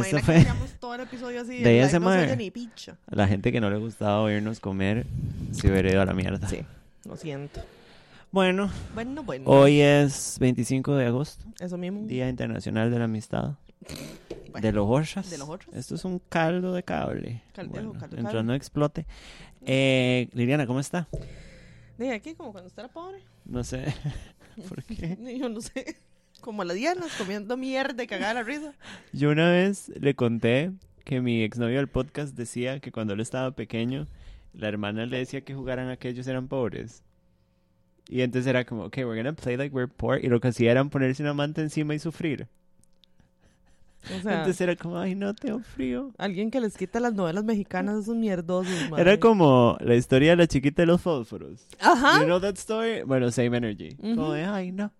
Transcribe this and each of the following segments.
Bueno, ¿Se esto imagina que fue hacíamos todo el episodio así? De ese no se ni picha. la gente que no le gustaba oírnos comer. Se hubiera ido a la mierda. Sí, lo siento. Bueno, Bueno, bueno. hoy es 25 de agosto, Eso mismo. Día Internacional de la Amistad. Bueno, de los horchas. de los horchas. Esto es un caldo de cable. Caldejo, Bueno, caldo de no explote. Eh, Liliana, ¿cómo está? Dije aquí como cuando usted era pobre. No sé. ¿Por qué? Yo no sé. Como las dianas comiendo mierda y cagada la risa. Yo una vez le conté que mi exnovio del podcast decía que cuando él estaba pequeño, la hermana le decía que jugaran a que ellos eran pobres. Y entonces era como, ok, we're gonna play like we're poor. Y lo que hacía era ponerse una manta encima y sufrir. O sea, entonces era como, ay, no, tengo frío. alguien que les quita las novelas mexicanas esos mierdosos, mae. Era como la historia de la chiquita de los fósforos. Ajá. You know that story? Bueno, same energy. Ujú. Como de, ay, no.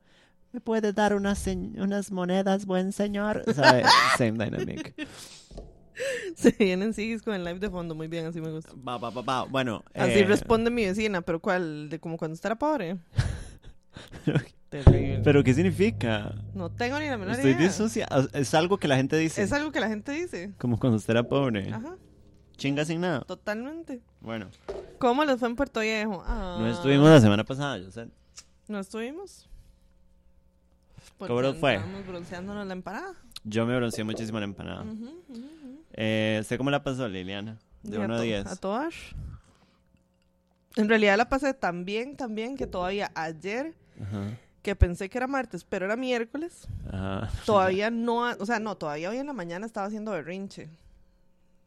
¿Me puede dar unas, se- unas monedas, buen señor? Same dynamic. Se vienen sigues con el live de fondo. Muy bien, así me gusta. Va, va, va, va. Bueno. Así eh, responde mi vecina, pero ¿cuál? De como cuando usted era pobre. Terrible. ¿Pero qué significa? no tengo ni la menor Estoy idea. disociado. Es algo que la gente dice. Es algo que la gente dice. Como cuando usted era pobre. Ajá, Chinga sin nada. totalmente. Bueno, ¿Cómo les fue en Puerto Viejo? Ah, no estuvimos la semana pasada, yo sé. No estuvimos. Porque ¿Cómo fue? Estábamos bronceándonos la empanada. Yo me bronceé muchísimo en la empanada. Eh, ¿Usted cómo la pasó, Liliana? De Y 1 a to- 10. A todas. En realidad la pasé tan bien, tan bien que todavía ayer, Ajá. que pensé que era martes, pero era miércoles, Ajá. todavía no, o sea, no, todavía hoy en la mañana estaba haciendo berrinche.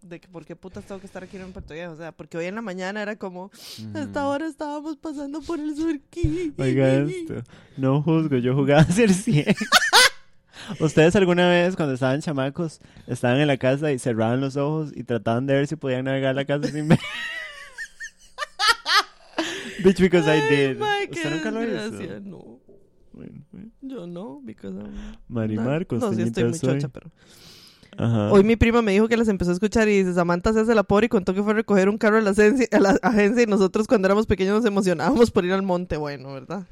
De que por qué putas tengo que estar aquí en Puerto Viejo. O sea, porque hoy en la mañana era como, a esta hora estábamos pasando por el surquí. Oiga esto. No juzgo, yo jugaba a ser 100. ¿Ustedes alguna vez cuando estaban chamacos estaban en la casa y cerraban los ojos y trataban de ver si podían navegar la casa sin ver? Bitch, because I Ay, did. mae, qué ¿Usted nunca lo hizo? No, Bueno, bueno. yo no, because I'm- Marimar, No, sí estoy muy chocha, pero... Ajá. Hoy mi prima me dijo que las empezó a escuchar y dice, Samantha se hace la pobre y contó que fue a recoger un carro a la, agencia, a la agencia y nosotros cuando éramos pequeños nos emocionábamos por ir al monte, bueno, ¿verdad?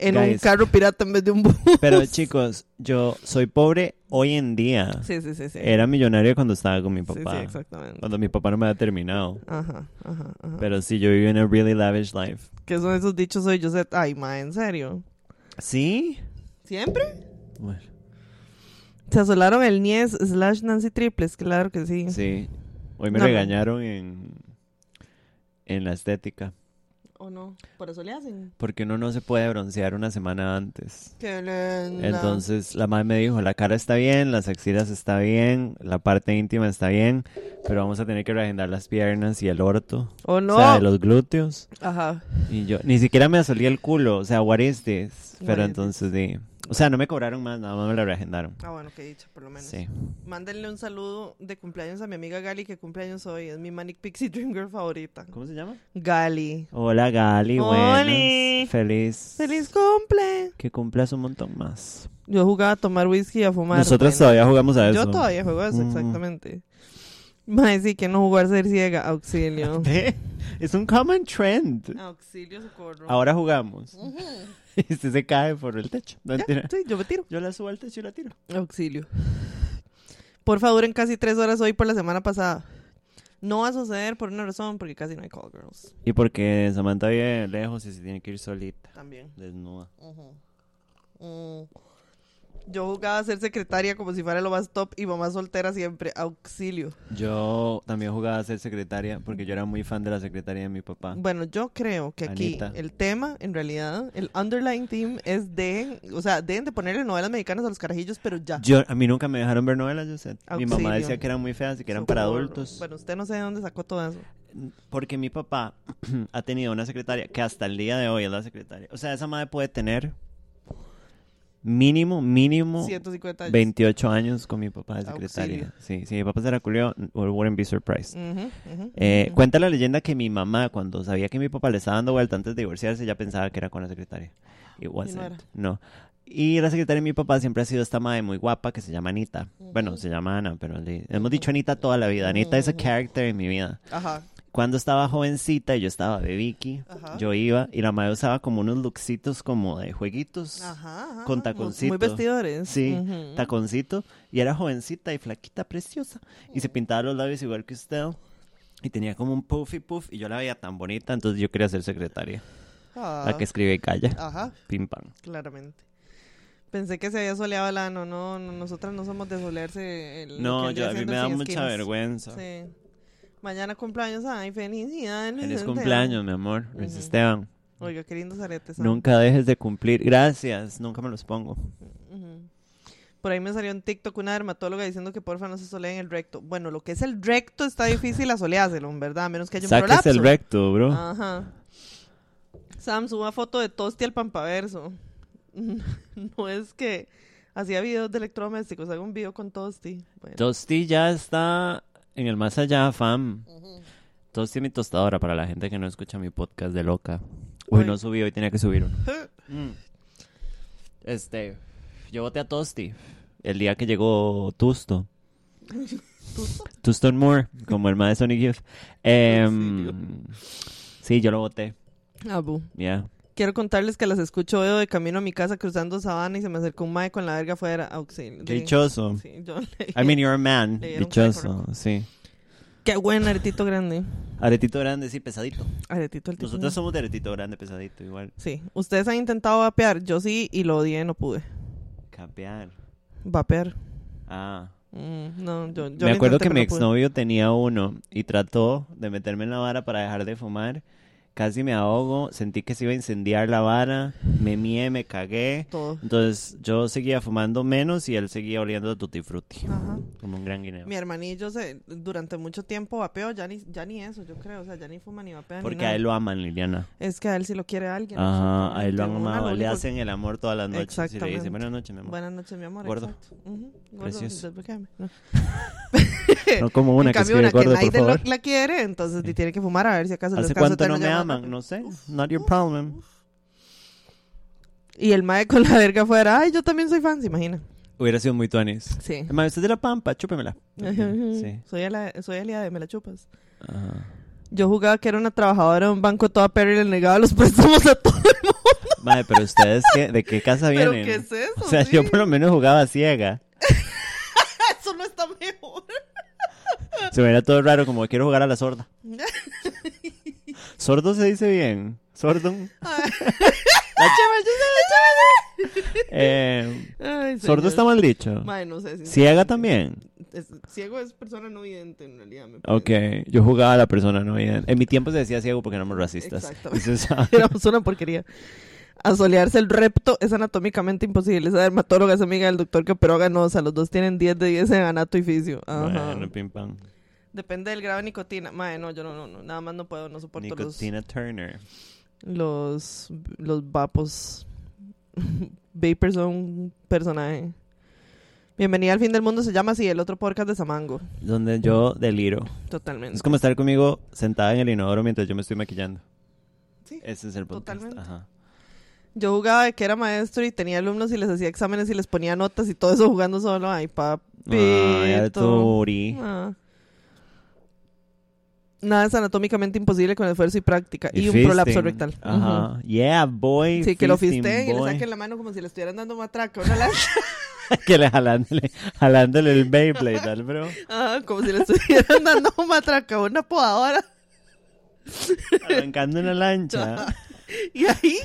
En un carro pirata en vez de un bus. Pero chicos, yo soy pobre hoy en día. Sí, sí, sí, sí. Era millonario cuando estaba con mi Sí, papá. sí, exactamente. cuando mi papá no me había terminado. Ajá, ajá, ajá. Pero sí, yo viví en a really lavish life. ¿Qué son esos dichos hoy? Yo sé, ay, ma, ¿en serio? ¿Sí? ¿Siempre? Bueno, Se asolaron el Nies slash Nancy Triples, claro que sí. sí. Hoy me No, regañaron en, en la estética. ¿O no? Por eso le hacen. Porque uno no se puede broncear una semana antes. Qué linda. Entonces la madre me dijo, la cara está bien, las axilas está bien, la parte íntima está bien, pero vamos a tener que reagendar las piernas y el orto. ¿O no? O sea, de los glúteos. Ajá. Y yo, ni siquiera me asolía el culo, o sea, what is this? What Pero is entonces, sí. O sea, no me cobraron más, nada más me la reagendaron. Ah, bueno, qué dicho, por lo menos. Sí. Mándenle un saludo de cumpleaños a mi amiga Gali, que cumpleaños hoy. Es mi Manic Pixie Dream Girl favorita. ¿Cómo se llama? Gali. Hola, Gali, buenas. Feliz. ¡Feliz cumple! Que cumplas un montón más. Yo jugaba a tomar whisky y a fumar. Nosotros bueno. todavía jugamos a eso. Yo todavía juego a eso, Mm. exactamente. Mae, sí, que no jugar ser ciega. Auxilio. Es un common trend. Auxilio, socorro. Ahora jugamos. Ujú. Y usted se cae por el techo. No, Ya, mentira. sí, yo me tiro. Yo la subo al techo y la tiro. Auxilio. Por favor, en casi tres horas hoy por la semana pasada. No va a suceder por una razón, porque casi no hay call girls. Y porque Samantha vive lejos y se tiene que ir solita, También. desnuda. Ujú. Mm. Yo jugaba a ser secretaria como si fuera lo más top y mamá soltera siempre. Auxilio. Yo también jugaba a ser secretaria porque yo era muy fan de la secretaria de mi papá. Bueno, yo creo que aquí Anita. el tema, en realidad, el underlying theme es de, o sea, deben de ponerle novelas mexicanas a los carajillos, pero ya. Yo, a mí nunca me dejaron ver novelas, yo sé. Mi mamá Auxilio. decía que eran muy feas y que eran para adultos. Bueno, usted no sé de dónde sacó todo eso. Porque mi papá ha tenido una secretaria que hasta el día de hoy es la secretaria. O sea, esa madre puede tener mínimo, mínimo 150 años. 28 años con mi papá de secretaria. Sí, si mi papá se la culió, wouldn't be surprised. Eh. Cuenta la leyenda que mi mamá, cuando sabía que mi papá le estaba dando vuelta antes de divorciarse, ya pensaba que era con la secretaria. It wasn't. No. Y la secretaria de mi papá siempre ha sido esta madre muy guapa que se llama Anita. Bueno, se llama Ana, pero le- hemos dicho Anita toda la vida. Anita es a character en mi vida. Ajá. Cuando estaba jovencita y yo estaba Ajá. yo iba y la madre usaba como unos looksitos como de jueguitos. Ajá, ajá, Con taconcito. Muy vestidores. Sí, Ujú. taconcito. Y era jovencita y flaquita, preciosa. Y se pintaba los labios igual que usted. Y tenía como un puffy puff. Y yo la veía tan bonita, entonces yo quería ser secretaria. Ah, La que escribe y calla. Ajá, Pim pam. claramente. Pensé que se había soleado el ano. No, no, nosotras no somos de solearse. El, No, yo, a mí me da mucha vergüenza. Sí. Mañana cumpleaños. Ay, felicidades. Luis Feliz Esteban. cumpleaños, mi amor. Luis. Esteban. Oiga, qué lindos aretes. ¿ah? Nunca dejes de cumplir. Gracias. Nunca me los pongo. Por ahí me salió en TikTok una dermatóloga diciendo que porfa no se soleen el recto. Bueno, lo que es el recto está difícil asoleárselo, en verdad, a menos que haya un Saques prolapso. el recto, bro. Ajá. Sam, suba foto de Tosti al pampaverso. no es que hacía videos de electrodomésticos, hago un video con Tosti. Bueno. Tosti ya está en el más allá, fam. Mi tostadora para la gente que no escucha mi podcast de loca. Uy, Uy. no subí, hoy tenía que subir uno. Mm. Este, yo voté a Tosti el día que llegó Tusto. Tuston Moore, como el maestro Sonic Youth. Em, sí, yo lo voté. Abu. Ya. Quiero contarles que las escucho veo de camino a mi casa cruzando sabana y se me acercó un mae con la verga afuera. Auxilio. Sí. dichoso. Sí, yo le- I mean, you're a man. Dichoso, sí. Qué buen aretito grande. Aretito grande, sí, pesadito. Aretito el tipo. Nosotros somos de aretito grande, pesadito, igual. Sí. Ustedes han intentado vapear. Yo sí y lo odié, no pude. Capear. Vapear. Ah. Mm, no, yo, yo Me acuerdo intenté, que mi no exnovio tenía uno y trató de meterme en la vara para dejar de fumar. Casi me ahogo, sentí que se iba a incendiar la vara, me mié, me cagué. Todo. Entonces yo seguía fumando menos y él seguía oliendo a tutti frutti, Ajá. como un gran guineo. Mi hermanillo se, durante mucho tiempo vapeó, ya ni, ya ni eso, yo creo, o sea, ya ni fuma ni vapea ni Porque nada. a él lo aman, Liliana. Es que a él sí lo quiere alguien. Ajá, a él lo han exactamente. Amado, le hacen el amor todas las noches y le Exactamente. dicen buenas noches, mi amor. Buenas noches, mi amor. Gordo. exacto. Ujú, gordo, Precioso. no. No como una en que escribe una que por nadie lo- favor. la quiere, entonces Sí. tiene que fumar a ver si acaso ¿Hace cuánto no me aman? No sé. Not your problem. Y el mae con la verga afuera, ay, yo también soy fan, se imagina. Hubiera sido muy tuanis. Sí. Además, usted es de la pampa, chúpemela. Sí. Soy, ala- soy aliada de Me la chupas. Ajá. Yo jugaba que era una trabajadora de un banco toda perra y le negaba los préstamos a todo el mundo. Madre, pero ustedes, qué, ¿de qué casa ¿Pero vienen? qué es eso? O sea, sí? yo por lo menos jugaba ciega. Se me era todo raro, como quiero jugar a la sorda. ¿Sordo se dice bien? La chava. Eh, ay, ¿Sordo está mal dicho? Mae, no sé ¿Ciega también? Es- ciego es persona no vidente, en realidad. me Ok, yo jugaba a la persona no vidente. En mi tiempo se decía ciego porque éramos racistas. Exactamente. Éramos una porquería. Asolearse el repto es anatómicamente imposible. Esa dermatóloga es amiga del doctor que operó a Ganosa. Los dos tienen 10 de 10 en anato y fisio. Ajá. Bueno, pim pam. Depende del grado de nicotina. Mae, no, yo no, no, no. Nada más no puedo, no soporto los, Nicotina Turner. los, los vapos. Vapors son un personaje. Bienvenida al fin del mundo se llama así, el otro podcast de Samango. Donde yo deliro. Totalmente. Es como estar conmigo sentada en el inodoro mientras yo me estoy maquillando. Sí, Ese es el podcast. Totalmente. Ajá. Yo jugaba de que era maestro y tenía alumnos y les hacía exámenes y les ponía notas y todo eso jugando solo. Ay, papito. Ay, Arturi. Ah. Nada es anatómicamente imposible con esfuerzo y práctica. Y, un fisting. prolapso rectal. Ajá. Yeah, boy. Sí, que lo fisteen y le saquen la mano como si le estuvieran dando matraca. Una lanza. que le jalándole, jalándole el Beyblade al bro. Ajá, como si le estuvieran dando matraca. Una podadora. Arrancando una lancha. Y ahí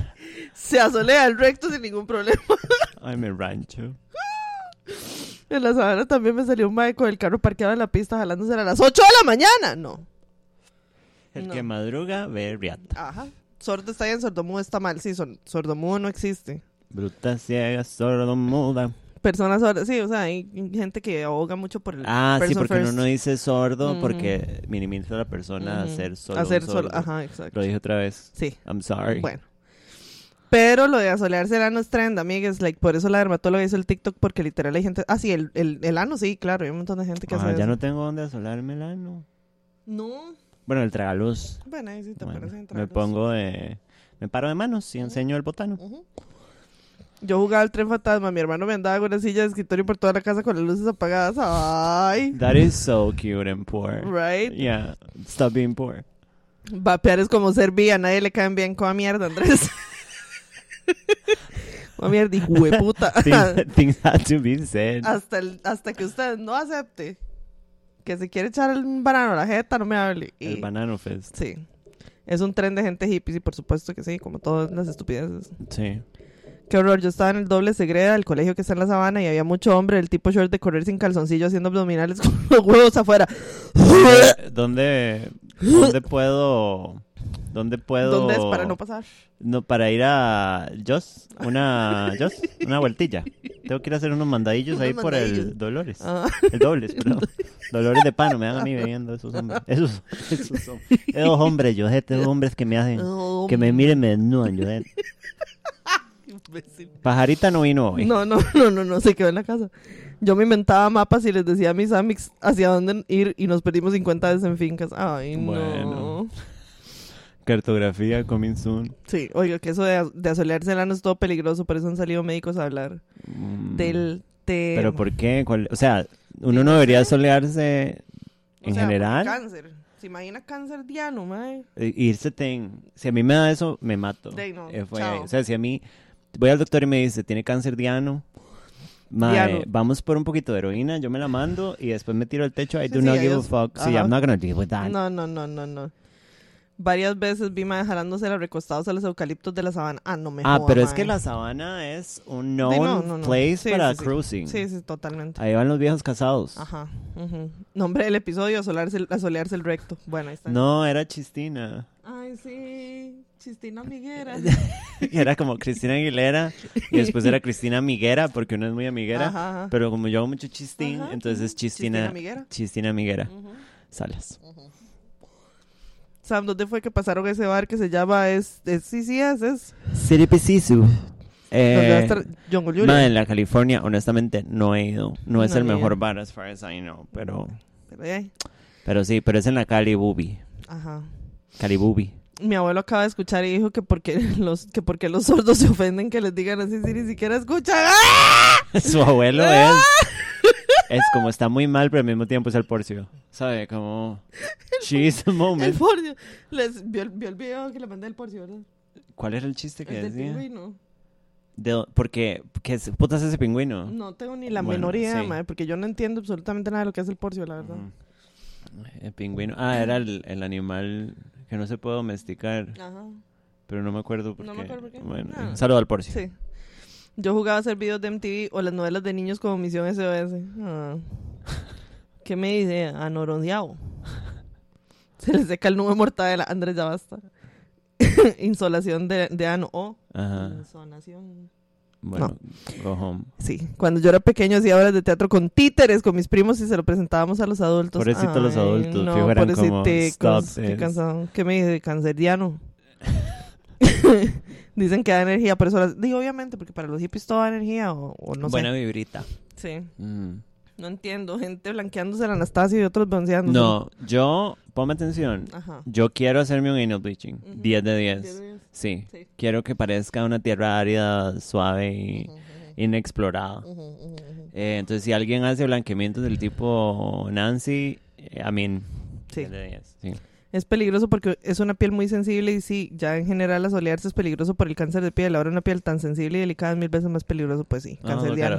se asolea el recto sin ningún problema. Ay, me rancho. En la sabana también me salió un mae con el carro parqueado en la pista jalándose a las 8 de la mañana. No. El No. que madruga ve riata. Ajá. Sordo está bien, sordomudo está mal. Sí, son, sordomudo no existe. Bruta, ciega, sordo, muda. Personas sordas, sí, o sea, hay gente que ahoga mucho por el Ah, sí, porque uno first. no dice sordo Ujú. porque minimiza a la persona a Ujú. ser solo. A ser solo, sordo. ajá, exacto. Lo dije otra vez. Sí, I'm sorry. bueno. Pero lo de asolearse el ano es trend, amigas. Like, por eso la dermatóloga hizo el TikTok, porque literal hay gente... Ah, sí, el, el, el ano, sí, claro. Hay un montón de gente que Ah, hace ya eso. no tengo dónde asolarme el ano. No. Bueno, el tragaluz. Bueno, ahí sí te Bueno, entrar. me pongo de... Me paro de manos y enseño el botano. Yo jugaba al tren fantasma. Mi hermano me andaba con una silla de escritorio por toda la casa con las luces apagadas. Ay. That is so cute and poor. Right. Yeah, stop being poor. Vapear es como ser vi, a nadie le caen bien. Coma mierda, Andrés. Coma mierda, hijo de puta. Things, things had to be said. hasta, el- hasta que usted no acepte que se quiere echar un banano a la jeta, no me hable. Y- El Banano Fest. sí. Es un tren de gente hippie, y por supuesto que sí, como todas las estupideces. Sí. Qué horror, yo estaba en el doble segreda del colegio que está en la sabana y había mucho hombre del tipo short de correr sin calzoncillo haciendo abdominales con los huevos afuera. ¿Dónde, dónde, dónde puedo... ¿Dónde puedo...? ¿Dónde es para no pasar? No, para ir a Joss, una Joss, una vueltilla. Tengo que ir a hacer unos mandadillos ahí por el Dolores. Ah, El Dobles, perdón. Dolores de pano me dan a mí bebiendo esos hombres. Esos, esos, son- esos hombres, yo esos hombres que me hacen, oh, que me miren, me desnudan, yo. Pajarita no vino hoy. No, no, no, no, no, se quedó en la casa. Yo me inventaba mapas y les decía a mis amics hacia dónde ir y nos perdimos 50 veces en fincas. Ay, no. Bueno. Cartografía, coming soon. Sí, oiga, que eso de, de asolearse el ano es todo peligroso, por eso han salido médicos a hablar Mm, del tema. ¿Pero por qué? ¿Cuál- O sea, uno no debería solearse O en sea, por general. Cáncer. ¿Se imagina cáncer diano, mae? Irse ten. Si a mí me da eso, me mato. De no, Eh, fue- chao. o sea, si a mí voy al doctor y me dice, tiene cáncer diano, mae, vamos por un poquito de heroína, yo me la mando y después me tiro al techo. I Sí, do sí, not give a fuck. Sí. I'm not gonna deal with that. No, no, no, no, no. Varias veces vi mae jalándose los recostados a los eucaliptos de la sabana. Ah, no me ah, joda, pero es mae. que la sabana es un Sí, known no, no, no. place Sí, para sí, sí. cruising. Sí, sí, totalmente. Ahí van los viejos casados. Ajá. ujú. Nombre del episodio, asolearse, el- asolearse el recto. Bueno, ahí está. No, era Chistina. Ay, sí. Chistina Miguera. Era como Cristina Aguilera y después era Cristina Miguera porque uno es muy amiguera. Ajá, ajá. Pero como yo hago mucho chistín, Ajá, entonces es ujú. Chistina, Miguera. Chistina Miguera. Ujú. Salas. Sam, ¿dónde fue que pasaron ese bar que se llama? Es, es- sí, sí, es, es. Siripisisu. Donde va a Eh, John ma, en la California, honestamente, no he ido. No es No el ido. mejor bar as far as I know, pero, Pero ahí. pero sí, pero es en la Cali Bubi. Ajá. Cali Bubi. Mi abuelo acaba de escuchar y dijo que porque los, que porque los sordos se ofenden que les digan así si ni siquiera escuchan. ¡Ah! Su abuelo es, es como está muy mal, pero al mismo tiempo es el porcio. ¿Sabe? Como, she's the El porcio. Les, vio, el- vio el video que le mandé el porcio, ¿verdad? ¿Cuál era el chiste que El del decía? pingüino. De, porque, ¿qué es- putas ese pingüino? No tengo ni la Bueno, menor idea, sí. mae, porque yo no entiendo absolutamente nada de lo que es el porcio, la verdad. El pingüino. Ah, era el, el animal que no se puede domesticar, Ajá. pero no me acuerdo por No qué. me acuerdo por qué. Bueno, un saludo al porcio. Sí. Yo jugaba a hacer videos de MTV o las novelas de niños como Misión SOS. Ah. ¿Qué me dice? Anorondeado. Se le seca el nudo mortadela. Andrés, ya basta. Insolación de, de ano. O Ajá. insolación. Bueno, go home. Sí. Cuando yo era pequeño hacía obras de teatro con títeres con mis primos y se lo presentábamos a los adultos. Pobrecito los Ay, adultos, No, como, "Stop Qué this". cansado. ¿Qué me dice? Canceriano. Dicen que da energía, por eso las... Digo, obviamente, porque para los hippies todo da energía o, o no Buena sé. vibrita. Sí. Mm. No entiendo. Gente blanqueándose la Anastasia y otros bronceándose. No, yo, ponme atención. Ajá. Yo quiero hacerme un anal bleaching. Ujú. 10 de 10. Diez de diez. Sí. Sí. Quiero que parezca una tierra árida, suave y inexplorada. Eh, entonces, si alguien hace blanqueamientos del tipo Nancy, eh, I mean, Sí. 10 de 10. Sí. Es peligroso porque es una piel muy sensible y sí, ya en general asolearse es peligroso por el cáncer de piel. Ahora una piel tan sensible y delicada es mil veces más peligroso, pues sí, cáncer de ano.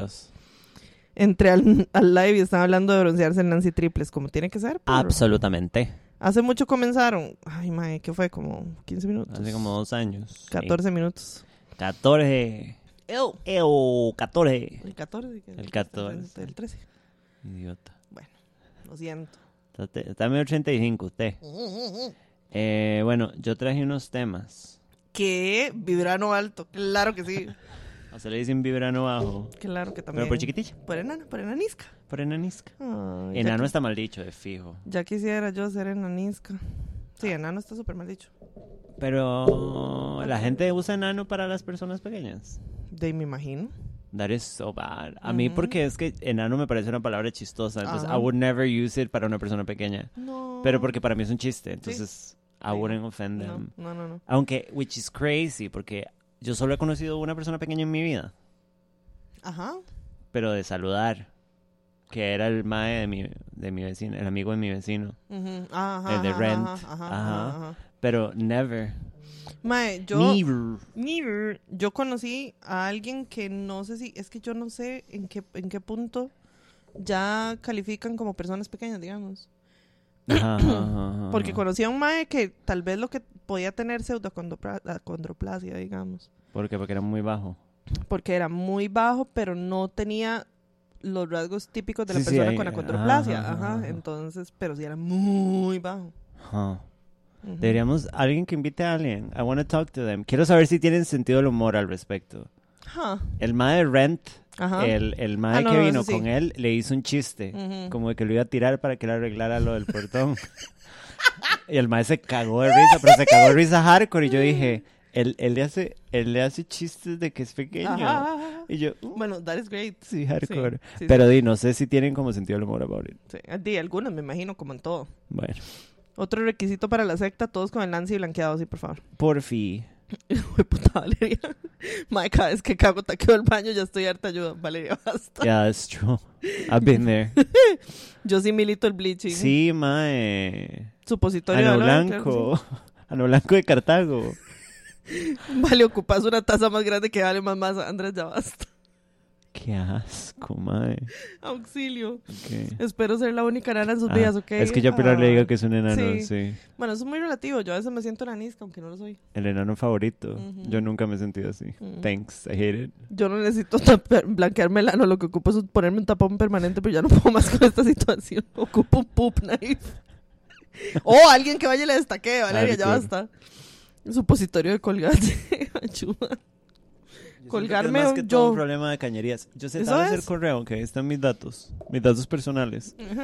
Entré al, al live y estaban hablando de broncearse en Nancy Triples, como tiene que ser. perro. Absolutamente. Hace mucho comenzaron. Ay, mae, ¿qué fue? Como 15 minutos. Hace como dos años. Sí. 14 minutos. 14. Ew. Ew, 14. El 14. que- El 14. El 13. Idiota. Lo siento. Está- medio 85 usted. Eh, bueno, yo traje unos temas. ¿Qué? Vibrano alto. Claro que sí. O se le dicen vibrano bajo. Claro que también. Pero por chiquitilla. Por enana, por enanisca. Por enanisca. Enano está mal dicho, de fijo. Ya quisiera yo ser enanisca. Sí, enano está súper mal dicho. Pero la gente usa enano para las personas pequeñas. De me imagino. That is so bad. A mí porque es que enano me parece una palabra chistosa. Entonces. I would never use it para una persona pequeña. No. Pero porque para mí es un chiste. Entonces, I wouldn't offend No, them. no, no. no. Aunque, which is crazy, porque yo solo he conocido una persona pequeña en mi vida. Ajá. pero de saludar. Que era el mae de mi, de mi vecino, el amigo de mi vecino. ujú, Ajá. El de Rent. Ajá. Pero never. Mae, yo. Never. Never. Yo conocí a alguien que no sé si, es que yo no sé en qué, en qué punto ya califican como personas pequeñas, digamos. Ajá, ajá, ajá, Porque conocí a un mae que tal vez lo que podía tener pseudoacondroplasia, digamos. ¿Por qué? Porque era muy bajo. Porque era muy bajo, pero no tenía los rasgos típicos de la Sí, sí, persona con acondroplasia. ajá. Entonces, pero sí era muy bajo. Ajá. Ujú. Deberíamos, alguien que invite a alguien. I want to talk to them. Quiero saber si tienen sentido del humor al respecto. Ajá. El mae de Rent, Ajá. el, el mae Ah, no, que no, vino sí. con él, le hizo un chiste. Ujú. Como de que lo iba a tirar para que le arreglara lo del portón. y el mae se cagó de risa, pero se cagó de risa hardcore. Y yo dije, él, él, le, hace, él le hace chistes de que es pequeño. Ajá. Y yo, uh, Bueno, that is great. sí, hardcore. Sí, sí, pero di, no sé si tienen como sentido del humor about it. Sí, di, algunos, me imagino, como en todo. Bueno, Otro requisito para la secta, todos con el Nancy blanqueado, sí, por favor. por fin. Fue puta Valeria. Mae, cada vez que cago taqueo al baño ya estoy harta ayuda. Valeria, basta. Yeah, that's true. I've been there. Yo sí milito el bleaching. Sí, mae. Supositorio Ano Blanco. Ano Blanco de Cartago. Vale, ocupas una taza más grande que vale más masa. Andrés, ya basta. Qué asco, mae. Auxilio. Espero ser la única nana en sus Ah, vidas, ¿ok? Es que yo a Pilar le Ah. digo que es un enano, Sí. sí. Bueno, eso es muy relativo. Yo a veces me siento nanisca, aunque no lo soy. El enano favorito. Yo nunca me he sentido así. Thanks, I hate it. Yo no necesito blanquearme el ano, lo que ocupo es ponerme un tapón permanente, pero ya no puedo más con esta situación. Ocupo un poop knife. o alguien que vaya y le destaque, Valeria, ya basta. Supositorio de colgate. Ayuda. Colgarme es más que yo- todo un problema de cañerías. Yo sé ¿Eso tal vez el es? correo, ok, están mis datos. Mis datos personales. Ujú.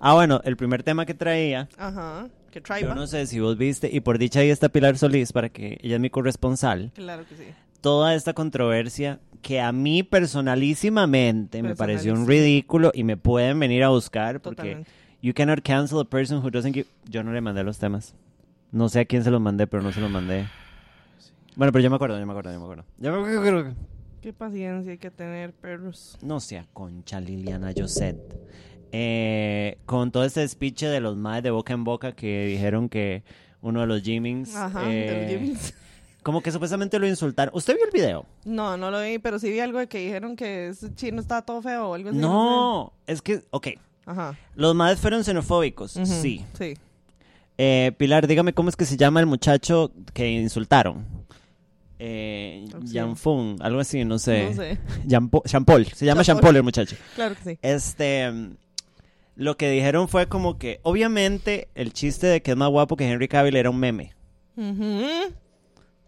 Ah, bueno, el primer tema que traía. Ajá. Que Yo traiba. no sé si vos viste, y por dicha ahí está Pilar Solís, para que ella es mi corresponsal. Claro que sí. Toda esta controversia que a mí personalísimamente me pareció un ridículo y me pueden venir a buscar porque Totalmente. you cannot cancel a person who doesn't give... Yo no le mandé los temas. No sé a quién se los mandé, pero no se los mandé. Bueno, pero yo me acuerdo, yo me acuerdo, yo me acuerdo. Yo me acuerdo. Qué paciencia hay que tener, perros. No sea concha Liliana Joset. Eh, con todo este speech de los más de boca en boca que dijeron que uno de los Jimmings... Ajá. eh, de los Jimmys. Como que supuestamente lo insultaron. ¿Usted vio el video? No, no lo vi, pero sí vi algo de que dijeron que ese chino estaba todo feo o algo así. No, es que, ok. Ajá. los más fueron xenofóbicos, sí. Sí. Eh, Pilar, dígame cómo es que se llama el muchacho que insultaron. Eh, Auxilio. Janfun, algo así, no sé. No sé. Jean-Paul, Jean-Paul, se llama Jean-Paul. Jean-Paul el muchacho. Claro que sí. Este, lo que dijeron fue como que, obviamente, el chiste de que es más guapo que Henry Cavill era un meme.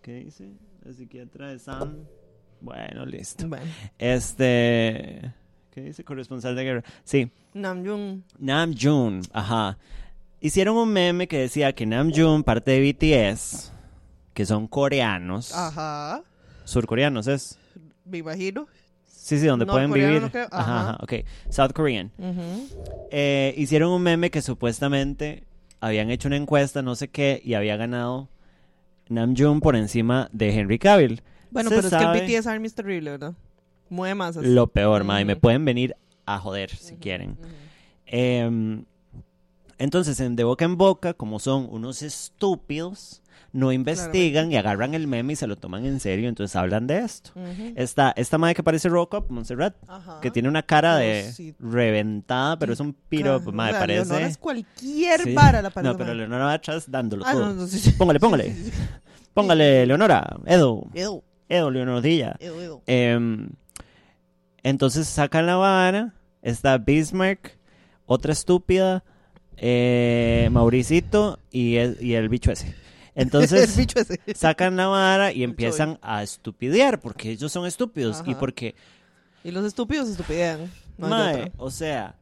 ¿Qué dice? La psiquiatra de Sam. Bueno, listo. Bueno. Este, ¿qué dice? Corresponsal de guerra. Sí. Namjoon. Namjoon, ajá. Hicieron un meme que decía que Namjoon, parte de BTS, que son coreanos, Ajá. surcoreanos es. Me imagino. Sí, sí, donde No, pueden vivir. no creo. Ajá, Ajá. ok. South Korean. Eh, hicieron un meme que supuestamente habían hecho una encuesta, no sé qué, y había ganado Namjoon por encima de Henry Cavill. Bueno, Se pero sabe es que el BTS Army es terrible, ¿verdad? Mueve masas. Lo peor, ma, y me pueden venir a joder si quieren. Em, entonces, en de boca en boca, como son unos estúpidos, no investigan y agarran el meme y se lo toman en serio, entonces hablan de esto. Está esta madre que parece Rock Montserrat, Ajá. que tiene una cara de sí. reventada, pero es un piro, madre, parece. Leonora es cualquier Sí. vara la. No, pero Leonora va atrás dándolo Ah, todo. no, no, sí, sí. Póngale, póngale. Póngale, Leonora, Edu, Ew, Edu, Leonorodilla. ew, ew. Em, entonces sacan la vara, está Bismarck, otra estúpida, eh, Mauricito y el, y el bicho ese. Entonces sacan la vara y empiezan a estupidear porque ellos son estúpidos y porque, Y los estúpidos estupidean. No mae, o sea,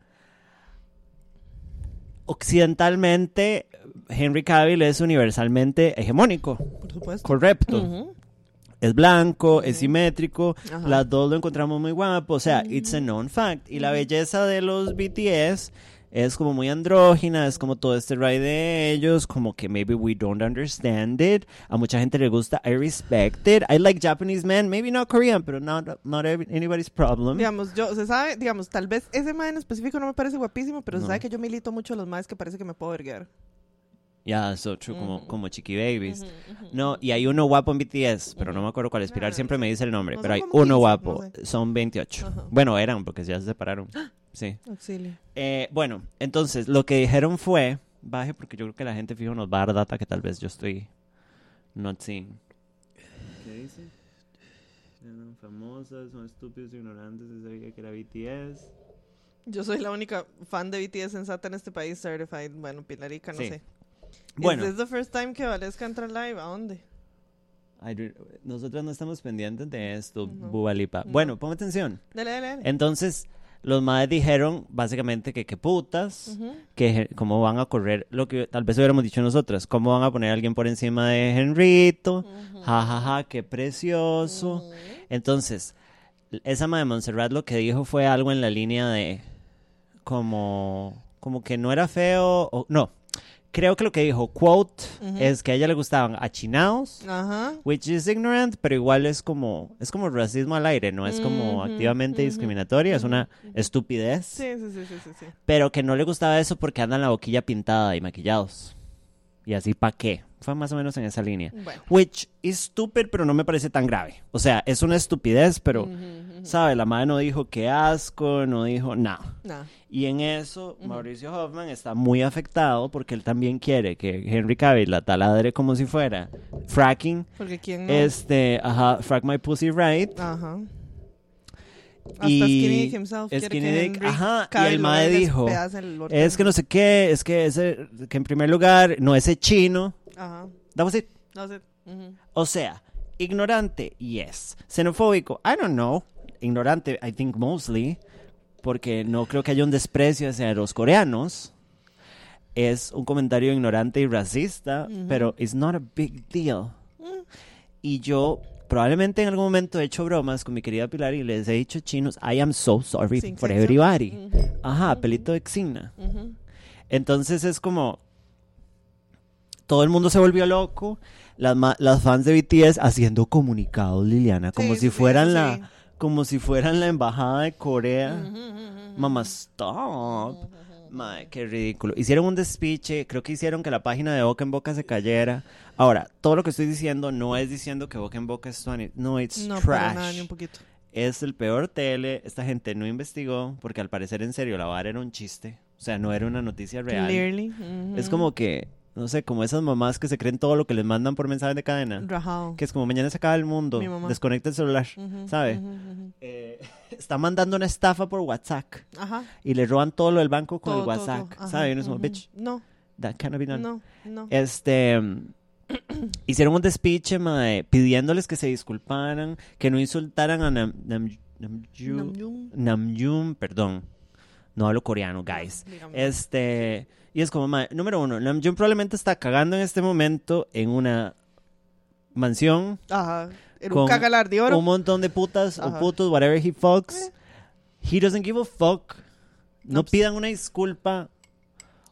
occidentalmente Henry Cavill es universalmente hegemónico, Por supuesto. correcto. Es blanco, es simétrico, Ajá. las dos lo encontramos muy guapo, o sea, it's a known fact. Y la belleza de los BTS es como muy andrógina, es como todo este ride de ellos, como que maybe we don't understand it. A mucha gente le gusta, I respect it. I like Japanese men, maybe not Korean, pero not, not anybody's problem. Digamos, yo, se sabe, digamos, tal vez ese mae en específico no me parece guapísimo, pero se No. sabe que yo milito mucho a los maes que parece que me puedo verguear. Yeah, so true, como, como Chiqui Babies. Ujú, ujú, No, ujú. y hay uno guapo en BTS, pero no me acuerdo cuál es. Pilar siempre me dice el nombre, no pero hay uno 15, guapo. no sé. Son 28. Ajá. Bueno, eran porque ya se separaron. Sí. Auxilio. Eh, bueno, entonces lo que dijeron fue, baje porque yo creo que la gente fijo nos va a dar data que tal vez yo estoy not seeing. ¿Qué dice? Eran famosas, son estúpidos, ignorantes, se sabía que era BTS. Yo soy la única fan de BTS sensata en este país, certified. Bueno, Pilarica, no Sí. sé. Bueno, ¿Es the first time que Valesca entra live? ¿A dónde? Nosotros no estamos pendientes de esto, No. Bubalipa. No. Bueno, ponme atención. Dale, dale, dale. Entonces, los madres dijeron básicamente que qué putas, que cómo van a correr lo que tal vez hubiéramos dicho nosotras, cómo van a poner a alguien por encima de Henrito, Ujú. ja, ja, ja, qué precioso. Entonces, esa madre de Montserrat lo que dijo fue algo en la línea de como, como que no era feo, o no, creo que lo que dijo, quote, es que a ella le gustaban achinados. Ajá. Which is ignorant, pero igual es como, es como racismo al aire, no es como activamente discriminatoria, es una estupidez, Sí, sí, sí, sí, sí, pero que no le gustaba eso porque andan la boquilla pintada y maquillados. Y así, ¿pa' qué? Fue más o menos en esa línea. Bueno. Which is stupid, pero no me parece tan grave. O sea, es una estupidez, pero. ¿Sabe? La madre no dijo qué asco, no dijo nada. Nah. Y en eso, Ujú. Mauricio Hoffman está muy afectado porque él también quiere que Henry Cavill la taladre como si fuera fracking. Porque quién no. Este, ajá, frack my pussy right. Ajá. Hasta Y Skinny Dick himself quiere Skinny que Dick, Henry ajá, y el mae dijo, el. Es que no sé qué, es que ese, que en primer lugar, no ese chino. Ajá. Was it. No sé. Ujú. O sea, ignorante, yes. Xenofóbico, I don't know. Ignorante, I think mostly, porque no creo que haya un desprecio hacia los coreanos. Es un comentario ignorante y racista, pero it's not a big deal. Mm. Y yo probablemente en algún momento he hecho bromas con mi querida Pilar y les he dicho chinos, I am so sorry Sin for everybody. Ajá, pelito de xina. Entonces es como. Todo el mundo se volvió loco. Las, las fans de BTS haciendo comunicados, Liliana, como Sí, si fueran sí. la. Como si fueran la embajada de Corea. Mamá, stop. Mae, qué ridículo. Hicieron un despiche, creo que hicieron que la página de Boca en Boca se cayera. Ahora, todo lo que estoy diciendo no es diciendo que Boca en Boca es 20. No, it's No, trash. para nada, ni un poquito. Es el peor tele. Esta gente no investigó porque al parecer en serio la vara era un chiste. O sea, no era una noticia real. Clearly. ujú. Es como que, no sé, como esas mamás que se creen todo lo que les mandan por mensajes de cadena. Que es como mañana se acaba el mundo, desconecta el celular, ¿sabe? Eh, está mandando una estafa por WhatsApp Ajá. y le roban todo lo del banco con Todo, el WhatsApp, todo. ¿sabe? Y uno es como, ujú. bitch, No, that cannot be done. no, no. Este, hicieron un despiche, mae, pidiéndoles que se disculparan, que no insultaran a Nam, Nam- Namju- Namjoon. Namjoon, perdón. No hablo coreano, guys. Dígame. Este, y es como, mae, número uno, Namjoon probablemente está cagando en este momento en una mansión, Ajá. Con un cagalar de oro. un montón de putas o putos, whatever he fucks. Eh. He doesn't give a fuck. No, No, pidan una disculpa.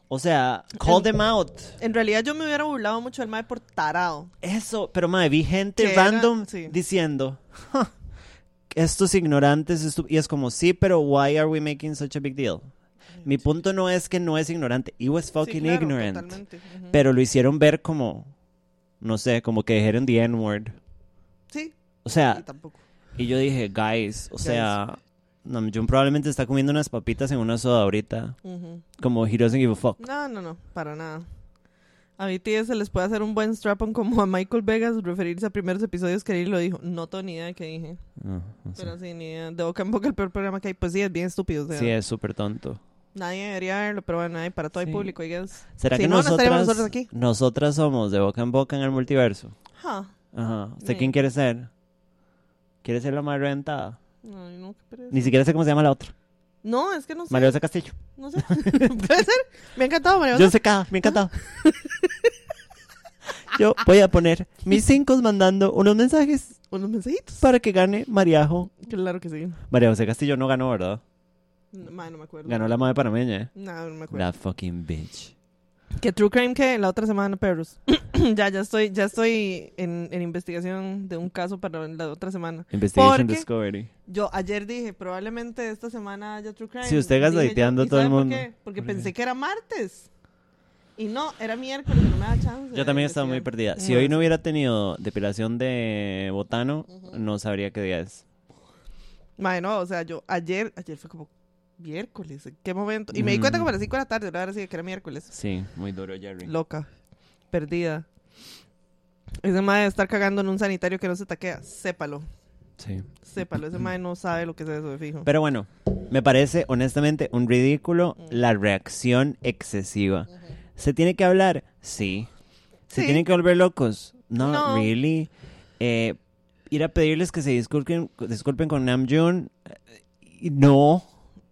O sea, call En- them out. En realidad yo me hubiera burlado mucho del mae por tarado. Eso, pero mae, vi gente Que era- random sí. diciendo, "Ja, estos ignorantes, estu-", y es como, sí, pero why are we making such a big deal? Mi punto no es que no es ignorante, he was Sí, fucking claro, ignorant, totalmente. Ujú. pero lo hicieron ver como, no sé, como que dijeron the N-word. Sí, O sea, tampoco. y yo dije, guys, o Guys. sea, Namjoon probablemente está comiendo unas papitas en una soda ahorita, Ujú. como he doesn't give a fuck. No, no, no, para nada. A BTS se les puede hacer un buen strap-on como a Michael Vegas, referirse a primeros episodios que él lo dijo. No tengo ni idea de qué dije. No, no sé. Pero sí, ni idea. De boca en boca el peor programa que hay. Pues sí, es bien estúpido. o sea, Sí, es súper tonto. Nadie debería verlo, pero bueno, hay para todo el Sí. público, I guess. ¿Será Si que no, no estaríamos nosotras, nosotros aquí. nosotras somos de boca en boca en el multiverso? Ajá. ¿Usted Sí. quién quiere ser? ¿Quiere ser la más reventada? Ay, no. Ni siquiera sé cómo se llama la otra. No, es que no sé. María José Castillo. No sé. Puede ser. Me ha encantado, María Yo José. sé cada, me ha encantado. Yo voy a poner mis cinco mandando unos mensajes Unos mensajitos. para que gane Mariajo. Claro que sí. María José Castillo no ganó, ¿verdad? Mae, no me acuerdo. Ganó la madre panameña, ¿eh? No, no me acuerdo. La fucking bitch. Que True Crime que la otra semana, perros. ya, ya estoy, ya estoy en, en investigación de un caso para la otra semana. Investigation Porque- Discovery. Yo ayer dije, probablemente esta semana haya True Crime. Sí, usted gaslighteando yo, ¿y a todo el sabe por mundo. qué? Porque ¿Por qué? pensé que era martes. Y no, era miércoles, no me da chance. Yo también estaba muy perdida. Si hoy no hubiera tenido depilación de botano, no sabría qué día es. Mae, no, o sea, yo ayer, ayer fue como miércoles, ¿en qué momento? Y me di cuenta Mm. como a las 5 de la tarde, ahora sí que era miércoles. Sí, muy duro, Jerry. Loca, perdida. Ese mae de estar cagando en un sanitario que no se taquea, sépalo, Sí. sépalo. Ese mae no sabe lo que es eso de fijo. Pero bueno, me parece honestamente un ridículo Mm. la reacción excesiva. ¿Se tiene que hablar? Sí. ¿Se Sí. tienen que volver locos? No, No. really. Eh, ir a pedirles que se disculpen, disculpen con Namjoon. eh, No.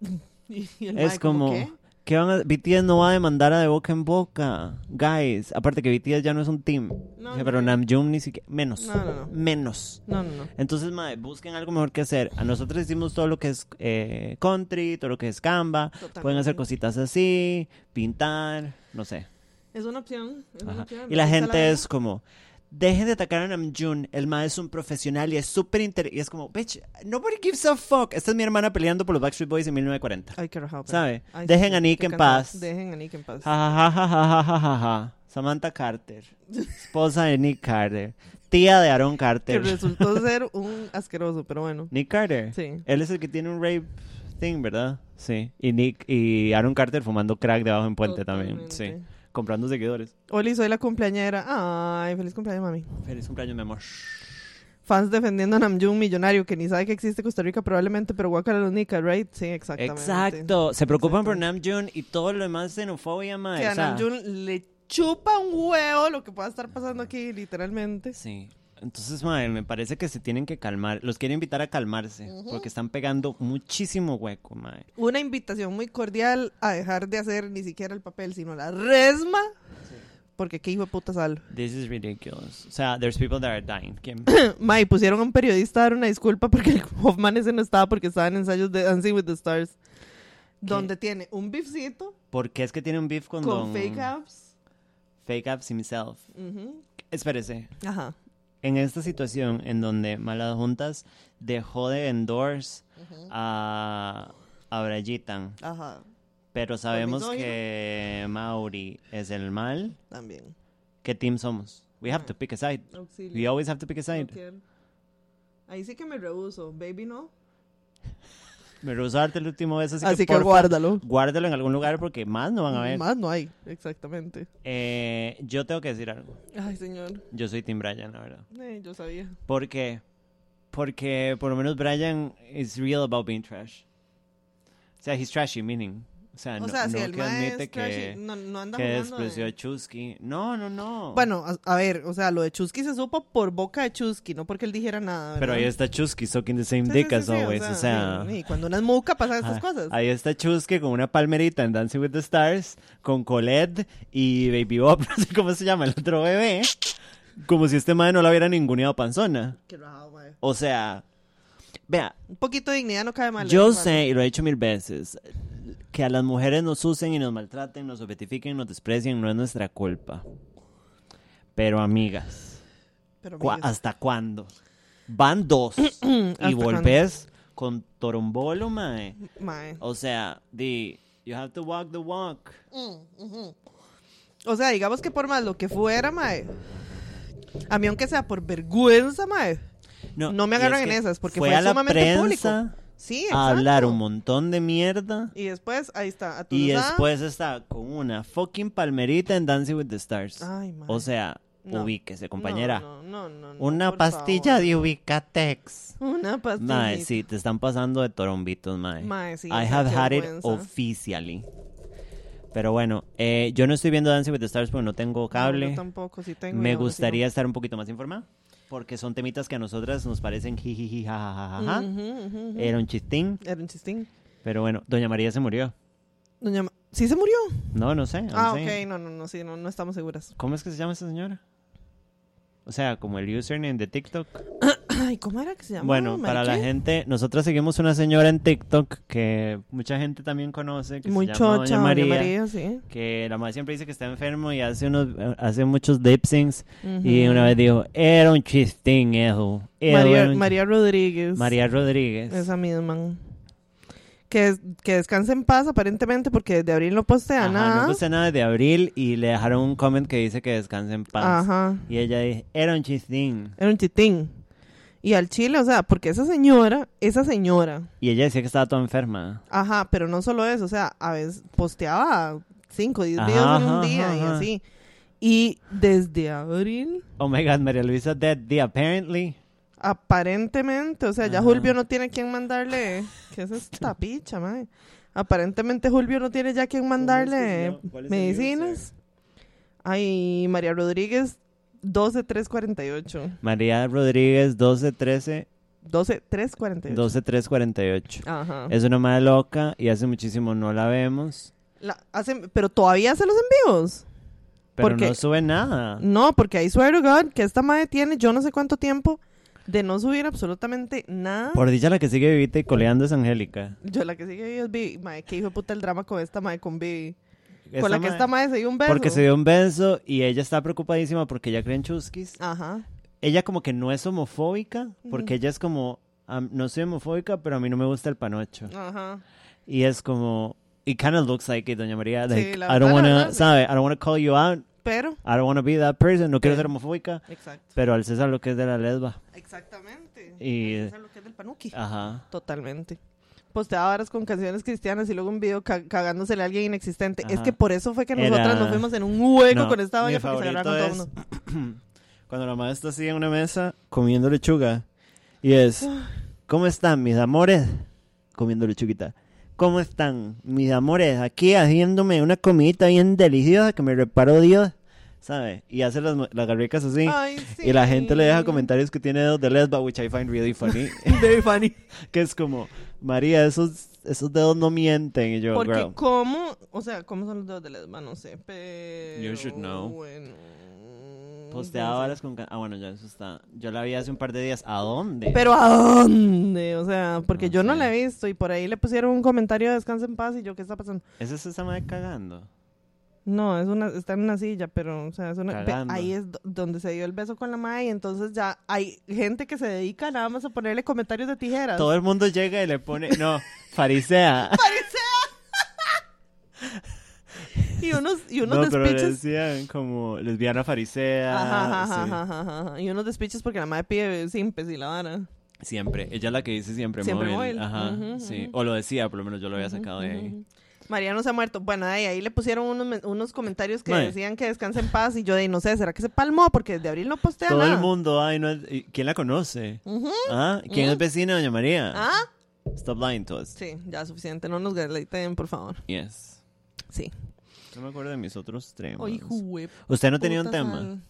Y el Es como... ¿qué? ¿Qué van a... BTS no va a demandar a de boca en boca. Guys, aparte que BTS ya no es un team. No, pero no. Namjoon ni siquiera... Menos. No, no, no. Menos. No, no, no. Entonces, mae, busquen algo mejor que hacer. A nosotros hicimos todo lo que es eh, country, todo lo que es Canva. Pueden hacer cositas así, pintar, no sé. Es una opción. es una Ajá. opción, Y la gente la- es como, dejen de atacar a Namjoon, el mae es un profesional y es súper inter... Y es como, bitch, nobody gives a fuck. Esta es mi hermana peleando por los Backstreet Boys en 1940. Ay, qué rajado, ¿Sabe? Ay, Dejen sí, a Nick en paz. Dejen a Nick en paz. Ja, ja, ja, ja, ja, ja, ja, ja. Samantha Carter, esposa de Nick Carter, tía de Aaron Que Carter. resultó ser un asqueroso, pero bueno. Nick Carter. Sí. Él es el que tiene un rape thing, ¿verdad? Sí. Y Nick y Aaron Carter fumando crack debajo en puente también. Sí. Comprando seguidores. Oli, soy la cumpleañera. Ay, feliz cumpleaños, mami. Feliz cumpleaños, mi amor. Fans defendiendo a Namjoon, millonario, que ni sabe que existe Costa Rica probablemente, pero guacala los nicas, right? Sí, exactamente. Exacto. Se preocupan por. Namjoon y todo lo demás xenofobia, mae. Que a Namjoon le chupa un huevo lo que pueda estar pasando aquí, literalmente. Sí. Entonces, mae, me parece que se tienen que calmar. Los quiero invitar a calmarse. Porque están pegando muchísimo hueco, mae. Una invitación muy cordial a dejar de hacer ni siquiera el papel, sino la resma. Porque qué hijo de puta sal. This is ridiculous. O sea, there's people that are dying. ¿Quién? May, pusieron a un periodista a dar una disculpa porque el Hoffman ese no estaba porque estaba en ensayos de Dancing with the Stars. Donde tiene un bifcito ¿Por qué es que tiene un beef con, con don- fake abs. Fake Abs himself. Ujú. Espérese. Ajá. En esta situación en donde Malas Juntas dejó de endorse a, a Brayitan, Ajá. pero sabemos que Mauri es el mal, También. ¿qué team somos? We have to pick a side. Auxilio. We always have to pick a side. Ahí sí que me rehuso. Baby, no. Me rehuso a darte el último beso, así, Así que, guárdalo. guárdalo en algún lugar porque más no van a ver. Más no hay. Exactamente. Eh, yo tengo que decir algo. Ay, señor. Yo soy Team Brian, la verdad. Eh, yo sabía. ¿Por qué? Porque por lo menos Brian is real about being trash. O sea, he's trashy, meaning. O sea, O no, sea, si no el que admite que, no, no anda que despreció de- a Chusky. No, no, no. Bueno, a, a ver, o sea, lo de Chusky se supo por boca de Chusky, no porque él dijera nada, Pero ahí está Chusky sucking the same Sí, dick sí, as sí, always. O sea, sí, cuando una es muca pasan estas ah, cosas. ahí está Chusky con una palmerita en Dancing with the Stars, con Colette y Baby Bob, no sé cómo se llama, el otro bebé. Como si este madre no la hubiera ninguneado panzona. Qué rajado, mae. O sea, vea, Un poquito de dignidad no cae mal. Yo sé, y lo he dicho mil veces, que a las mujeres nos usen y nos maltraten, nos objetifiquen, nos desprecien, no es nuestra culpa. Pero amigas, Pero, ¿cu- amigas, ¿hasta cuándo? Van dos y ¿Hasta volvés con torombolo, mae. mae. O sea, di, you have to walk the walk. O sea, digamos que por más lo que fuera, mae. A mí, aunque sea por vergüenza, mae. No me es agarran en esas, porque fue fue a la sumamente prensa Sí, a exacto. hablar un montón de mierda. Y después, ahí está. Y atunuzada. después está con una fucking palmerita en Dancing with the Stars. Ay, mae. O sea, No. ubíquese, compañera. No, no, no, no, Una pastilla favor. de Ubicatex. Una pastilla. Mae, sí, te están pasando de torombitos, mae. Mae, sí, I have had it officially. Pero bueno, eh, yo no estoy viendo Dancing with the Stars porque no tengo No, cable. yo tampoco, sí tengo. Me y gustaría estar un poquito más informada. Porque son temitas que a nosotras nos parecen jijiji, jajajaja. Ujú, ujú, ujú. Era un chistín. Era un chistín. Pero bueno, Doña María se murió. Doña Ma- ¿Sí se murió? No, no sé. Ah, saying. ok. No, no, no, sí, no, no estamos seguras. ¿Cómo es que se llama esa señora? O sea, como el username de TikTok. Ay, ¿cómo era que se llama? Bueno, para la gente, nosotros seguimos una señora en TikTok que mucha gente también conoce, que Muy se llama chocha, Doña María. María, sí. que la madre siempre dice que está enfermo y hace unos hace muchos lip syncs y una vez dijo, era un chistín eso. María, era un María Rodríguez. ch-". María Rodríguez. Esa misma. Que, que descanse en paz, aparentemente, porque desde abril no postea Ajá, nada. no puse nada de abril y le dejaron un comment que dice que descanse en paz. Ajá. Y ella dice, era un chistín. Era un chitín. Y al chile, o sea, porque esa señora, esa señora, Y ella decía que estaba toda enferma. ajá, pero no solo eso, o sea, a veces posteaba 5 o 10 Ajá, videos en un ajá, día y ajá. así. Y desde abril, Oh my god, María Luisa dead. The apparently. aparentemente, o sea, ya Ajá. Julio no tiene quien mandarle. ¿Qué es esta picha, mae? Aparentemente Julio no tiene ya quien mandarle medicinas. Ay, María Rodríguez, 12348. María Rodríguez 1213 12348. 12348. Ajá. Es una madre loca y hace muchísimo no la vemos. La- hace- pero todavía hace los envíos. Pero Porque- no sube nada. No, porque I swear to God que esta madre tiene yo no sé cuánto tiempo de no subir absolutamente nada. Por dicha la que sigue vivita y coleando es Angélica. Yo la que sigue ahí es Vivi. Madre, que hijo de puta el drama con esta madre, con Vivi. Con la que esta madre se dio un beso. Porque se dio un beso y ella está preocupadísima porque ella cree en chusquis. Ajá. Ella como que no es homofóbica porque ella es como, "Am- no soy homofóbica, pero a mí no me gusta el panocho. Ajá. Y es como, it kind of looks like it, doña María. Like, la I don't verdad, la wanna, verdad, sí. ¿sabe? I don't wanna call you out. Pero. I don't wanna be that person. No quiero Sí. ser homofóbica. Exacto. Pero al César lo que es de la lesba. Exactamente. Y- Eso es lo que es del panuki. Ajá. Totalmente. Posteaba varas con canciones cristianas y luego un video ca- cagándosele a alguien inexistente. Es que por eso fue que Era- nosotras nos fuimos en un hueco No, con esta vaina porque se agarraron con todo favorito el mundo. Cuando la madre está así en una mesa comiendo lechuga y es, ¿cómo están mis amores? Comiendo lechuguita. ¿Cómo están mis amores? Aquí haciéndome una comidita bien deliciosa que me reparó Dios, ¿sabe? Y hace las, las garricas así. Ay, sí. Y la gente le deja comentarios que tiene dedos de lesba, which I find really funny. Very funny. que es como, María, esos, esos dedos no mienten. Y yo, Porque girl, cómo, o sea, ¿cómo son los dedos de lesba? No sé, pero... You should know. Bueno. posteaba varas con... Ah, bueno, ya eso está. Yo la vi hace un par de días. ¿A dónde? Pero ¿a dónde? O sea, porque No yo no sé. la he visto y por ahí le pusieron un comentario de descansa en paz y yo, ¿qué está pasando? ¿Esa es esa madre cagando? No, es una, está en una silla, pero, o sea, es una, ahí es do- donde se dio el beso con la madre y entonces ya hay gente que se dedica nada más a ponerle comentarios de tijeras. Todo el mundo llega y le pone, no, farisea. Y unos, y unos no, pero despiches. decían como lesbiana farisea. Ajá, ajá, sí. ajá, ajá, ajá, ajá. Y unos despiches porque la madre pide simpes y la vara. Siempre, ella es la que dice siempre, Siempre móvil. móvil. Ajá, sí. O lo decía, por lo menos yo lo había sacado de Ujú, ahí. Ujú. María no se ha muerto. Bueno, ahí, ahí le pusieron unos, men- unos comentarios que Mae. decían que descanse en paz y yo de no sé, ¿será que se palmó? Porque desde abril no postea Todo nada. el mundo, ay, no, es- ¿y ¿quién la conoce? Ujú. ¿Ah? ¿Quién es vecina de Doña María? ¿Ah? Stop lying to us. Sí, ya suficiente. No nos gaslighten, por favor. Yes. Sí. No me acuerdo de mis otros temas. Ay, jue- ¿Usted no tenía un puta tema? sal.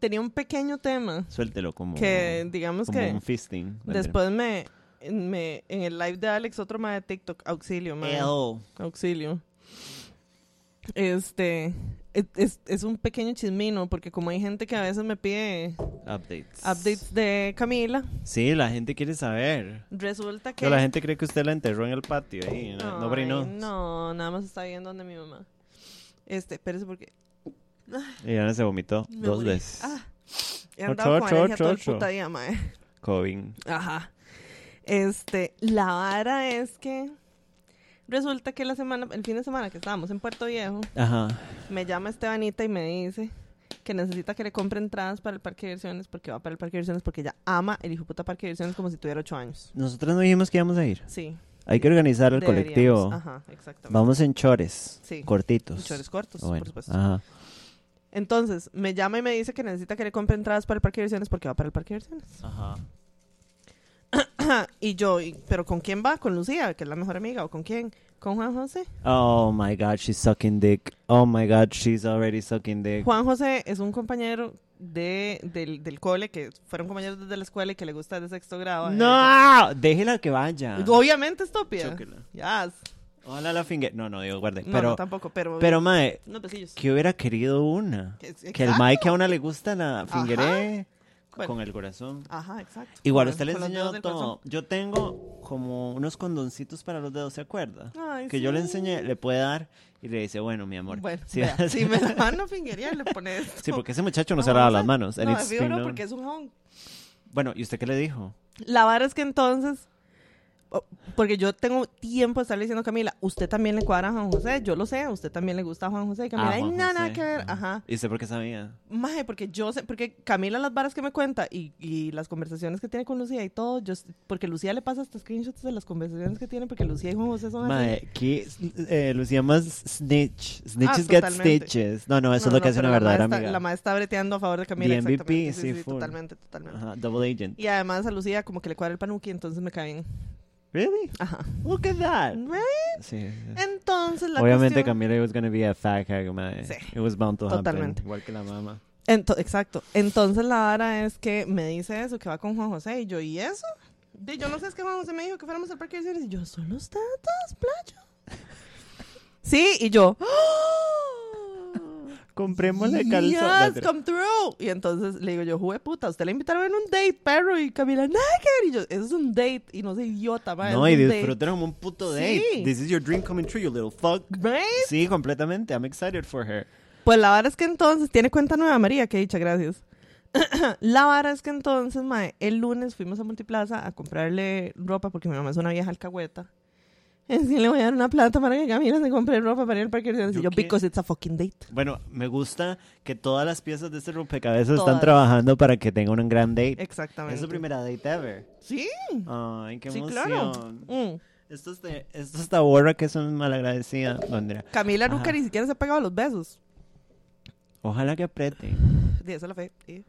Tenía un pequeño tema Suéltelo como, que, digamos como que un fisting. después me, me... En el live de Alex, otro más de TikTok, auxilio, mae. Auxilio. Este... Es, un pequeño chismino porque como hay gente que a veces me pide Updates. updates de Camila, Sí, la gente quiere saber. resulta que... Pero la gente cree que usted la enterró en el patio ahí. No. No, nada más está viendo donde mi mamá. Este, espérese porque Y Ana se vomitó me dos morí. veces. Ah, he Ocho, andado con ocho, alergia todo el ocho, puta día, mae. COVID. Ajá. Este, la vara es que resulta que la semana, el fin de semana que estábamos en Puerto Viejo, Ajá. me llama Estebanita y me dice que necesita que le compre entradas para el parque de diversiones porque va para el parque de diversiones porque ella ama el hijo puta parque de diversiones como si tuviera ocho años. Nosotros no dijimos que íbamos a ir. Sí. Hay que organizar el deberíamos. colectivo. Ajá, exactamente. Vamos en chores. Sí. Cortitos. En chores cortos, Bueno, por supuesto. Ajá. Entonces, me llama y me dice que necesita que le compre entradas para el parque de diversiones porque va para el parque de diversiones. Ajá. y yo, y- ¿pero con quién va? ¿Con Lucía, que es la mejor amiga? ¿O con quién? ¿Con Juan José? Oh my god, she's sucking dick. Oh my god, she's already sucking dick. Juan José es un compañero de, del, del cole, que fueron compañeros desde la escuela y que le gusta de sexto grado. No, déjela que vaya. Obviamente, estúpida. Chóquela. Yes. Ojalá la fingue. No, no, digo, guarde. No, pero, no, tampoco, pero... pero, mae, que hubiera querido una. Que- Que el mae que a una le gusta la fingeré Bueno. con el corazón. Ajá, exacto. Igual usted le del todo. Yo tengo como unos condoncitos para los dedos, ¿se acuerda? Ay, que yo le enseñé, le puede dar y le dice, bueno, mi amor. Bueno, si vea, si me la mano fingería, le pone esto. Sí, porque ese muchacho no, se No, lava las manos. No, no, porque es un jabón. Bueno, ¿y usted qué le dijo? La vara es que entonces, porque yo tengo tiempo de estarle diciendo a Camila, usted también le cuadra a Juan José, yo lo sé, a usted también le gusta a Juan José. Y Camila, Ah, ay, Juan no, nada José. que ver. Ah. Ajá. ¿Y usted por qué sabía? Maje, porque yo sé, porque Camila las varas que me cuenta y, y las conversaciones que tiene con Lucía y todo, yo, porque Lucía le pasa hasta screenshots de las conversaciones que tiene, porque Lucía y Juan José son así. Mae, ¿qué? Eh, Lucía más snitch. Snitches Ah, get totalmente. stitches. No, no, eso No, es lo que no, hace pero una verdadera amiga. La madre está breteando a favor de Camila. MVP, exactamente. sí, sí, sí, totalmente, totalmente. Ajá, double agent. Y además a Lucía como que le cuadra el panuki, entonces me cae bien. Really? Ajá. Look at that. Right? Sí. sí. Entonces la Obviamente cuestión- Camila was gonna be a fat hag, mae. Sí, It was bound to totalmente. happen. Igual que la mamá. Ento- exacto. Entonces la vara es que me dice eso, que va con Juan José. Y yo, ¿y eso? Y yo no sé, es que Juan José me dijo que fuéramos al parque de diversiones. Y yo, son los tatas, playa. Sí, y yo, ¡Oh! Comprémosle calzón. Yes, come through. Y entonces le digo yo, jugué puta, usted le invitaron en un date, perro. Y Camila, nada que ver. Y yo, eso es un date. Y no sé, idiota, ma, No, y como un puto date. Sí. This is your dream coming true, you little fuck. Right? Sí, completamente. I'm excited for her. Pues la vara es que entonces, tiene cuenta nueva María, que dicha, gracias. la vara es que entonces, mae, el lunes fuimos a Multiplaza a comprarle ropa porque mi mamá es una vieja alcahueta. En sí le voy a dar una plata para que Camila se compre ropa para ir al parque de ¿Yo because it's a fucking date. Bueno, me gusta que todas las piezas de este rompecabezas están Todas. trabajando para que tenga un gran date. Exactamente. Es su primera date ever. Sí, Ay, qué sí, emoción. claro. Mm. Esto, es de- esto está borra que es malagradecida, Andrea. Camila nunca Ajá. ni siquiera se ha pegado los besos. Ojalá que apriete. Di, esa es la fe. sí.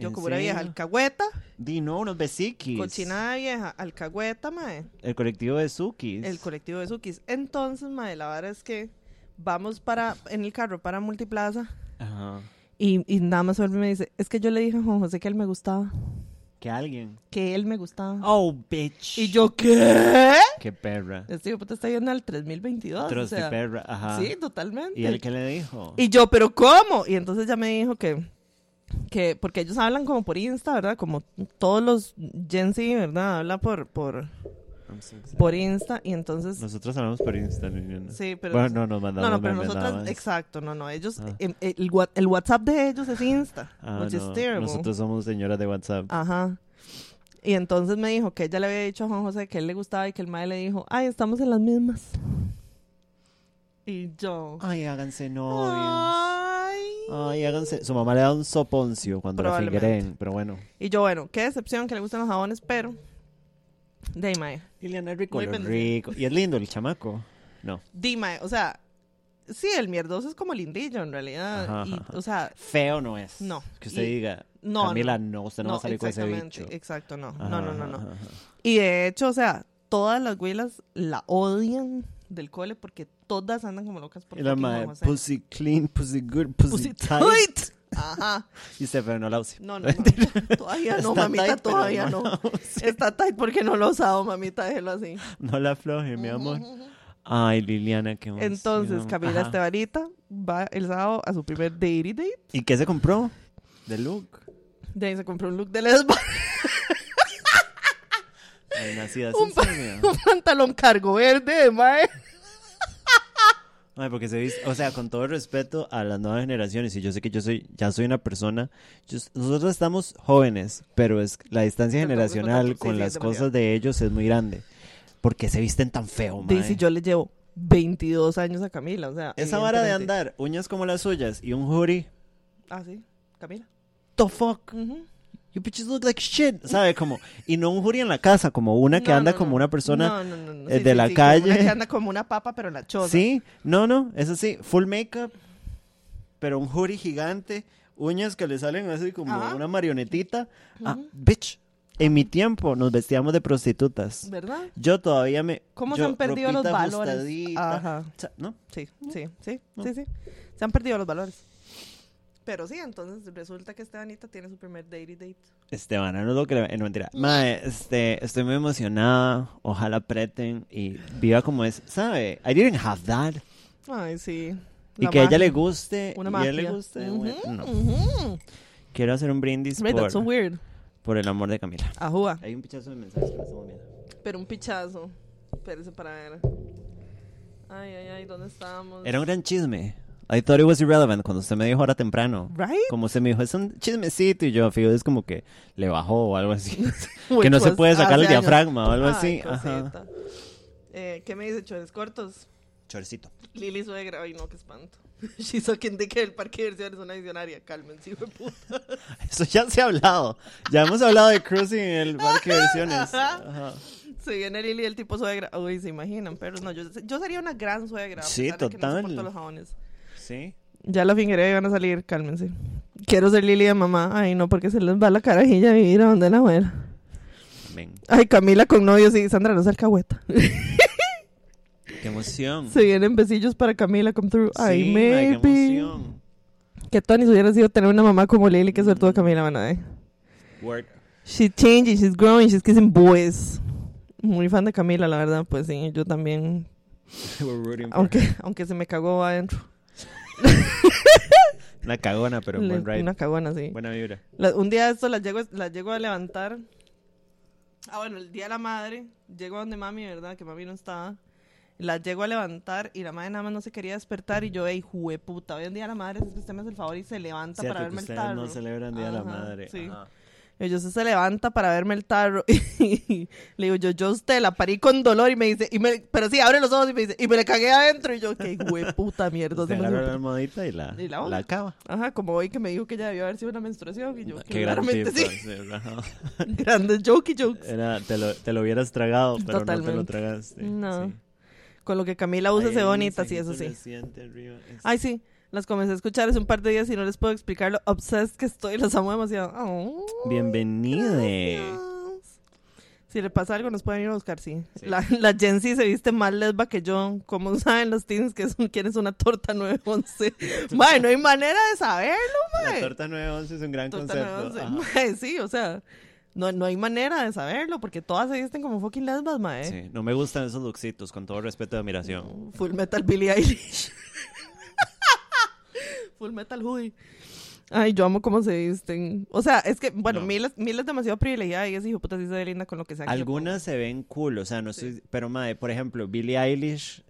Yo ¿En como una vieja alcahueta, Di no, unos besiquis. cochinada vieja, alcahueta, mae. El colectivo de Sukis. el colectivo de Sukis. Entonces, mae, la verdad es que vamos para en el carro para Multiplaza Ajá. y, y nada más vuelve y me dice, es que yo le dije a Juan José que él me gustaba, Que alguien. que él me gustaba. Oh, bitch. Y yo, ¿qué? Qué perra. Este puta está yendo al 3022. o Trusty sea, perra. Ajá. Sí, totalmente. ¿Y él qué le dijo? Y yo, ¿pero cómo? Y entonces ya me dijo que, que porque ellos hablan como por Insta, ¿verdad? Como todos los Gen Z, ¿verdad? Habla por, por, por Insta y entonces... Nosotros hablamos por Insta, Liliana. Sí, pero... Bueno, no, nos No, mandamos no, pero memes nada nosotras, exacto, no, no, ellos, Ah. em, el, WhatsApp de ellos es Insta, Ah, which is no, terrible. Nosotros somos señoras de WhatsApp. Ajá. Y entonces me dijo que ella le había dicho a Juan José que él le gustaba y que el mae le dijo, ay, estamos en las mismas. Y yo, Ay, háganse novio. ay. Ay, háganse. Su mamá le da un soponcio cuando la fingeren, pero bueno. Y yo, bueno, qué decepción que le gustan los jabones, pero... De mae. Liliana es rico, rico. Y es lindo el chamaco. No. Di, mae, o sea, sí, el mierdoso es como lindillo en realidad. Ajá, y, ajá, o sea, Feo no es. No. Que usted Y- diga, no, Camila, no. no, usted no, va a salir con ese exactamente, bicho. Exacto, no. Ajá, no, no, no, ajá, no. ajá. Y de hecho, o sea, todas las güilas la odian del cole porque todas andan como locas por Y la madre, pussy clean, pussy good, pussy, Pussy tight. tight. Ajá. Y usted, pero no la use. No, no. Todavía no, Está mamita, tight, todavía no. Está tight porque no lo he usado, mamita, déjelo así. No la afloje, mi amor. Ay, Liliana, qué emoción. Entonces, Camila. Estebanita va el sábado a su primer datey date. ¿Y qué se compró? De look. De ahí se compró un look de lesba, Ay, nacida Un pa- un pantalón cargo verde, mae. Ay, porque se viste, o sea, con todo el respeto a las nuevas generaciones, y yo sé que yo soy, ya soy una persona, yo- nosotros estamos jóvenes, pero es la distancia generacional con sí, las cosas de ellos es muy grande. Porque se visten tan feo, mae. Dice, yo le llevo 22 años a Camila, o sea. Esa vara de andar, uñas como las suyas y un hoodie, Ah, sí, Camila. the fuck? Ujú. You bitches look like shit, ¿sabe? Como, y no un hoodie en la casa, como una que No, anda no, como no. una persona No, no, no, no. eh, Sí, de sí, la sí, como una calle. que anda como una papa, pero en la choza. Sí, no, no, eso sí, full makeup, pero un hoodie gigante, uñas que le salen así como Ajá. una marionetita. Ah, Ujú. bitch, en mi tiempo nos vestíamos de prostitutas. ¿Verdad? Yo todavía me... ¿Cómo yo, se han perdido los valores? Ajá. o sea, ¿no? Sí, sí, sí, No. sí, sí. Se han perdido los valores. Pero sí, entonces resulta que Estebanita tiene su primer datey date. Esteban, no es lo que le... eh, No, mentira. Mae, este, estoy muy emocionada. Ojalá apreten y viva como es. ¿Sabe? I didn't have that. Ay, sí. Y que a ella le guste Una y a él le guste. No. Quiero hacer un brindis Right, that's so por, weird. por el amor de Camila. Ajúa. Hay un pichazo de mensajes que no estamos viendo. Pero un pichazo. Espérese para ver. Ay, ay, ay, ¿dónde estábamos? Era un gran chisme. I thought it was irrelevant cuando usted me dijo ahora temprano. Right? Como usted me dijo, es un chismecito y yo, fijo, es como que le bajó o algo así. que no se puede sacar el diafragma o algo Ay, así. Ajá. Eh, ¿Qué me dice, chores cortos? Chorcito. Lili suegra. Ay, no, qué espanto. She's sucking dick el parque de diversiones una visionaria. Cálmense, hijo de puta. Eso ya se ha hablado. Ya hemos hablado de cruising en el parque de versiones. Ajá. Se viene Lili el tipo suegra. Uy, se imaginan, pero no, yo, yo sería una gran suegra. Sí, de que no total. los jabones. Sí. Ya la fingeré van a salir, cálmense. Quiero ser Lili de mamá. Ay, no, porque se les va la carajilla a vivir a donde la abuela. Amén. Ay, Camila con novio, sí, Sandra no es alcahueta. Qué emoción. Se vienen besillos para Camila come through. Ay, maybe. qué emoción. Que Tony hubiera sido tener una mamá como Lili, que suerte Camila van a ver. Word. She's changing, she's growing, she's kissing boys. Muy fan de Camila, la verdad, pues sí, yo también. We're rooting for Aunque, her. aunque se me cagó adentro. Una cagona, pero Le- buen ride. Una cagona, sí. Buena vibra. La- un día esto las llego, las llego a levantar. Ah, bueno, el día de la madre. Llego a donde mami, ¿verdad? Que mami no estaba. Las llego a levantar y la madre nada más no se quería despertar. Y yo, ey, puta, hoy en día de la madre, es que usted me hace el favor y se levanta Cierto para que verme el ustedes tarro. no celebran Día de la Madre. sí. Ajá. Y yo, se levanta para verme el tarro. Y le digo, yo, yo usted la parí con dolor. Y me dice, y me, pero sí, abre los ojos y me dice, y me le cagué adentro. Y yo, qué puta mierda. Se me agarra la supo". almohadita y la, Y la la. Ajá, como hoy que me dijo que ya debió haber sido una menstruación. Y yo, Qué gran claramente sí. Grandes jokey jokes. Era, te, lo, te lo hubieras tragado, pero no te lo Totalmente. tragaste. No. sí. Con lo que Camila usa se bonita, sí, eso sí. arriba. Es- Ay, sí. Las comencé a escuchar hace un par de días y no les puedo explicar lo obsessed que estoy. Las amo demasiado. Oh, Bienvenide. gracias. Si le pasa algo, nos pueden ir a buscar, sí. Sí. La, la Gen Z se viste más lesba que yo. Como saben los teens que son, quieres una torta 911? Mae, no hay manera de saberlo, La mae. torta 911 es un gran Torta concepto. 911. ajá. Mae, sí, o sea, no, no hay manera de saberlo porque todas se visten como fucking lesbas, mae. Sí, no me gustan esos looksitos, con todo respeto y admiración. Full Metal Billie Eilish. Full Metal Hoodie. Ay, yo amo cómo se visten. O sea, es que, bueno, No. miles, miles demasiado privilegiada y esa hijo puta sí se ve linda con lo que se Algunas se ven cool, o sea, no Sí. estoy... Pero, madre, por ejemplo, Billie Eilish,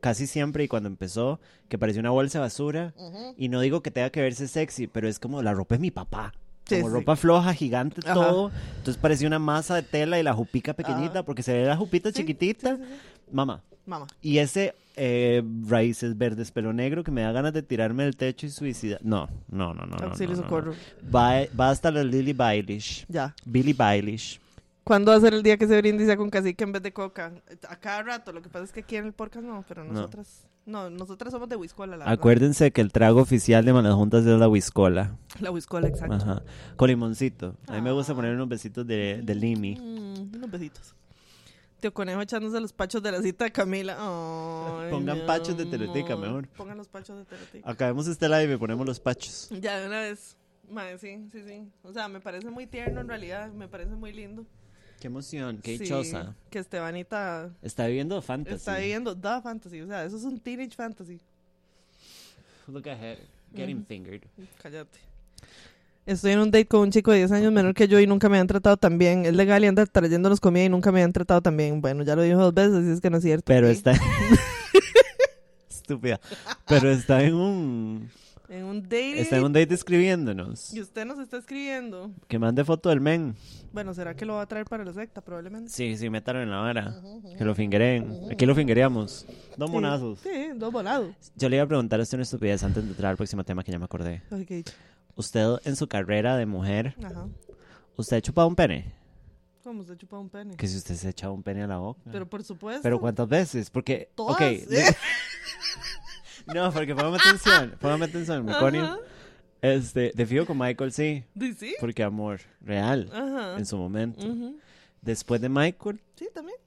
casi siempre y cuando empezó, que parecía una bolsa de basura. ponga. Ujú. Y no digo que tenga que verse sexy, pero es como la ropa de mi papá. Sí, Como sí. ropa floja, gigante, Ajá. todo. Entonces parecía una masa de tela y la jupica pequeñita, Ajá. porque se ve la jupita Sí, chiquitita. Mamá. Mamá. Y ese eh, raíces verdes, pelo negro, que me da ganas de tirarme del techo y suicidar. No, no, no, no. Auxilio, no, no, socorro. no. Va, va hasta la Lily Bailish. Ya. Billie Bailish. ¿Cuándo va a ser el día que se brindiza con cacique en vez de coca? A cada rato. Lo que pasa es que aquí en el podcast no, pero No. nosotras... No, nosotras somos de Wiscola, la verdad. Acuérdense que el trago oficial de Malas Juntas es la Wiscola. La Wiscola, exacto. Ajá. Con limoncito. A mí me gusta Ah. poner unos besitos de, de limi. Mm, unos besitos. Tío Conejo echándose los pachos de la cita de Camila. Ay, Pongan pachos de teletica, mejor. Pongan los pachos de teletica. Acabemos este live y ponemos los pachos. Ya de una vez. Madre, sí, sí, sí. O sea, me parece muy tierno en realidad. Me parece muy lindo. Qué emoción, qué Sí, dichosa. Que Estebanita Está viviendo fantasy. está viviendo The Fantasy. O sea, eso es un teenage fantasy. Look ahead. Getting Ujú. fingered. Cállate. Estoy en un date con un chico de 10 años menor que yo y nunca me han tratado tan bien. Es legal y anda trayéndonos comida y nunca me han tratado tan bien. Bueno, ya lo dijo dos veces, así es que no es cierto. Pero Y está... Estúpida. Pero está en un... En un date. Está en un date escribiéndonos. Y usted nos está escribiendo. Que mande foto del men. Bueno, ¿será que lo va a traer para la secta? Probablemente. Sí, sí, métalo en la vara. Que lo fingereen. Aquí lo fingeríamos. Dos Sí. monazos. Sí, dos volados. Yo le iba a preguntar usted una estupidez antes de entrar al próximo tema que ya me acordé. Ay, qué dicha. Usted en su carrera de mujer, Ajá. ¿usted ha chupado un pene? ¿Cómo se chupa un pene? Que si usted se ha echado un pene a la boca. Pero por supuesto. ¿Pero cuántas veces? Porque, Todas. ok. de- no, porque póngame atención, póngame atención, mi. Ajá. Este, de fijo con Michael sí, ¿Sí? sí? porque amor, real, Ajá. en su momento. Después de Michael, Sí, también.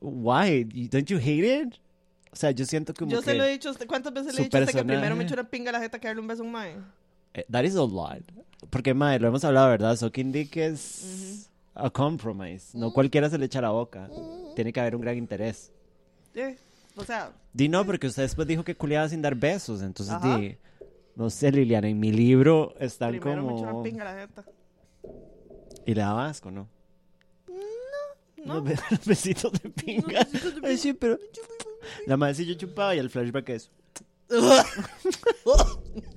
why? Don't you hate it? O sea, yo siento como Yo que se lo he dicho. a usted- ¿Cuántas veces le he dicho a usted que primero me echo una pinga a la jeta que darle un beso a un mae? Eh, that is a lot. Porque mae, lo hemos hablado, ¿verdad? Sucking dick es a compromise. No cualquiera se le echa la boca. Tiene que haber un gran interés. Eh, O sea, Di no, porque usted después dijo que culiaba sin dar besos, entonces di, No sé, Liliana, en mi libro están Primero me echó una como... pinga la jeta. Y le daba asco, ¿no? No. Be- los besitos de pinga. besitos de Ay, sí, pero... La madre sí yo chupaba y el flashback es...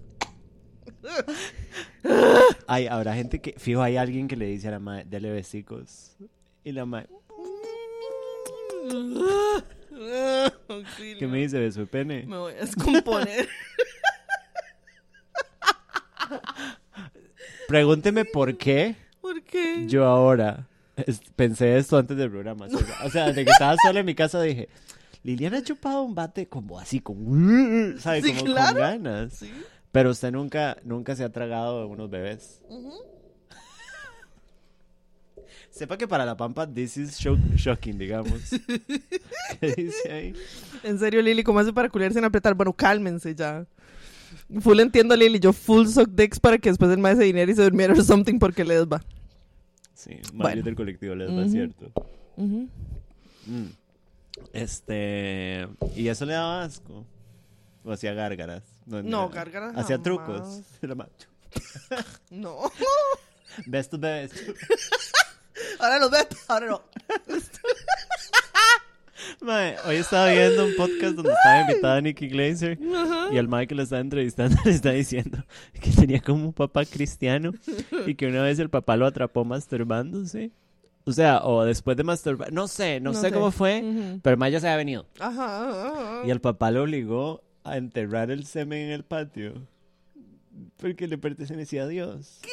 Ay, habrá gente que... Fijo, hay alguien que le dice a la madre, dale besicos. Y la madre... ¿Qué me dice? ¿Beso de pene? Me voy a descomponer. Pregúnteme por qué ¿Por qué? yo ahora es- pensé esto antes del programa. O sea, o sea, de que estaba sola en mi casa dije, Liliana ha chupado un bate como así, con, ¿sabe? Sí, como con ganas. Sí. Pero usted nunca, nunca se ha tragado unos bebés. Sepa que para la pampa, this is shock- shocking, digamos. ¿Qué dice ahí? En serio, Lili, ¿cómo hace para culiarse sin apretar? Bueno, cálmense ya. Full entiendo a Lili, yo full suck dicks para que después el maestro se dinero y se durmiera o something porque les va. Sí, Mario Bueno. del colectivo les va, Ujú. cierto. Mm. Este. ¿Y eso le daba asco? ¿O hacía gárgaras? No, gárgaras Hacía jamás. trucos. Era ma- No. Ve estos bebés. Ahora los ves, ahora no. Mae, hoy estaba viendo un podcast donde estaba invitada Nikki Glazer y al mae que lo estaba entrevistando le está diciendo que tenía como un papá cristiano y que una vez el papá lo atrapó masturbándose. O sea, o después de masturbar, no sé, no, No sé, sé. cómo fue, Ujú. pero el mae ya se había venido. Ajá, ajá, ajá. Y el papá lo obligó a enterrar el semen en el patio. Porque le pertenecía a Dios. ¿Qué?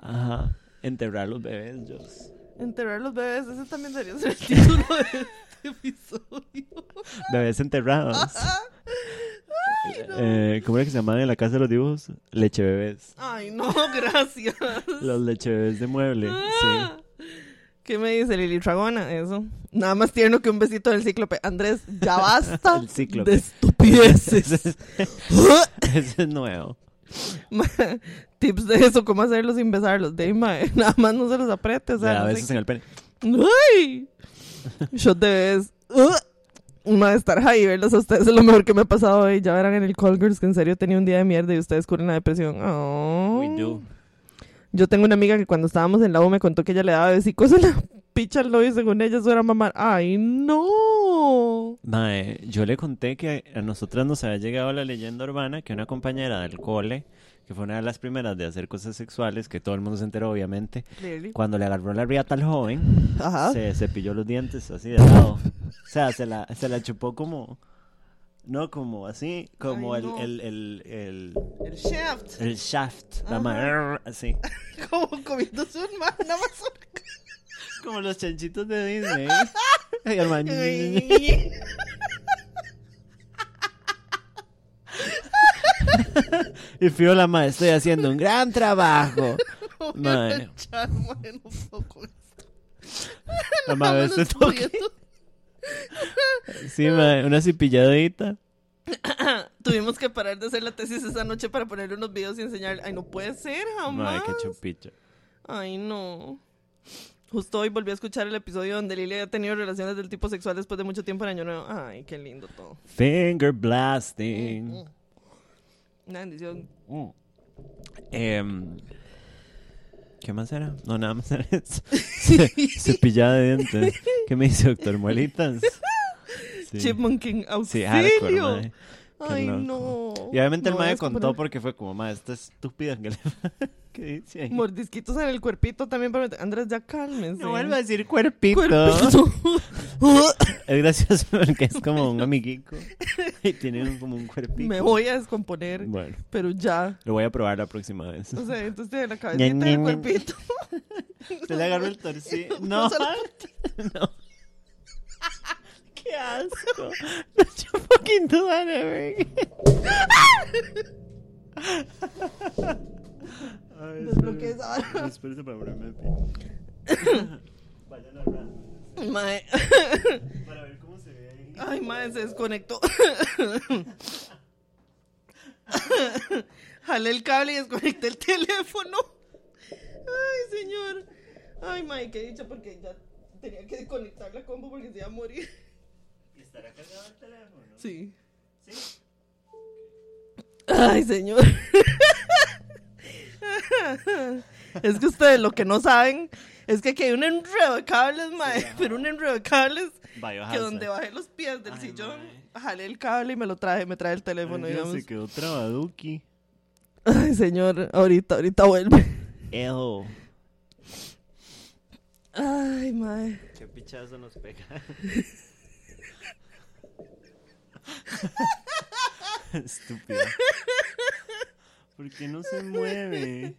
Ajá. Enterrar los bebés, Dios. Enterrar los bebés, ese también debería ser el título de este episodio. Bebés enterrados. Ay, no. Eh, ¿Cómo era que se llamaban en la casa de los dibujos? Leche bebés. Ay, no, gracias. Los leche bebés de mueble. Ah. ¿Qué me dice Lili Tragona? Eso. Nada más tierno que un besito del cíclope. Andrés, ya basta El cíclope. de estupideces. Ese es, ese es nuevo. Ma, Tips de eso, cómo hacerlo sin besarlos. De ma, nada más no se los apriete. O O sea, sea, a no sé veces en el pene. ¡Ay! Shot de. Una de estar ahí verlos a ustedes es lo mejor que me ha pasado hoy. Ya verán en el Call Girls que en serio tenía un día de mierda y ustedes curan la depresión. Oh. We do. Yo tengo una amiga que cuando estábamos en la U me contó que ella le daba besicos a la picha al y según ella eso era mamar. ¡Ay, no! Mae, yo le conté que a nosotras nos había llegado la leyenda urbana que una compañera del cole, que fue una de las primeras de hacer cosas sexuales, que todo el mundo se enteró obviamente, cuando le agarró la riata al joven, Ajá. se cepilló los dientes así de lado. O sea, se la, se la chupó como... No, como así, como Ay, el, no. el, el, el, El shaft. el shaft, la Ajá. ma- así. Como comiéndose un man, nada más. Como los chanchitos de Disney. Y el man- y fío la madre, estoy haciendo un gran trabajo. Mae. Echar, mae, no puedo esto. La madre este toque. Sí, una cepilladita. Tuvimos que parar de hacer la tesis esa noche para ponerle unos videos y enseñar. Ay, no puede ser, jamás. qué chupicha. Ay, no. Justo hoy volví a escuchar el episodio donde Lili había tenido relaciones del tipo sexual después de mucho tiempo en Año Nuevo. Ay, qué lindo todo. Finger blasting. Una bendición. Mm. Em, ¿Qué más era? No, nada más era eso. Ce- Cepillada de dientes. ¿Qué me dice, doctor? ¿Muelitas? Sí. Chipmunking, Sí, hardcore, auxilio. Ay, loco. no. Y obviamente Me el mae contó porque fue como, mae, esta estúpida que le... ¿Qué dice ahí? Mordisquitos en el cuerpito también para meter- Andrés, ya cálmense. No vuelva a decir cuerpito. Cuerpito. Es gracioso porque es como un amiguico. Y tiene como un cuerpito. Me voy a descomponer, Bueno, pero ya. lo voy a probar la próxima vez. O sea, entonces tiene la cabecita Ñe, el cuerpito. Se le agarró el torcido. No, no. Qué asco. No, yo fucking do that ever Desbloqueé esa para ponerme de pie. Vayan a hablar. Mae. Para ver cómo se ve ahí. Ay, madre, se desconectó. Jalé el cable y desconecté el teléfono. Ay, señor. Ay, madre, qué dicha porque ya tenía que desconectar la combo porque se iba a morir. ¿Y estará cargado el teléfono? Sí. Sí. Ay, señor. es que ustedes lo que no saben es que aquí hay un enredo de cables, mae. pero un enredo de cables que donde bajé los pies del Ay, sillón, mae. jalé el cable y me lo traje, me trae el teléfono, Ay, digamos. se quedó trabaduki. Ay, señor, ahorita, ahorita vuelve. Ew. Ay, mae. Qué pichazo nos pega. Estúpida. ¿Por qué no se mueve?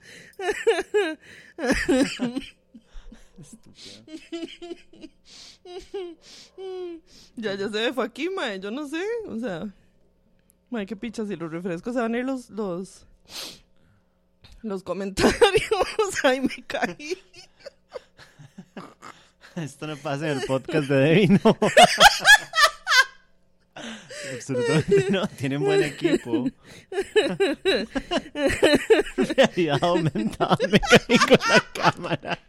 Estúpida. Ya, ya se fue aquí, mae, yo no sé, o sea, mae, qué picha, si los refrescos se van a ir los, los, los comentarios, ay, me caí. Esto no pasa en el podcast de Debbie, no. Absolutamente no. Tienen buen equipo. Realidad aumentada. Me caí con la cámara.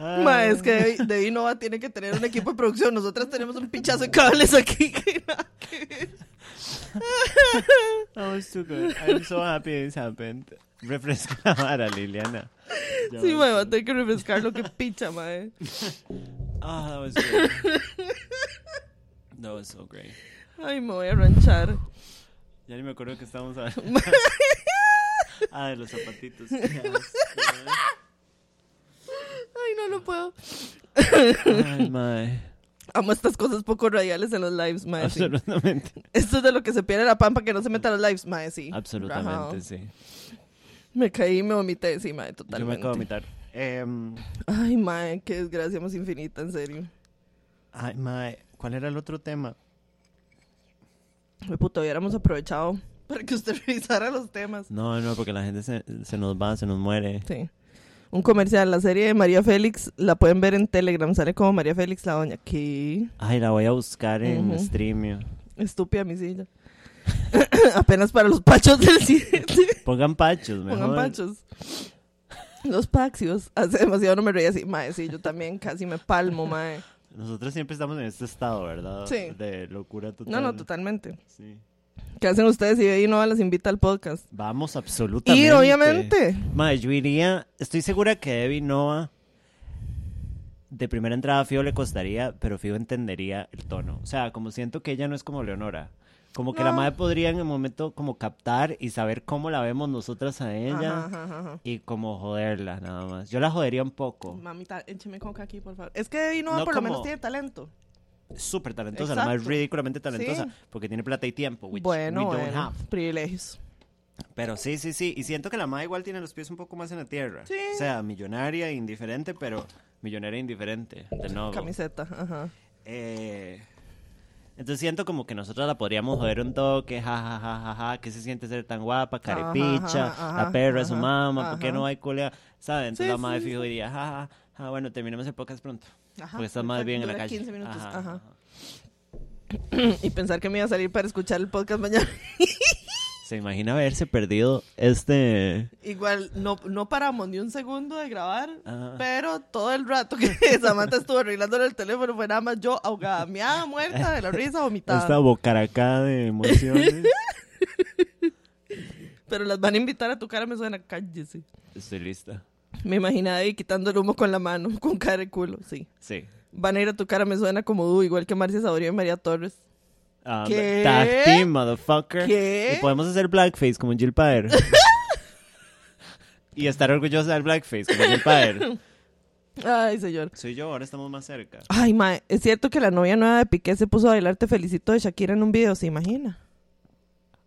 Mae, es que Debbie, Debbie Nova tiene que tener un equipo de producción, nosotras tenemos un pichazo de cables aquí que nada que ver. That was too good. I'm so happy this happened. Refresca la vara, Liliana. Ya Sí, mae, va a tener que refrescar lo que picha, mae. Ah, that was great. That was so great. Ay, me voy a ranchar. Ya ni me acuerdo que estábamos hablando. ah, de los zapatitos. Ay, no, no puedo. Ay, mae. Amo estas cosas poco radiales en los lives, mae. sí. Absolutamente. Esto es de lo que se pierde la pampa que no se meta a los lives, mae, sí. Absolutamente, Rajao. sí. Me caí y me vomité, sí, mae, Yo me totalmente. acabo de vomitar. Em, Ay, mae, qué desgracia más infinita, en serio. ay, mae. ¿Cuál era el otro tema? Me puto, hubiéramos aprovechado para que usted revisara los temas. No, no, porque la gente se, se nos va, se nos muere. Sí. Un comercial, la serie de María Félix, la pueden ver en Telegram, sale como María Félix la doña. Qué Ay, la voy a buscar en Ujú. Streamio. estúpida mi silla. Apenas para los pachos del siguiente. Pongan pachos, mejor. Pongan pachos. Los paxios. Hace demasiado no me reía así. Mae, sí, yo también casi me palmo, mae. Nosotros siempre estamos en este estado, ¿verdad? Sí. De locura total. No, no, totalmente. Sí. ¿Qué hacen ustedes si y no las invita al podcast? Vamos, absolutamente. Y obviamente. Mae, yo iría... Estoy segura que Debbie Nova... De primera entrada, Fío le costaría, pero Fío entendería el tono. O sea, como siento que ella no es como Leonora. Como que la madre podría en el momento como captar y saber cómo la vemos nosotras a ella. Ajá, ajá, ajá. Y como joderla, nada más. Yo la jodería un poco. Mamita, écheme coca aquí, por favor. Es que Nova No por lo menos tiene talento. Súper talentosa, la más Exacto. ridículamente talentosa. Sí. Porque tiene plata y tiempo, which bueno, we don't bueno. have. Privilegios. Pero sí, sí, sí. Y siento que la madre igual tiene los pies un poco más en la tierra. Sí. O sea, millonaria, indiferente, pero millonaria indiferente. De nuevo. Camiseta, ajá. Eh, entonces siento como que nosotros la podríamos joder un toque, ja, ja, ja, ja, ja, que se siente ser tan guapa, carepicha, ajá, la ajá, perra es su mamá, ¿por qué no hay culea? ¿Saben? Entonces Sí, la madre sí, fijo diría, ja, ja, ja, bueno, terminemos el podcast pronto. Ajá, porque estás más bien en la calle. 15 minutos. Y pensar que me iba a salir para escuchar el podcast mañana. Se imagina haberse perdido este... Igual, no, no paramos ni un segundo de grabar, Ajá. pero todo el rato que Samantha estuvo arreglándole el teléfono fue nada más yo ahogada, miada, muerta, de la risa, vomitada. Esta bocaracada de emociones. Pero las van a invitar a tu cara, me suena, cállese. Estoy lista. Me imaginaba ahí quitando el humo con la mano, con cara de culo, sí. Sí. Van a ir a tu cara, me suena como tú, igual que Marcia Saborío y María Torres. Um, ¿Qué? Tag team, motherfucker. ¿Qué? Y podemos hacer blackface como Jill Paer. y estar orgullosa del blackface como Jill Paer. Ay, señor. Soy yo, ahora estamos más cerca. Ay, mae, es cierto que la novia nueva de Piqué se puso a bailar Te Felicito de Shakira en un video, ¿se imagina?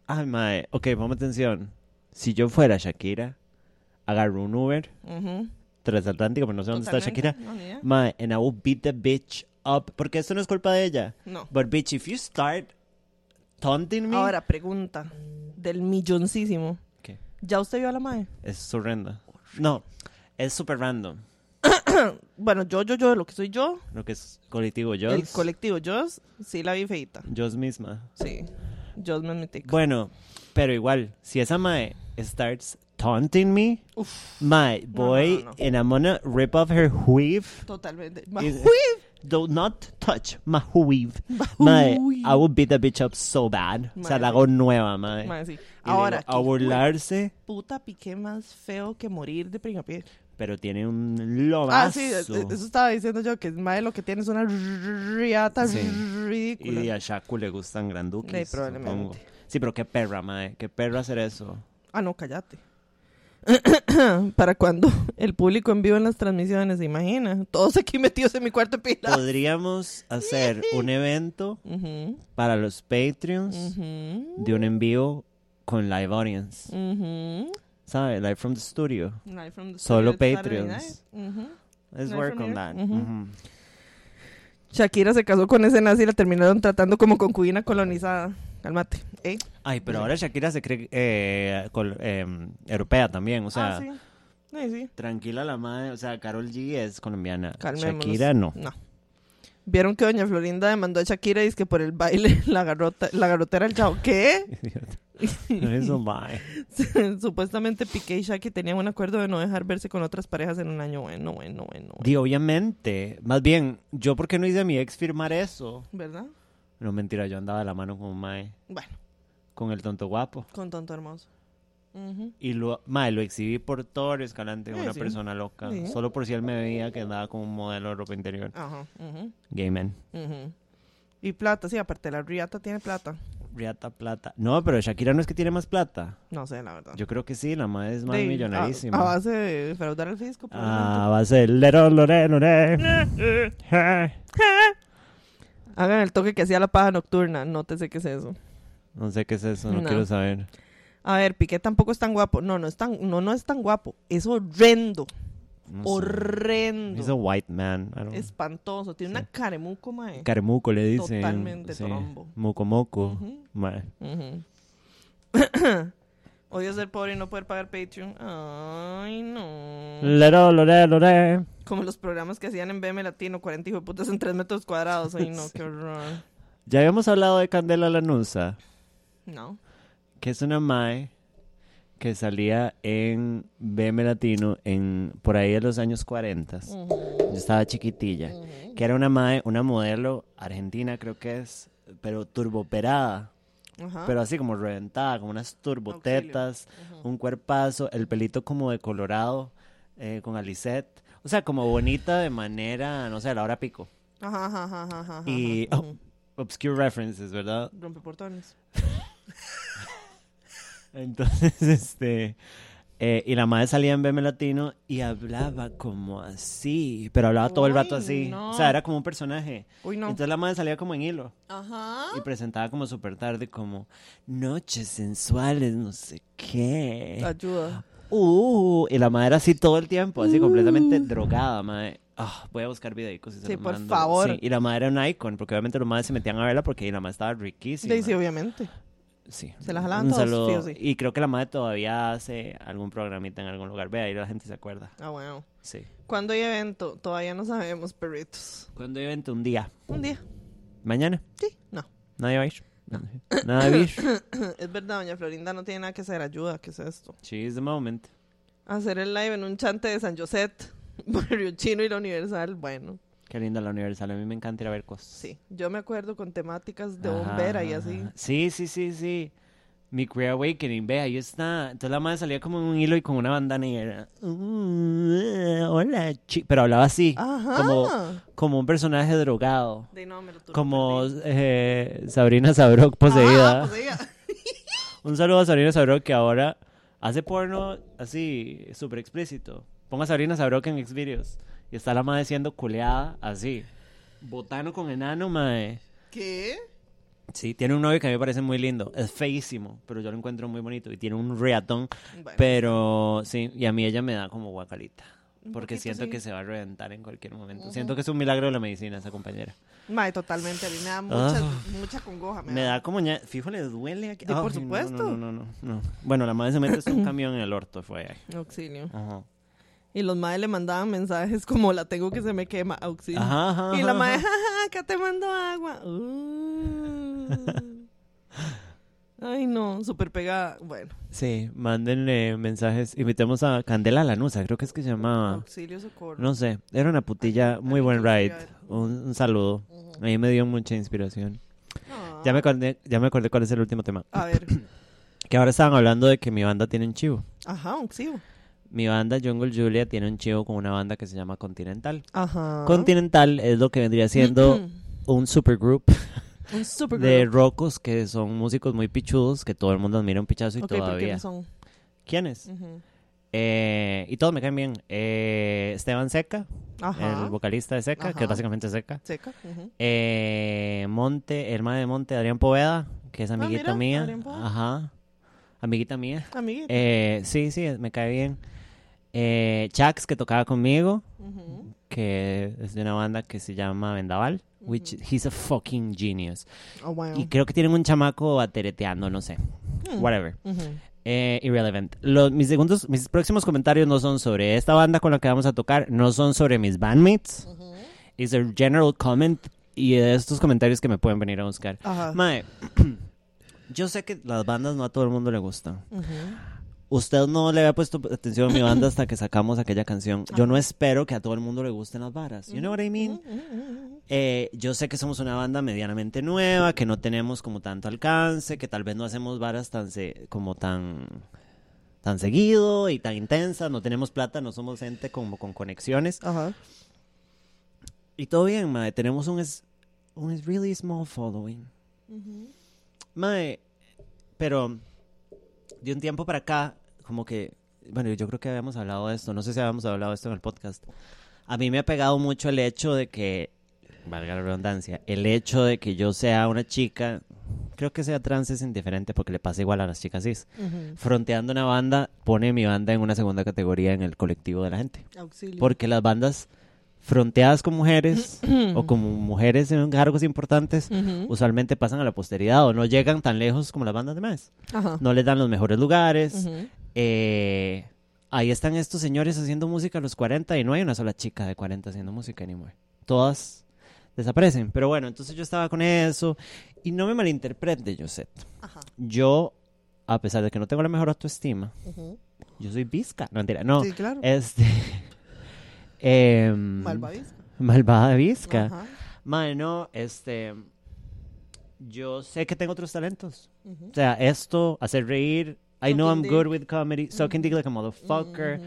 Ay, mae. Ok, ponme atención. Si yo fuera Shakira, agarro un Uber Ujú. transatlántico, pero no sé dónde está. Shakira. No. Mae, and I will beat the bitch up. Porque esto no es culpa de ella. No. But bitch, if you start taunting me... Ahora, pregunta del milloncísimo. ¿Qué? ¿Ya usted vio a la mae? Es horrenda. No, es super random. Bueno, yo, yo, yo, lo que soy yo, Lo que es colectivo yo. el colectivo yo, sí la vi feita. Yo misma. Sí. Yo me metí. Bueno, pero igual, si esa mae starts taunting me, Uf, mae, No, boy, no, no. and I'm gonna rip off her weave. totalmente. Ma- Y- ¡Uy! Do not touch my weave. Mae. I would beat the bitch up so bad. o sea, la hago nueva, mae. Mae, sí. Ahora, digo, a ¿qué burlarse, puta piqué más feo que morir de pringapié. pero tiene un lobazo. Ah, sí, eh, eso estaba diciendo yo, que Mae lo que tiene es una riata Sí. ridícula. Y a Shaku le gustan granduquis, Sí, probablemente. supongo. Sí, pero qué perra, mae. Qué perra hacer eso. Ah, no, cállate. Para cuando el público en vivo en las transmisiones, ¿se imagina? Todos aquí metidos en mi cuarto de pila. Podríamos hacer un evento para los Patreons de un envío con live audience. ujú. ¿Sabe? Live from the studio. Live from the Solo studio Patreons. Ujú. Let's Live work on here. that. Shakira se casó con ese nazi y la terminaron tratando como concubina colonizada. Cálmate. ¿eh? Ay, pero ahora Shakira se cree eh, col- em, europea también. O sea, ah, sí. Sí, sí. tranquila la madre. O sea, Carol G es colombiana. Calmémonos. Shakira no. No. Vieron que doña Florinda demandó a Shakira y es que por el baile la garrota, la garrotera del chavo. ¿Qué? Eso, mae. Supuestamente Piqué y Shaki tenían un acuerdo de no dejar verse con otras parejas en un año. Bueno, bueno, bueno. bueno. Di, obviamente. Más bien, ¿yo por qué no hice a mi ex firmar eso? ¿Verdad? No, mentira, yo andaba de la mano con un mae. Bueno, Con el tonto guapo. con tonto hermoso. Ujú. Y lo, mae, lo exhibí por todo el Escalante, Sí, una sí. persona loca. Sí. Solo por si él me veía que andaba con un modelo de ropa interior. Ajá. ujú, Gay man. ujú. Y plata, sí, aparte la Riata tiene plata. Riata plata. No, pero Shakira no es que tiene más plata. No sé, la verdad. Yo creo que sí, la madre es más De- millonarísima. A, a base de fraudar al fisco. Ah, va a ser lero, lore, lore. Eh. Hagan el toque que hacía la paja nocturna. Nótese qué es eso. No sé qué es eso, no, No. quiero saber. A ver, Piqué tampoco es tan guapo. No, no es tan, no, no es tan guapo. Es horrendo. No horrendo. He's a white man. Espantoso. Tiene una caremuco, mae. Caremuco le dicen. Totalmente sí. trombo. Moco moco. Mae. Odio ser pobre y no poder pagar Patreon. Ay, no. Lero, lore, lore. Como los programas que hacían en BM Latino, 40 hijos de putas en 3 metros cuadrados. Ay, no, qué horror. Ya habíamos hablado de Candela Lanusa, No. que es una mae que salía en BM Latino en por ahí de los años 40. Ujú, Yo estaba chiquitilla. Que era una mae, una modelo argentina creo que es, pero turboperada. Ajá. Pero así como reventada, como unas turbotetas, un cuerpazo, el pelito como de colorado, eh, con alicet. O sea, como bonita de manera, no sé, a la hora pico. Ajá, ajá, ajá, ajá, ajá, Y- oh. Obscure references, ¿verdad? Rompeportones. Entonces, este... eh, y la madre salía en BM Latino y hablaba como así, pero hablaba todo el rato así. no. O sea, era como un personaje. Uy, no. Entonces la madre salía como en hilo Ajá. y presentaba como súper tarde como noches sensuales, no sé qué. Ayuda. Uh, y la madre era así todo el tiempo, así completamente drogada, madre. Ah, voy a buscar videitos y se Sí, los por mando. favor. Sí, y la madre era un icon, porque obviamente los madres se metían a verla porque la madre estaba riquísima. Sí, sí, obviamente. Sí. Se la jalaban Un todos, saludo. fijo, sí. Y creo que la madre todavía hace algún programita en algún lugar. Vea, ahí la gente se acuerda. Ah, bueno. Sí. ¿Cuándo hay evento? Todavía no sabemos, perritos. Cuando hay evento un día. Un día. Mañana. Sí. No. Nadie va a ir. Nada va a ir. es verdad, doña Florinda no tiene nada que hacer. Ayuda, ¿qué es esto? She is the moment. Hacer el live en un chante de San José, Barrio Chino y la Universal. Bueno, Qué linda la Universal. A mí me encanta ir a ver cosas. sí. Yo me acuerdo con temáticas de Ajá, bombera y así. Sí, sí, sí, sí. Mi Queer Awakening, ve, ahí está. Entonces la madre salía como en un hilo y con una bandana y era... "Uh, hola, chi-". Pero hablaba así, Ajá. como, como un personaje drogado. De no, me lo turbo, Como eh, Sabrina Sabrok poseída. Ah, poseída. Un saludo a Sabrina Sabrok que ahora hace porno así, súper explícito. Ponga Sabrina Sabrok en Xvideos. Y está la madre siendo culeada así. Botano con enano, mae. ¿Qué? Sí, tiene un novio que a mí me parece muy lindo. Es feísimo, pero yo lo encuentro muy bonito. Y tiene un reatón. Bueno, Pero sí, y a mí ella me da como guacalita. Porque poquito, siento sí. que se va a reventar en cualquier momento. Siento que es un milagro de la medicina esa compañera. Mae, totalmente. A mí me da mucha, Ah. mucha congoja. Me, Me da como ña... Fijo, le duele aquí. Sí, por no, supuesto. No, no, no, no, no. Bueno, la madre se mete un camión en el orto, fue ahí. Auxilio. Ajá. Y los madres le mandaban mensajes como la tengo que se me quema. Auxilio. Ajá, ajá, Y la madre, ajá. jaja, acá te mando agua. Uh. Ay, no, súper pegada. Bueno, Sí, mándenle mensajes. Invitemos a Candela Lanusa, creo que es que se llamaba. auxilio, socorro. No sé, era una putilla muy buen ride. Un, un saludo. A mí me dio mucha inspiración. Ah. Ya me acordé, ya me acordé cuál es el último tema. A ver. Que ahora estaban hablando de que mi banda tiene un chivo. Ajá, auxilio. Mi banda Jungle Julia tiene un chivo con una banda que se llama Continental. Ajá. Continental es lo que vendría siendo un supergroup Un de rocos que son músicos muy pichudos que todo el mundo admira un pichazo y Ok, ¿por qué todavía. ¿Quiénes? Ujú. Eh, y todos me caen bien. Eh, Esteban Seca, Ajá. el vocalista de Seca, que Ajá. es básicamente Seca. Seca. ujú. Eh, Monte, el mae de Monte, Adrián Poveda, que es amiguita Ah, mira, mía. Ajá. Amiguita mía. Amiguita. Eh, sí, sí, me cae bien. Eh, Chax, que tocaba conmigo, Ujú. que es de una banda que se llama Vendaval, which he's a fucking genius. Oh, wow. Y creo que tienen un chamaco batereteando, no sé. Hmm. Whatever. Ujú. Eh, irrelevant. Los, mis, segundos, mis próximos comentarios no son sobre esta banda con la que vamos a tocar, no son sobre mis bandmates. Es a general comment y de estos comentarios que me pueden venir a buscar. Mae, yo sé que las bandas no a todo el mundo le gustan. Usted no le había puesto atención a mi banda hasta que sacamos aquella canción. Yo no espero que a todo el mundo le gusten las varas. You know what I mean? Eh, yo sé que somos una banda medianamente nueva, que no tenemos como tanto alcance, que tal vez no hacemos varas tan se- como tan tan seguido y tan intensa, no tenemos plata, no somos gente como con conexiones. Ajá. Y todo bien, mae, tenemos un es, un es really small following. Ujú. Mae, pero de un tiempo para acá, como que, bueno, yo creo que habíamos hablado de esto, no sé si habíamos hablado de esto en el podcast. A mí me ha pegado mucho el hecho de que, valga la redundancia, el hecho de que yo sea una chica, creo que sea trans es indiferente porque le pasa igual a las chicas cis. Ujú. Fronteando una banda, pone mi banda en una segunda categoría en el colectivo de la gente. Auxilio. Porque las bandas fronteadas con mujeres o como mujeres en cargos importantes Ujú. usualmente pasan a la posteridad o no llegan tan lejos como las bandas de más. No les dan los mejores lugares. Ujú. Eh, ahí están estos señores haciendo música a los 40 y no hay una sola chica de 40 haciendo música anymore. Todas desaparecen. Pero bueno, entonces yo estaba con eso y no me malinterprete, Josette. Ajá. Yo, a pesar de que no tengo la mejor autoestima, yo soy visca. No, mentira, no. Sí, claro. Este... Malvavisca. Malvada visca. Ajá. Mae, no, este. Yo sé que tengo otros talentos. O sea, esto, hacer reír. I know I'm good with comedy. Sucking dick like a motherfucker.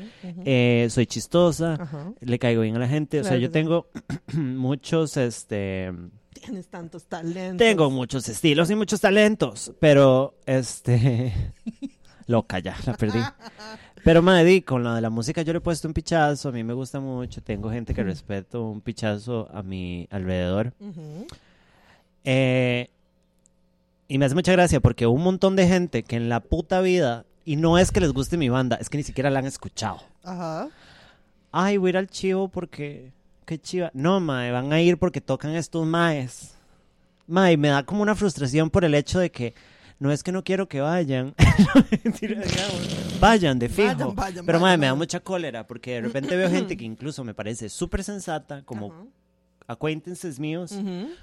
Eh, soy chistosa. Le caigo bien a la gente. O sea, yo tengo muchos, este. Tienes tantos talentos. Tengo muchos estilos y muchos talentos. Pero, este. Loca ya, la perdí. Pero, madre, con la de la música yo le he puesto un pichazo. A mí me gusta mucho. Tengo gente que respeto un pichazo a mi alrededor. Eh, y me hace mucha gracia porque un montón de gente que en la puta vida, y no es que les guste mi banda, es que ni siquiera la han escuchado. Ajá. Ay, voy a ir al chivo porque. Qué chiva. No, mae, van a ir porque tocan estos maes. Mae, me da como una frustración por el hecho de que. No es que no quiero que vayan. Vayan, de fijo. Vayan, vayan, Pero, mae, me da mucha cólera porque de repente veo gente que incluso me parece súper sensata, como Ajá. acquaintances míos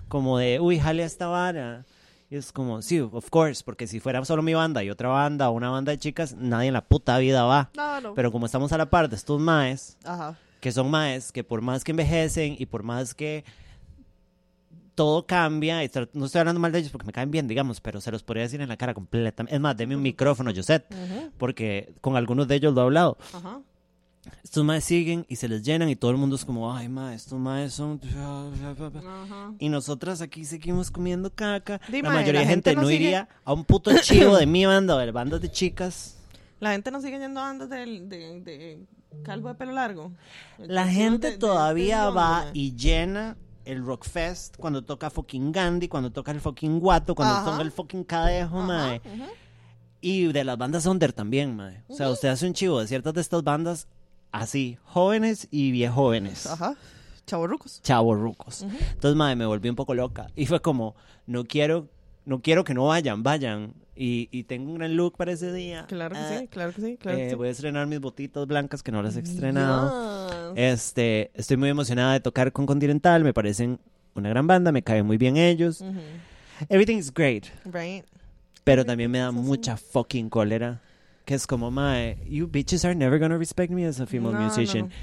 como de, uy, jale a esta vara. Y es como, sí, of course, porque si fuera solo mi banda y otra banda o una banda de chicas, nadie en la puta vida va. Claro. Pero como estamos a la par de estos maes, Ajá. que son maes, que por más que envejecen y por más que todo cambia, y no estoy hablando mal de ellos porque me caen bien, digamos, pero se los podría decir en la cara completamente. Es más, deme un micrófono, Josette, porque con algunos de ellos lo he hablado. Ajá. Estos maes siguen y se les llenan y todo el mundo es como, ay, ma, estos maes son... Ajá. Y nosotras aquí seguimos comiendo caca. Di, la mae, mayoría la de gente, gente no sigue- iría a un puto chivo de mi banda o de bandas de chicas. La gente no sigue yendo a bandas de, de, de calvo de pelo largo. La gente de- de todavía va y llena el Rockfest cuando toca fucking Gandhi, cuando toca el fucking Guato, cuando Ajá. toca el fucking Cadejo, Ajá, mae. ujú. Y de las bandas under también, mae. O sea, usted hace un chivo de ciertas de estas bandas así, jóvenes y viejóvenes. Ajá. Chavorrucos. Chavos rucos. Ujú. Entonces, madre, me volví un poco loca. Y fue como, no quiero, no quiero que no vayan, vayan. Y, y tengo un gran look para ese día. Claro que Ah, sí, claro que sí, claro que eh, sí. Voy a estrenar mis botitas blancas que no las he estrenado. Yes. Este, estoy muy emocionada de tocar con Continental. Me parecen una gran banda, me caen muy bien ellos. Ujú. Everything is great. Right. Pero también me da mucha fucking cólera. Que es como, mae, you bitches are never gonna respect me as a female No, musician. no.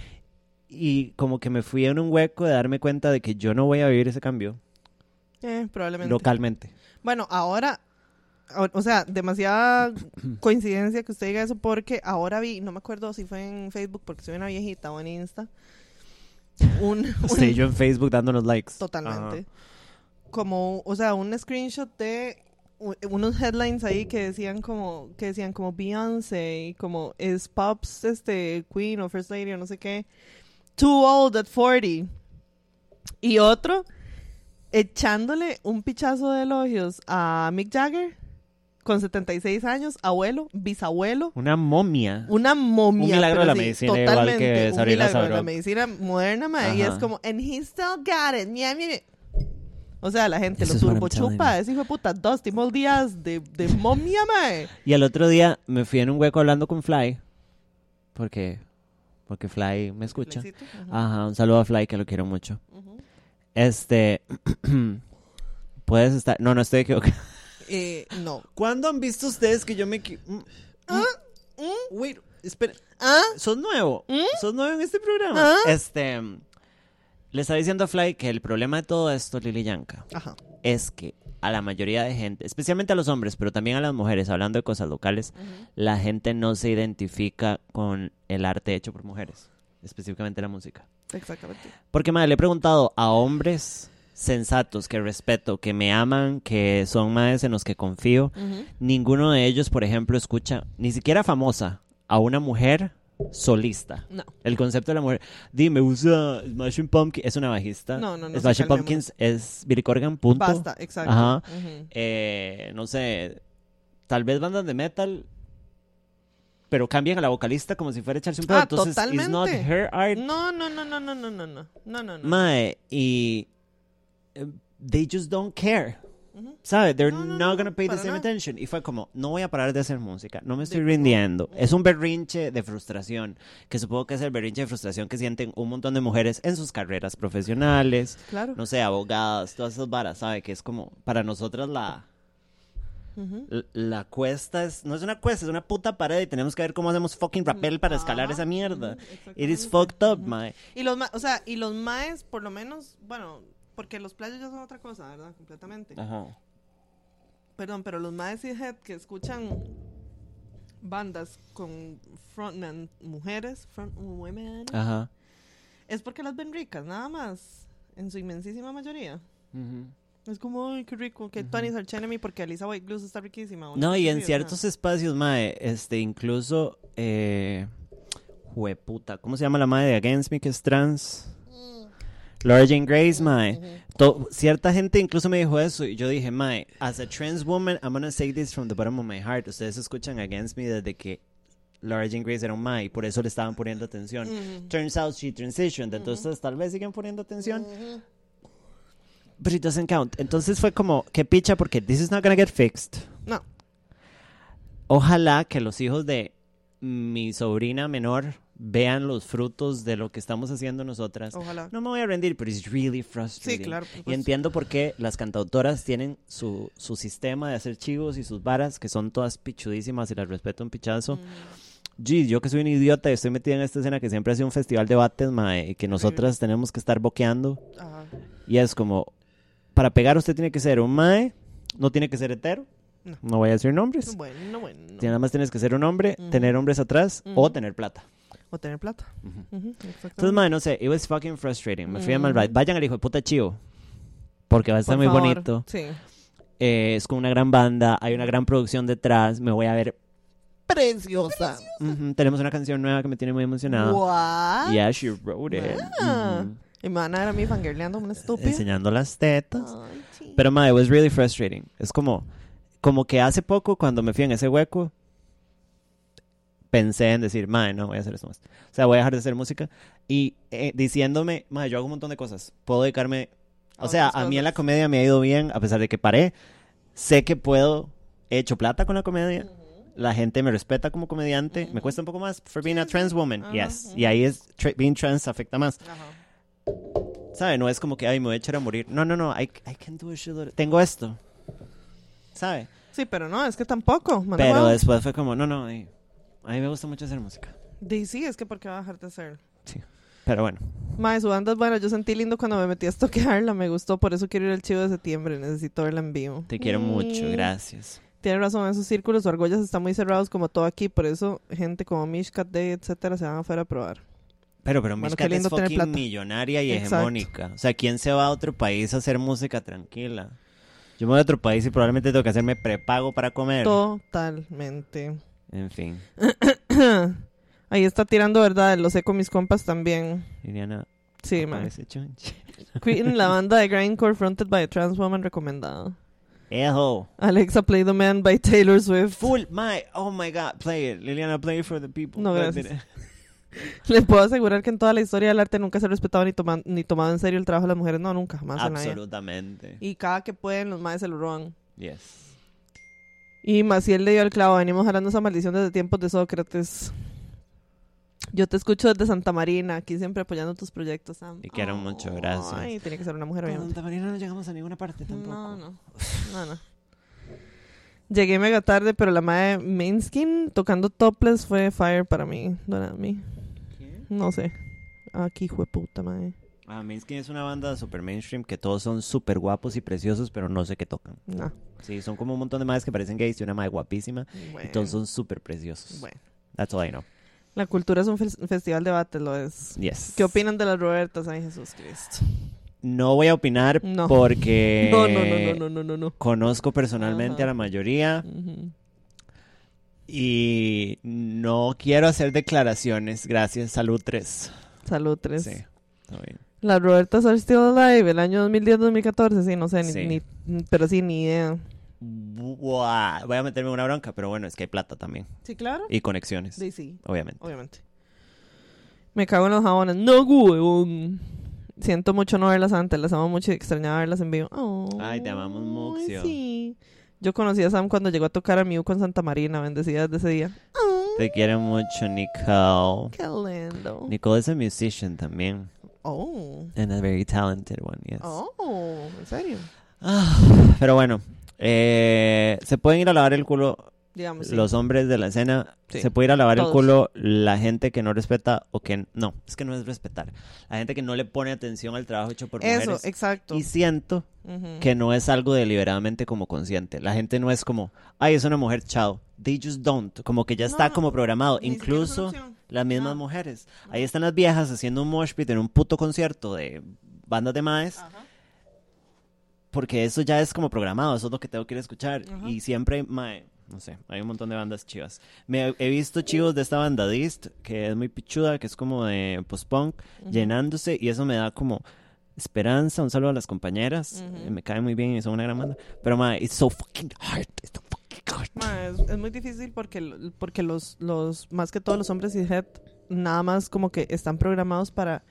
Y como que me fui en un hueco de darme cuenta de que yo no voy a vivir ese cambio Eh, probablemente. localmente. Bueno, ahora, o, o sea, demasiada coincidencia que usted diga eso porque ahora vi, no me acuerdo si fue en Facebook porque soy una viejita o en Insta, un, un- yo en Facebook dándonos likes. totalmente, como, o sea, un screenshot de unos headlines ahí que decían como, que decían como Beyoncé y como es Pops, este, Queen o First Lady o no sé qué, too old at 40. Y otro echándole un pichazo de elogios a Mick Jagger con 76 años, abuelo, bisabuelo, Una momia. una momia. Un milagro de la sí, medicina, igual que totalmente, un milagro de la medicina moderna, ma, y es como, and he still got it. ña, ña. O sea, la gente This lo is what I'm turbo telling chupa, ese hijo de puta Dusty Mold Díaz de, de momia, mae. Y el otro día me fui en un hueco hablando con Fly. Porque, porque Fly me escucha. Ajá, Ajá, un saludo a Fly que lo quiero mucho. Este, puedes estar, no, no estoy equivocado. Eh, no. ¿Cuándo han visto ustedes que yo me... equi- mm, ¿Ah? mm, Wait, espera, ¿Ah? sos nuevo, ¿Mm? sos nuevo en este programa. ¿Ah? Este, le estaba diciendo a Fly que el problema de todo esto, Lili Yanka, Ajá. es que a la mayoría de gente, especialmente a los hombres, pero también a las mujeres, hablando de cosas locales, la gente no se identifica con el arte hecho por mujeres, específicamente la música. Exactamente. Porque, madre, le he preguntado a hombres sensatos que respeto, que me aman, que son madres en los que confío. Ninguno de ellos, por ejemplo, escucha, ni siquiera famosa, a una mujer solista. No. El concepto de la mujer. Dime, usa Smashing Pumpkins. Es una bajista. No, no, no, Smashing. Pumpkins es Billy Corgan, punto. Basta, exacto. Ajá. Eh, no sé, tal vez bandas de metal, pero cambian a la vocalista como si fuera a echarse un pedo. Ah, Entonces, it's not totalmente. her art. No, no, no, no, no, no, no, no, no, no, no. Mae, y eh, they just don't care. ¿Sabes? They're No, no, not no, gonna pay the same nada. attention. Y fue como, no voy a parar de hacer música, no me estoy De- rindiendo. Es un berrinche de frustración, que supongo que es el berrinche de frustración que sienten un montón de mujeres en sus carreras profesionales, Claro. no sé, abogadas, todas esas varas, ¿sabe? Que es como, para nosotras la, la cuesta es, no es una cuesta, es una puta pared y tenemos que ver cómo hacemos fucking rappel para escalar esa mierda. It is fucked up, mae. Y los, o sea, y los maes, por lo menos, bueno, porque los playos ya son otra cosa, ¿verdad? Completamente. Ajá. Perdón, pero los y head que escuchan bandas con frontman mujeres, front women, Ajá. es porque las ven ricas, nada más, en su inmensísima mayoría. Ujú. Es como, ay, qué rico, que Ujú. Tony's Arch Enemy porque Alisa White Blues está riquísima. No, y en ciertos espacios, mae, este, incluso, eh, jueputa, ¿cómo se llama la madre de Against Me que es trans? Laura Jane Grace, mae. To- cierta gente incluso me dijo eso y yo dije, mae, as a trans woman, I'm gonna say this from the bottom of my heart. Ustedes escuchan Against Me desde que Laura Jane Grace era un mae y por eso le estaban poniendo atención. Turns out she transitioned, entonces tal vez siguen poniendo atención. Ujú. But it doesn't count. Entonces fue como, qué picha, porque this is not gonna get fixed. No. Ojalá que los hijos de mi sobrina menor vean los frutos de lo que estamos haciendo nosotras. Ojalá. No me voy a rendir, pero it's really frustrating. Sí, claro. Y entiendo por qué las cantautoras tienen su, su sistema de hacer chivos y sus varas, que son todas pichudísimas y las respeto un pichazo. Gee, yo que soy un idiota y estoy metida en esta escena que siempre ha sido un festival de debates, mae, y que nosotras tenemos que estar boqueando. Ajá. Y es como, para pegar usted tiene que ser un mae, no tiene que ser hetero, No. no voy a decir nombres. Bueno, bueno. Nada más tienes que ser un hombre, tener hombres atrás o tener plata. O tener plata. Ujú. Ujú, exactamente. Entonces, mae, no sé, it was fucking frustrating. Me fui a Mm. Malride. Vayan al hijo de puta chivo. Porque va a estar Por muy favor. bonito. Sí. Eh, es con una gran banda, hay una gran producción detrás. Me voy a ver preciosa. Ujú, Tenemos una canción nueva que me tiene muy emocionada. What? Yeah, she wrote it. Ah. Ujú. Y me van a ver a mí fangirleando una estúpida. Enseñando las tetas. Ay. Pero, ma, it was really frustrating. Es como, como que hace poco, cuando me fui en ese hueco, pensé en decir, ma, no voy a hacer esto más. O sea, voy a dejar de hacer música. Y eh, diciéndome, ma, yo hago un montón de cosas. Puedo dedicarme. O sea, a mí en la comedia me ha ido bien, a pesar de que paré. Sé que puedo. He hecho plata con la comedia. La gente me respeta como comediante. Me cuesta un poco más for being a trans woman. Ajá, yes. ujú. Y ahí es, tra- being trans afecta más. ¿Sabe? No es como que, ay, me voy a echar a morir. No, no, no. I, I can do a. Tengo esto. ¿Sabe? Sí, pero no, es que tampoco. Pero después fue como, no, no, a mí me gusta mucho hacer música. Di, sí, es que ¿por qué va a dejar de hacer? Pero bueno, Mae, su banda es buena. Yo sentí lindo cuando me metí a estoquearla. Me gustó, por eso quiero ir al chivo de septiembre. Necesito verla en vivo. te quiero mucho, Mm. gracias. Tiene razón, esos círculos o argollas están muy cerrados como todo aquí. Por eso gente como Mishkat Day, etcétera, se van afuera a probar. Pero, pero Bueno, Mishkat es fucking plata. millonaria y Exacto. hegemónica. O sea, ¿quién se va a otro país a hacer música tranquila? Yo me voy a otro país y probablemente tengo que hacerme prepago para comer. Totalmente. En fin, Ahí está tirando verdad, lo sé con mis compas también. Liliana, Sí. Queen, la banda de Grindcore fronted by a trans woman recomendada. Ejo. Alexa Play the Man by Taylor Swift. Full, my, oh my god, play it. Liliana, play it for the people. No, gracias. Les puedo asegurar que en toda la historia del arte nunca se ha respetado ni, toma- ni tomado en serio el trabajo de las mujeres. No, nunca, jamás en la. Absolutamente. Y cada que pueden, los maes se lo roban. Yes. Y Maciel le dio el clavo. Venimos jalando esa maldición desde tiempos de Sócrates. Yo te escucho desde Santa Marina, aquí siempre apoyando tus proyectos, Sam. Te quiero mucho, gracias. Ay, tiene que ser una mujer, obviamente. Santa Marina no llegamos a ninguna parte tampoco. No, no. No, no. Llegué mega tarde, pero la madre Mainskin tocando topless fue fire para mí. No era mí. No sé. Aquí fue puta madre. Ah, Minsky es una banda super mainstream que todos son súper guapos y preciosos, pero no sé qué tocan. No. Sí, son como un montón de madres que parecen gays y una madre guapísima. Y Bueno. todos son súper preciosos. Bueno. That's all I know. La cultura es un fes- festival de debate, lo es. Yes. ¿Qué opinan de las Robertas? Ay, Jesús Cristo. No voy a opinar No. porque No, no, no, no, no, no, no, no. conozco personalmente Ajá. a la mayoría y no quiero hacer declaraciones. Gracias, salud 3. Salud, tres. Sí, está bien. Las Robertas are still alive, el año 2010-2014, sí, no sé, ni, Sí. ni- pero sí, ni idea. Buah, Voy a meterme una bronca, pero bueno, es que hay plata también. Sí, claro. Y conexiones, Sí, sí, obviamente. obviamente. Me cago en los jabones. No, huevón. Siento mucho no verlas antes, las amo mucho y extrañaba verlas en vivo. Ay, te amamos, Muxio. Sí. Yo conocí a Sam cuando llegó a tocar a Mew con Santa Marina, bendecida desde ese día. Oh, Te quiero mucho, Nicole. qué lindo. Nicole es a musician también. Oh. And a very talented one, yes. Oh, ¿en serio? Ah, pero bueno, eh, se pueden ir a lavar el culo Digamos, sí. los hombres de la escena. Sí. Se puede ir a lavar Todos. el culo la gente que no respeta o que no. Es que no es respetar. La gente que no le pone atención al trabajo hecho por Eso, mujeres. exacto. Y siento que no es algo deliberadamente como consciente. La gente no es como, ay, es una mujer, chao. They just don't. Como que ya está No, como programado. Incluso las mismas No. mujeres. Ahí están las viejas haciendo un mosh pit en un puto concierto de bandas de maes. Ajá. Porque eso ya es como programado, eso es lo que tengo que ir a escuchar. Ajá. Y siempre, mae, no sé, hay un montón de bandas chivas. Me he visto chivos de esta banda Dist, que es muy pichuda, que es como de post-punk, llenándose, y eso me da como esperanza. Un saludo a las compañeras, Ujú. eh, me cae muy bien y son una gran banda. Pero, mae, it's so fucking hard, it's so Ma, es, es muy difícil porque, porque los, los, más que todos los hombres cishet, nada más como que están programados para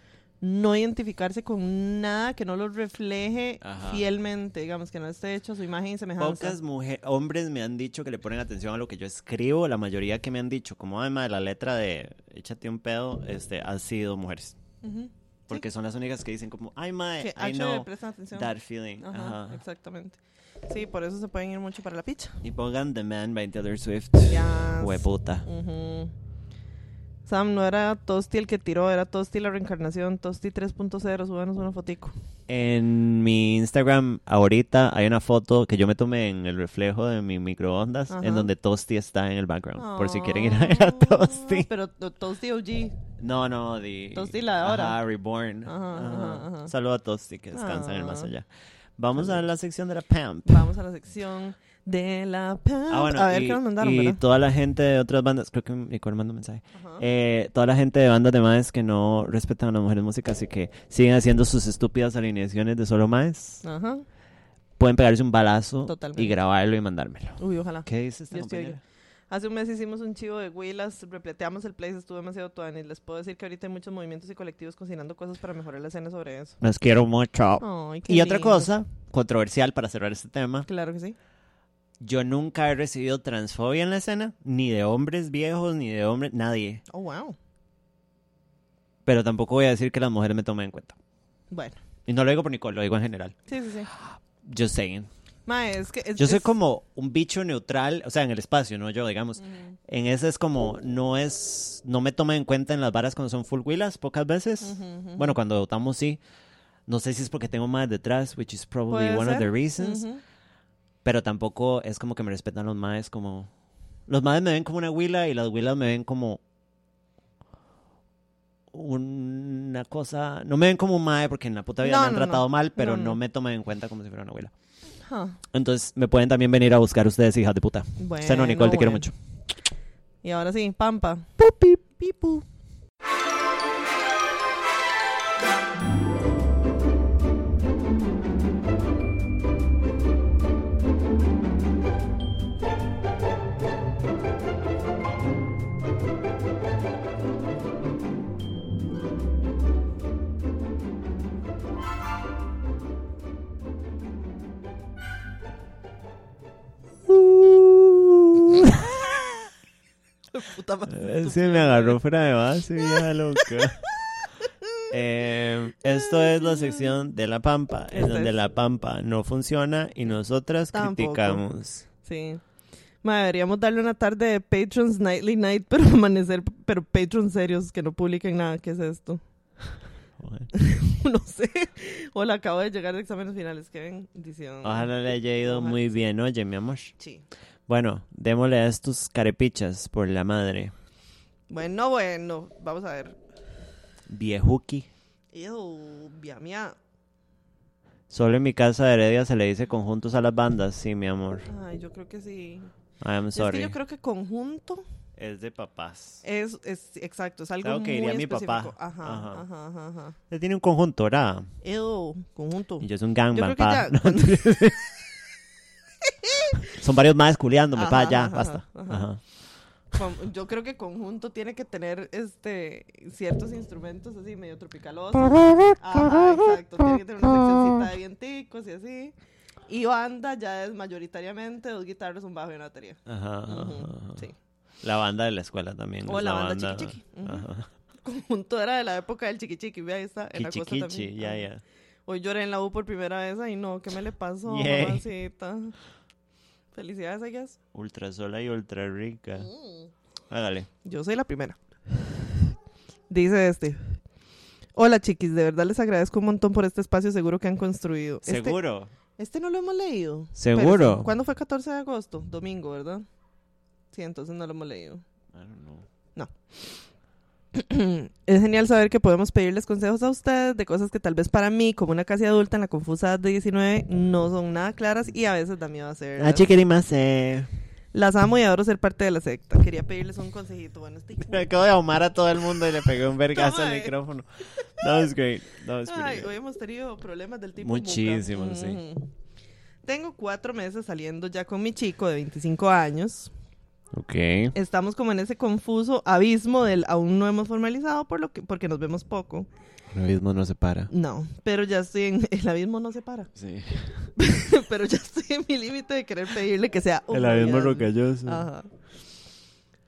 no identificarse con nada que no los refleje Ajá. fielmente, digamos, que no esté hecho su imagen y semejanza. Pocas mujeres, hombres me han dicho que le ponen atención a lo que yo escribo. La mayoría que me han dicho, como además la letra de Échate un pedo, este, han sido mujeres. Porque son las únicas que dicen como, ay, mae, Que I know le prestan atención. that feeling. Ajá, Ajá. exactamente. Sí, por eso se pueden ir mucho para la picha. Y pongan The Man by Taylor Swift. Ya. Hueputa. Ujú. Sam, no era Tosti el que tiró, era Tosti la reencarnación, Tosti 3.0, súbanos una fotico. En mi Instagram ahorita hay una foto que yo me tomé en el reflejo de mi microondas Ajá. en donde Toasty está en el background. Por si quieren ir a ver a Ah, Toasty. Pero to- Tosti OG. No, no, de... Toasty la de ahora. Ajá, Reborn. Ajá. Saludo a Toasty que descansa en el más allá. Vamos a la sección de la Pamp. Vamos a la sección de la Pamp. Ah, bueno, a ver y, qué nos mandaron, y ¿verdad? toda la gente de otras bandas, creo que Nicole mandó un mensaje. Eh, toda la gente de bandas de maes que no respetan a las mujeres músicas y que siguen haciendo sus estúpidas alineaciones de solo maes, Ajá. pueden pegarse un balazo Totalmente. y grabarlo y mandármelo. Uy, ojalá. ¿Qué dice Hace un mes hicimos un chivo de Willas, repleteamos el place, estuvo demasiado tuani. Les puedo decir que ahorita hay muchos movimientos y colectivos cocinando cosas para mejorar la escena sobre eso. Los quiero mucho. Ay, qué y otra lindo. cosa controversial para cerrar este tema, Claro que sí. yo nunca he recibido transfobia en la escena, ni de hombres viejos, ni de hombres, nadie. Oh, wow. Pero tampoco voy a decir que las mujeres me tomen en cuenta. Bueno, Y no lo digo por Nicole, lo digo en general. sí, sí, sí. Just saying. Mae, es que... es- Yo soy es- como un bicho neutral, o sea, en el espacio, no yo, digamos. Ujú, En ese es como, no es, no me toman en cuenta en las varas cuando son full wheelas, pocas veces. Bueno, cuando votamos sí. No sé si es porque tengo más detrás, which is probably one of the reasons. Ujú. Pero tampoco es como que me respetan los maes como... Los maes me ven como una huila y las huilas me ven como... Una cosa... No me ven como un mae porque en la puta vida No, me han no, tratado no. mal, pero No, me toman en cuenta como si fuera una huila. Entonces me pueden también venir a buscar ustedes, hijas de puta. Usted no, Nicole, te quiero bueno. mucho. Y ahora sí, Pampa. Pipu. Puta madre. Eh, Sí, me agarró fuera de base, vieja loca. Eh, esto es la sección de la pampa, en donde la pampa no funciona y nosotras Tampoco. criticamos. Sí. Ma, deberíamos darle una tarde de Patrons Nightly Night, pero amanecer, pero Patrons serios que no publiquen nada. ¿Qué es esto? No sé. Hola, acabo de llegar de exámenes finales. ¿Qué bendición. Ojalá le haya ido Ojalá muy bien, oye, mi amor. Sí. Bueno, démosle a estos carepichas por la madre. Bueno, bueno. Vamos a ver. Viejuki. Ew, via mía. Solo en mi casa de Heredia se le dice conjuntos a las bandas, sí, mi amor. Ay, yo creo que sí. I am Es sorry. que yo creo que conjunto Es de papás. es, es exacto, es algo Claro que muy mi papá. Ajá, Ajá. ajá, ajá, ajá. Él tiene un conjunto, ¿verdad? Ew, conjunto. Y yo soy un Yo gangbang, creo que ya. cuando- Son varios más culiándome, Ajá, pa, ya, ajá, basta. ajá. Yo creo que conjunto tiene que tener este ciertos instrumentos así medio tropicalosos. Ajá, exacto. Tiene que tener una seccioncita de vienticos y así. Y banda ya es mayoritariamente dos guitarras, un bajo y una batería. Ajá. Sí. La banda de la escuela también. O es la banda chiqui chiqui. Ajá. Conjunto era de la época del chiqui chiqui. Ahí está. En la costa también. ya, ya. Hoy lloré en la U por primera vez. Ay, no, ¿qué me le pasó, mamacita? Felicidades, I guess. Ultra sola y ultra rica. Mm. Hágale. Yo soy la primera. Dice este. Hola chiquis, de verdad les agradezco un montón por este espacio seguro que han construido. Este- ¿Seguro? Este, no lo hemos leído. ¿Seguro? ¿Cuándo fue 14 de agosto? Domingo, ¿verdad? Sí, entonces no lo hemos leído. I don't know. es genial saber que podemos pedirles consejos a ustedes de cosas que tal vez para mí, como una casi adulta en la confusa edad de 19, no son nada claras y a veces da miedo hacer. Ah, eh. Las amo y adoro ser parte de la secta. Quería pedirles un consejito. Bueno, estoy... Me acabo de ahumar a todo el mundo y le pegué un vergazo al micrófono. That was great. That was Ay, hoy hemos tenido problemas del tipo Muchísimos, sí. Tengo cuatro meses saliendo ya con mi chico de 25 años. Ok. Estamos como en ese confuso abismo del aún no hemos formalizado por lo que, porque nos vemos poco. El abismo no se para. No, pero ya estoy en... El abismo no se para. Sí. pero ya estoy en mi límite de querer pedirle que sea un El abismo rocalloso. Ajá.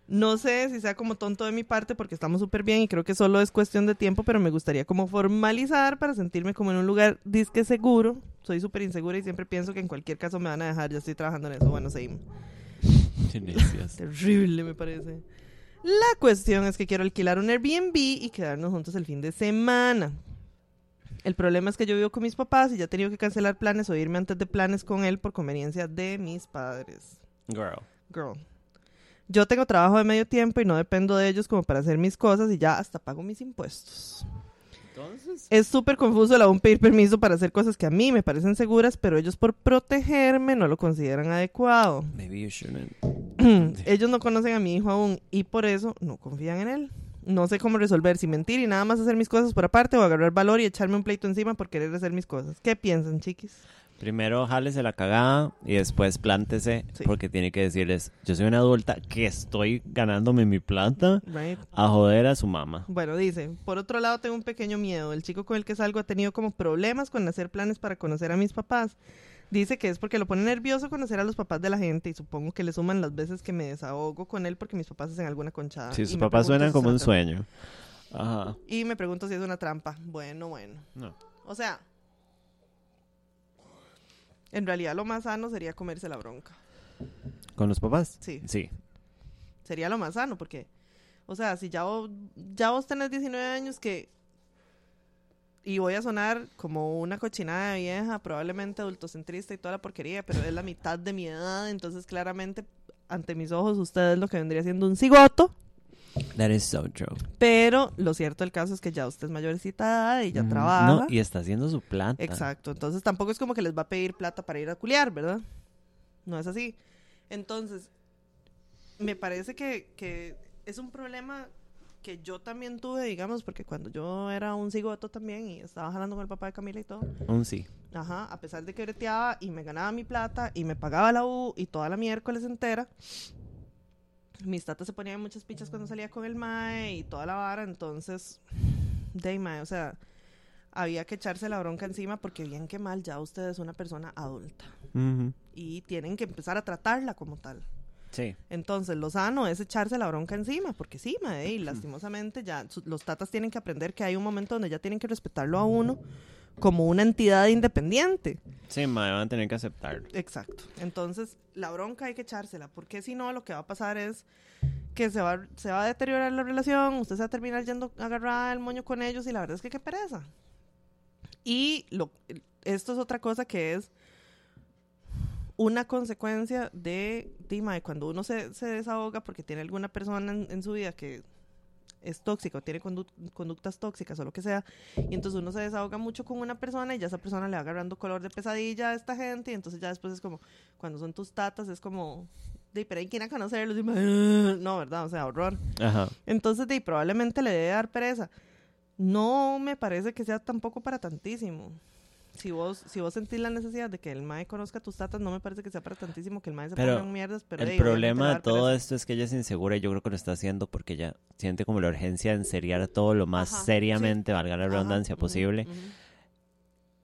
No sé si sea como tonto de mi parte porque estamos súper bien y creo que solo es cuestión de tiempo, pero me gustaría como formalizar para sentirme como en un lugar disque seguro. Soy súper insegura y siempre pienso que en cualquier caso me van a dejar. Ya estoy trabajando en eso. Bueno, seguimos. Terrible, me parece. La cuestión es que quiero alquilar un Airbnb y quedarnos juntos el fin de semana. El problema es que yo vivo con mis papás y ya he tenido que cancelar planes o irme antes de planes con él por conveniencia de mis padres. Girl. Girl. Yo tengo trabajo de medio tiempo y no dependo de ellos como para hacer mis cosas y ya hasta pago mis impuestos. Entonces. Es súper confuso el aún pedir permiso para hacer cosas que a mí me parecen seguras, pero ellos por protegerme no lo consideran adecuado. Maybe you shouldn't. ellos no conocen a mi hijo aún y por eso no confían en él. No sé cómo resolver si mentir y nada más hacer mis cosas por aparte o agarrar valor y echarme un pleito encima por querer hacer mis cosas. ¿Qué piensan, chiquis? Primero jálese la cagada y después plántese Sí. porque tiene que decirles, yo soy una adulta que estoy ganándome mi plata Right? a joder a su mamá. Bueno, dice, por otro lado tengo un pequeño miedo. El chico con el que salgo ha tenido como problemas con hacer planes para conocer a mis papás. Dice que es porque lo pone nervioso conocer a los papás de la gente y supongo que le suman las veces que me desahogo con él porque mis papás hacen alguna conchada. Y sus papás suenan como un sueño. Ajá. Y me pregunto si es una trampa. Bueno, bueno. No. O sea, En realidad lo más sano sería comerse la bronca. ¿Con los papás? Sí. Sí. Sería lo más sano porque, o sea, si ya vos, ya vos tenés 19 años que... Y voy a sonar como una cochinada de vieja, probablemente adultocentrista y toda la porquería, pero es la mitad de mi edad, entonces claramente ante mis ojos usted es lo que vendría siendo un cigoto. That is so true. Pero lo cierto del caso es que ya usted es mayorcita y ya Ujú. trabaja. No, y está haciendo su plata. Exacto. Entonces tampoco es como que les va a pedir plata para ir a culiar, ¿verdad? No es así. Entonces, me parece que, que es un problema que yo también tuve, digamos, porque cuando yo era un cigoto también y estaba jalando con el papá de Camila y todo, Un sí. ajá, a pesar de que breteaba y me ganaba mi plata y me pagaba la U y toda la miércoles entera, mis tatas se ponían muchas pichas cuando salía con el mae y toda la vara, entonces, de mae, o sea, había que echarse la bronca encima porque bien que mal ya usted es una persona adulta y tienen que empezar a tratarla como tal. Sí. Entonces, lo sano es echarse la bronca encima, porque sí, mae, y lastimosamente ya su- los tatas tienen que aprender que hay un momento donde ya tienen que respetarlo a uno como una entidad independiente. Sí, ma, van a tener que aceptarlo. Exacto. Entonces, la bronca hay que echársela, porque si no, lo que va a pasar es que se va, se va a deteriorar la relación, usted se va a terminar yendo agarrada el moño con ellos y la verdad es que qué pereza. Y lo, esto es otra cosa que es una consecuencia de, Dima, de cuando uno se, se desahoga porque tiene alguna persona en, en su vida que es tóxica o tiene condu- conductas tóxicas o lo que sea, y entonces uno se desahoga mucho con una persona y ya esa persona le va agarrando color de pesadilla a esta gente y entonces ya después es como, cuando son tus tatas es como, de, pero hay que ir a conocerlos, y, no, ¿verdad? O sea, horror. Ajá. Entonces, de, probablemente le debe dar pereza. No me parece que sea tampoco para tantísimo. Si vos, si vos sentís la necesidad de que el mae conozca tus tatas, no me parece que sea para tantísimo que el mae se Pero ponga en mierdas, pero el le problema de todo pereza. esto es que ella es insegura y yo creo que lo está haciendo porque ella siente como la urgencia de enseriar todo lo más Ajá, seriamente, valga la Ajá, redundancia, ujú, posible. ujú.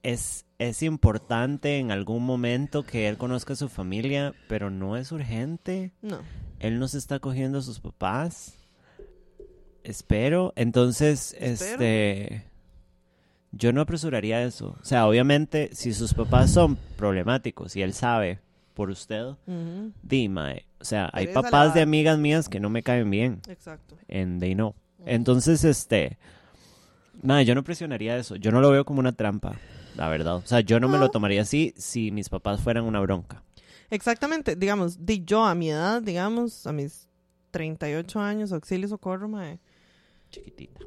Es, es importante en algún momento que él conozca a su familia, pero no es urgente. No. Él no se está cogiendo a sus papás. Espero. Entonces, Espero. este. Yo no apresuraría eso. O sea, obviamente, si sus papás son problemáticos y él sabe por usted, Ujú, dime. O sea, hay papás la- de amigas mías que no me caen bien. Exacto. En they. Entonces, este. Nada, yo no presionaría eso. Yo no lo veo como una trampa, la verdad. O sea, yo no me lo tomaría así si mis papás fueran una bronca. Exactamente, digamos, di yo a mi edad, digamos, a mis 38 años, auxilio socorro, mae, Chiquitita.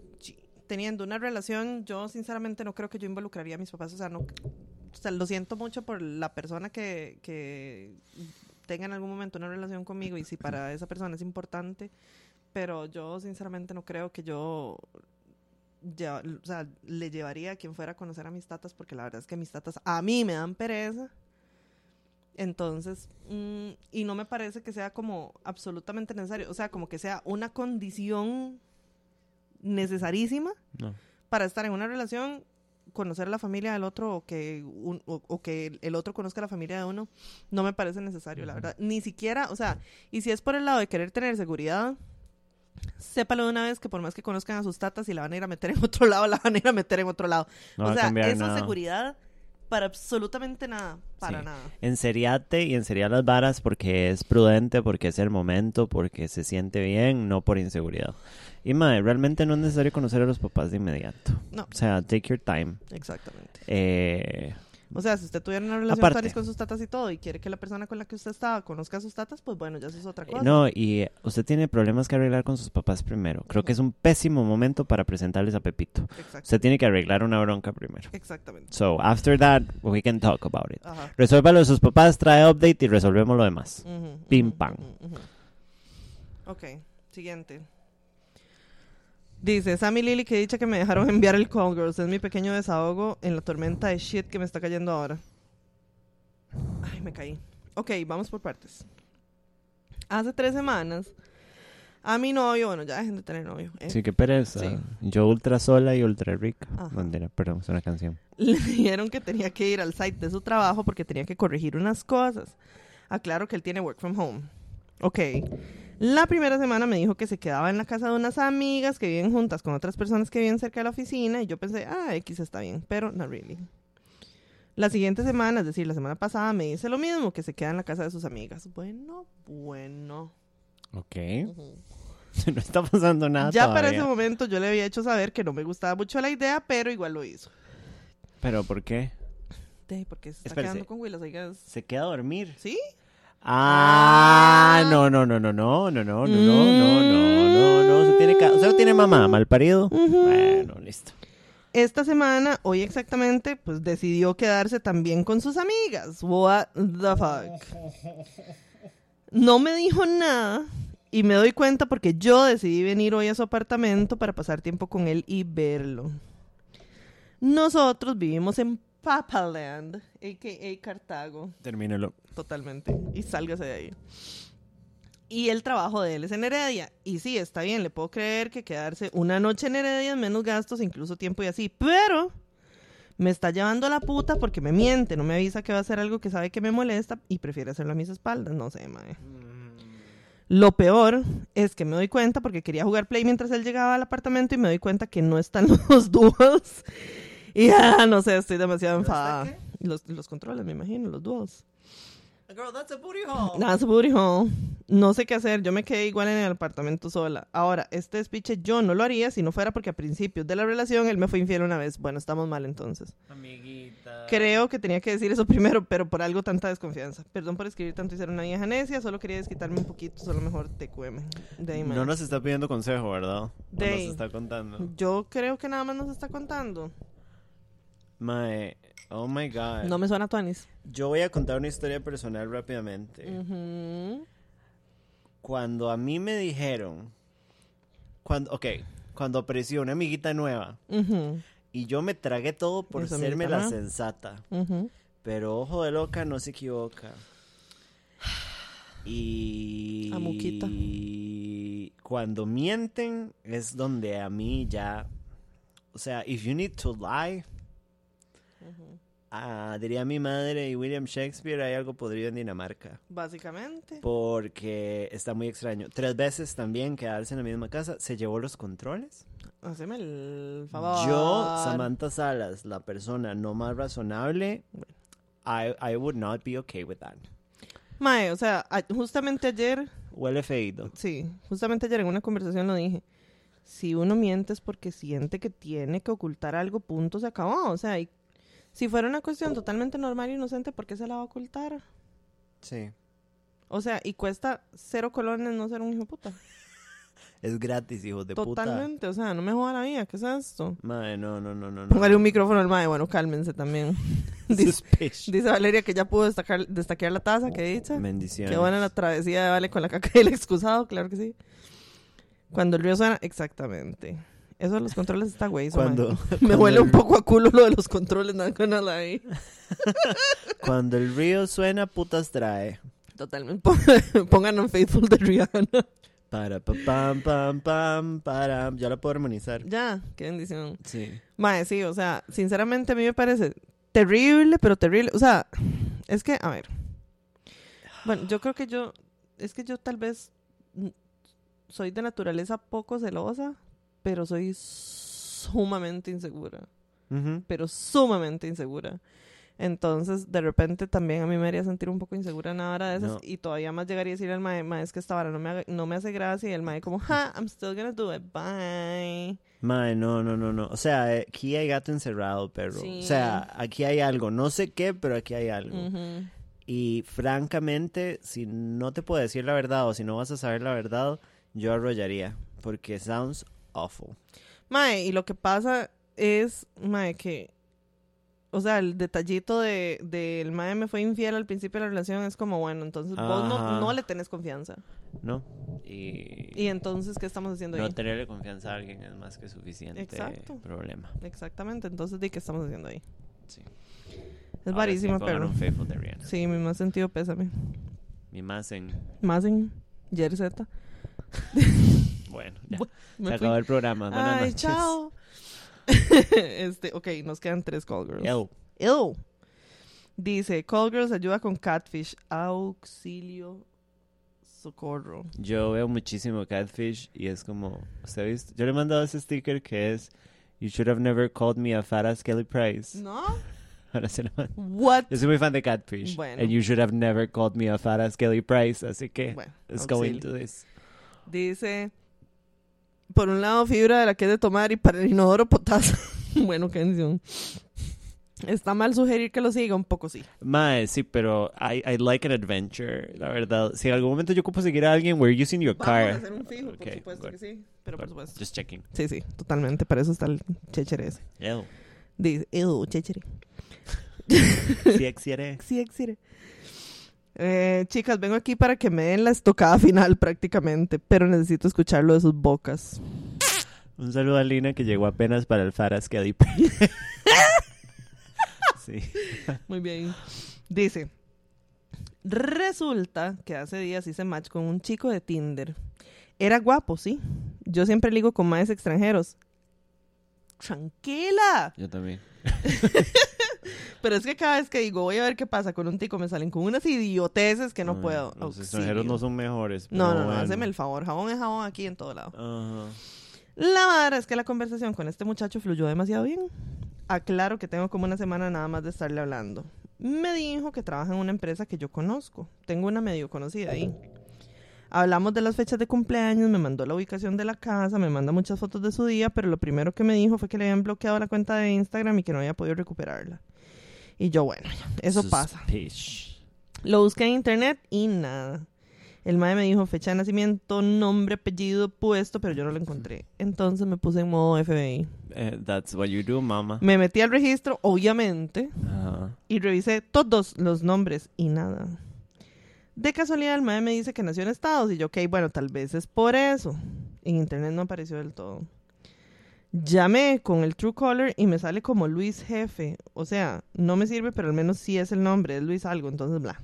Teniendo una relación, yo sinceramente no creo que yo involucraría a mis papás, o sea, no, o sea, lo siento mucho por la persona que, que tenga en algún momento una relación conmigo y si para esa persona es importante, pero yo sinceramente no creo que yo ya, o sea, le llevaría a quien fuera a conocer a mis tatas, porque la verdad es que mis tatas a mí me dan pereza. Entonces, mm, y no me parece que sea como absolutamente necesario, o sea, como que sea una condición necesarísima No. para estar en una relación, conocer la familia del otro o que, un- o, o que el otro conozca la familia de uno, no me parece necesario, la verdad. Ni siquiera, o sea, y si es por el lado de querer tener seguridad, sépalo de una vez que por más que conozcan a sus tatas y la van a ir a meter en otro lado, la van a ir a meter en otro lado. No o sea, esa nada. seguridad para absolutamente nada, para Sí. nada. Enseriate y enseriar las varas porque es prudente, porque es el momento, porque se siente bien, no por inseguridad. Y madre, realmente no es necesario conocer a los papás de inmediato. No. O sea, take your time. Exactamente. Eh, O sea, si usted tuviera una relación Aparte. con sus tatas y todo y quiere que la persona con la que usted estaba conozca a sus tatas, pues bueno, ya eso es otra cosa. no, y usted tiene problemas que arreglar con sus papás primero. Creo que es un pésimo momento para presentarles a Pepito. Exacto. Usted tiene que arreglar una bronca primero. Exactamente. So, after that, we can talk about it. Ajá. Resuélvalo de sus papás, trae update y resolvemos lo demás. Ujú, Pim, ujú, pam. Ok, siguiente. Dice, Sammy Lily, que dicha que me dejaron enviar el Call Girls. Es mi pequeño desahogo en la tormenta de shit que me está cayendo ahora. Ay, me caí. Ok, vamos por partes. Hace tres semanas, a mi novio, bueno, ya dejen de tener novio. ¿eh? Sí, qué pereza. Sí. Yo ultra sola y ultra rica. Bandera, perdón, es una canción. le dijeron que tenía que ir al site de su trabajo porque tenía que corregir unas cosas. Aclaro que él tiene work from home. Ok. La primera semana me dijo que se quedaba en la casa de unas amigas que viven juntas con otras personas que viven cerca de la oficina y yo pensé, ah, X está bien, pero no really. La siguiente semana, es decir, la semana pasada, me dice lo mismo, que se queda en la casa de sus amigas. Bueno, bueno. Ok. No está pasando nada ya para ese momento yo le había hecho saber que no me gustaba mucho la idea, pero igual lo hizo. ¿Pero por qué? Porque se está Espérese. quedando con Willas, oigas. ¿Se queda a dormir? ¿Sí? Ah, Ah. no, no, no, no, no, no, no, no, no, no, no, no, no. Tiene, usted no tiene mamá, mal parido. Bueno, listo. Esta semana, hoy exactamente, pues decidió quedarse también con sus amigas. What the fuck. No me dijo nada y me doy cuenta porque yo decidí venir hoy a su apartamento para pasar tiempo con él y verlo. Nosotros vivimos en Papaland, a.k.a. Cartago. Termínelo. Totalmente. Y sálgase de ahí. Y el trabajo de él es en Heredia. Y sí, está bien, le puedo creer que quedarse una noche en Heredia es menos gastos, incluso tiempo y así. Pero me está llevando a la puta porque me miente, no me avisa que va a hacer algo que sabe que me molesta y prefiere hacerlo a mis espaldas. No sé, mae. Lo peor es que me doy cuenta porque quería jugar Play mientras él llegaba al apartamento y me doy cuenta que no están los dúos. Y ya, no sé, estoy demasiado ¿No está enfadada. Los, los controles, me imagino, los dúos. Girl, that's a booty hole. That's booty hole. No sé qué hacer. Yo me quedé igual en el apartamento sola. Ahora, este despiche yo no lo haría si no fuera porque a principios de la relación él me fue infiel una vez. Bueno, estamos mal entonces. Amiguita. Creo que tenía que decir eso primero, pero por algo tanta desconfianza. Perdón por escribir tanto y ser una vieja necia. Solo quería desquitarme un poquito. Solo mejor te cueme. De. No nos está pidiendo consejo, ¿verdad? No nos está contando. Yo creo que nada más nos está contando. Mae, oh my god. No me suena Tuanis. Yo voy a contar una historia personal rápidamente. Cuando a mí me dijeron, cuando, ok, cuando apareció una amiguita nueva y yo me tragué todo por serme la sensata, pero ojo de loca no se equivoca. Y Amuquita. cuando mienten es donde a mí ya, o sea, if you need to lie, ah, diría mi madre y William Shakespeare, hay algo podrido en Dinamarca. Básicamente. Porque está muy extraño. Tres veces también quedarse en la misma casa. Se llevó los controles. Haceme el favor. Yo, Samantha Salas, la persona no más razonable, I, I would not be okay with that. Mae, o sea, justamente ayer, Huele feído. sí, justamente ayer en una conversación lo dije. Si uno miente es porque siente que tiene que ocultar algo, punto, se acabó. O sea, y si fuera una cuestión totalmente normal e inocente, ¿por qué se la va a ocultar? Sí. O sea, y cuesta cero colones no ser un hijo de puta. Es gratis, hijos de puta. Totalmente, o sea, no me joda la vida, ¿qué es esto? Madre, no, no, no, no. no. Póngale un micrófono al mae, bueno, cálmense también. dice, dice Valeria que ya pudo destacar, destaquear la taza, que dicha. Bendiciones. Qué buena la travesía de Vale con la caca del excusado, claro que sí. Cuando el río suena, exactamente. Eso de los controles está güey. Cuando, Me cuando huele el- un poco a culo lo de los controles, nada con nada ahí. Cuando el río suena, putas trae. Totalmente. Pon- Pongan un Faithful de Rihanna. Para, pa, pam, pam, pam, para. Ya la puedo armonizar. Ya, qué bendición. Sí. Mae, sí, o sea, sinceramente a mí me parece terrible, pero terrible. O sea, es que, a ver. Bueno, yo creo que yo, es que yo tal vez soy de naturaleza poco celosa, pero soy sumamente insegura. Pero sumamente insegura. Entonces, de repente también a mí me haría sentir un poco insegura en una de esas No. y todavía más llegaría a decirle al mae, mae, es que esta vara no me, haga- no me hace gracia y el mae como, ja, I'm still gonna do it, bye. Mae, no, no, no, no. O sea, eh, aquí hay gato encerrado, perro. Sí. O sea, aquí hay algo. No sé qué, pero aquí hay algo. Y francamente, si no te puedo decir la verdad o si no vas a saber la verdad, yo arrollaría. Porque sounds awful. Mae, y lo que pasa es, mae, que, o sea, el detallito de, de el mae me fue infiel al principio de la relación es como, bueno, entonces vos no, no le tenés confianza. ¿No? Y, Y entonces, ¿qué estamos haciendo no ahí? tenerle confianza a alguien es más que suficiente Exacto. problema. Exactamente, entonces, ¿de qué estamos haciendo ahí? Sí. Es varísima, pero pero... de. Sí, mi más sentido pésame. Mi más en... Más en Jerseta. Bueno, ya. Se fui. acabó el programa. Buenas Ay, noches. chao. este, ok, nos quedan tres call girls. Ew. Ew. Dice, call girls ayuda con catfish. Auxilio, socorro. Yo veo muchísimo Catfish y es como, ¿usted ha visto? Yo le he mandado ese sticker que es You should have never called me a fat ass Kelly Price. ¿No? Ahora se lo mando. What? Yo soy muy fan de Catfish. Bueno. And you should have never called me a fat ass Kelly Price. Así que, Bueno, let's go auxilio. into this. Dice, por un lado fibra de la que es de tomar y para el inodoro potasio. bueno, qué canción. Está mal sugerir que lo siga, un poco sí. Mae, sí, pero I, I like an adventure, la verdad. Si en algún momento yo ocupo seguir a alguien, we're using your Vamos a car. hacer un fijo, por Ok, supuesto good. que sí. Pero por Good. supuesto. Just checking. Sí, sí, totalmente. Para eso está el chéchere ese. Ew. Dice, ew, chéchere. Sí, exiere. Sí, exire. Eh, chicas, vengo aquí para que me den la estocada final prácticamente, pero necesito escucharlo de sus bocas. Un saludo a Lina que llegó apenas para el Kelly Price. sí. Muy bien. Dice, resulta que hace días hice match con un chico de Tinder. Era guapo, sí. Yo siempre ligo con más extranjeros. Tranquila. Yo también. Pero es que cada vez que digo, voy a ver qué pasa con un tico, me salen con unas idioteces que no puedo. Los Auxilio. extranjeros no son mejores. No, no, no, bueno. haceme el favor. Jabón es jabón aquí en todo lado. Ajá. La verdad es que la conversación con este muchacho fluyó demasiado bien. Aclaro que tengo como una semana nada más de estarle hablando. Me dijo que trabaja en una empresa que yo conozco. Tengo una medio conocida ahí. Hablamos de las fechas de cumpleaños, me mandó la ubicación de la casa, me manda muchas fotos de su día, pero lo primero que me dijo fue que le habían bloqueado la cuenta de Instagram y que no había podido recuperarla. Y yo, bueno, ya, eso pasa. Lo busqué en internet y nada. El mae me dijo fecha de nacimiento, nombre, apellido, puesto, pero yo no lo encontré. Entonces me puse en modo FBI. Eh, that's what you do, mama. Me metí al registro, obviamente, y revisé todos los nombres y nada. De casualidad, el mae me dice que nació en Estados y yo, ok, bueno, tal vez es por eso. En internet no apareció del todo. Llamé con el True Color y me sale como Luis Jefe. O sea, no me sirve, pero al menos sí es el nombre, es Luis algo, entonces bla.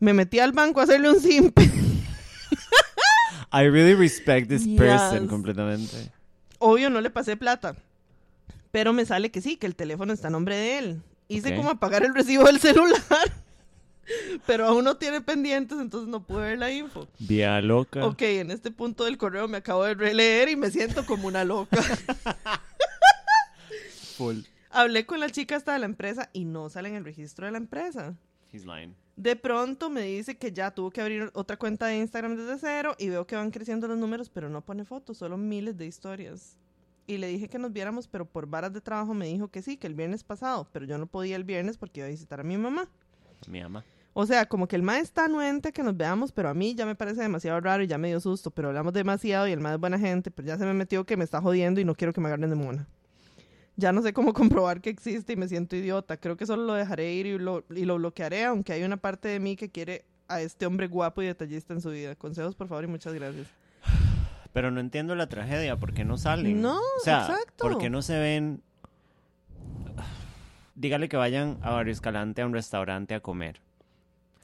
Me metí al banco a hacerle un simple. I really respect this person completamente. Obvio, no le pasé plata. Pero me sale que sí, que el teléfono está a nombre de él. Hice como apagar el recibo del celular. Pero aún no tiene pendientes, entonces no pude ver la info. Vía loca. Ok, en este punto del correo me acabo de releer y me siento como una loca. Full. Hablé con la chica hasta de la empresa y no sale en el registro de la empresa. He's lying. De pronto me dice que ya tuvo que abrir otra cuenta de Instagram desde cero y veo que van creciendo los números, pero no pone fotos, solo miles de historias. Y le dije que nos viéramos, pero por varas de trabajo me dijo que sí, que el viernes pasado, pero yo no podía el viernes porque iba a visitar a mi mamá. Mi ama. O sea, como que el mae está anuente que nos veamos, pero a mí ya me parece demasiado raro y ya me dio susto, pero hablamos demasiado y el mae es buena gente, pero ya se me metió que me está jodiendo y no quiero que me agarren de mona. Ya no sé cómo comprobar que existe y me siento idiota. Creo que solo lo dejaré ir y lo, y lo bloquearé, aunque hay una parte de mí que quiere a este hombre guapo y detallista en su vida. Consejos, por favor, y muchas gracias. Pero no entiendo la tragedia, ¿por qué no salen? No, o sea, exacto. ¿por qué no se ven? Dígale que vayan a Barrio Escalante a un restaurante a comer.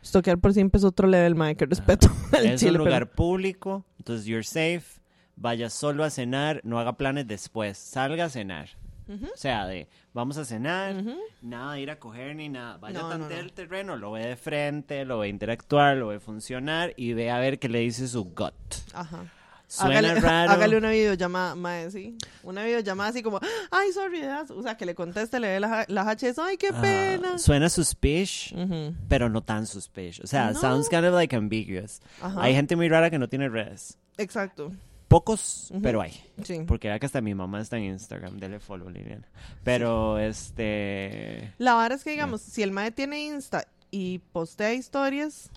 Stokear por siempre es otro level, mae, que respeto al es chile, un pero- lugar público, entonces you're safe. Vaya solo a cenar, no haga planes después. Salga a cenar. O sea, de vamos a cenar, nada de ir a coger ni nada. Vaya No, a no, tantear no. el terreno, lo ve de frente, lo ve interactuar, lo ve funcionar y ve a ver qué le dice su gut. Ajá. Suena hágale, raro. hágale una videollamada, mae, sí. Una videollamada así como, ay, sorry, das-". o sea, que le conteste, le dé las la HS, ay, qué pena. suena suspicious, Ujú, pero no tan suspicious. O sea, No. sounds kind of like ambiguous. Ajá. Hay gente muy rara que no tiene redes. Exacto, Pocos, Ujú. pero hay. sí. Porque vea que hasta mi mamá está en Instagram. Dele follow, Liliana. Pero, este... La vara es que, digamos, si el mae tiene Insta y postea historias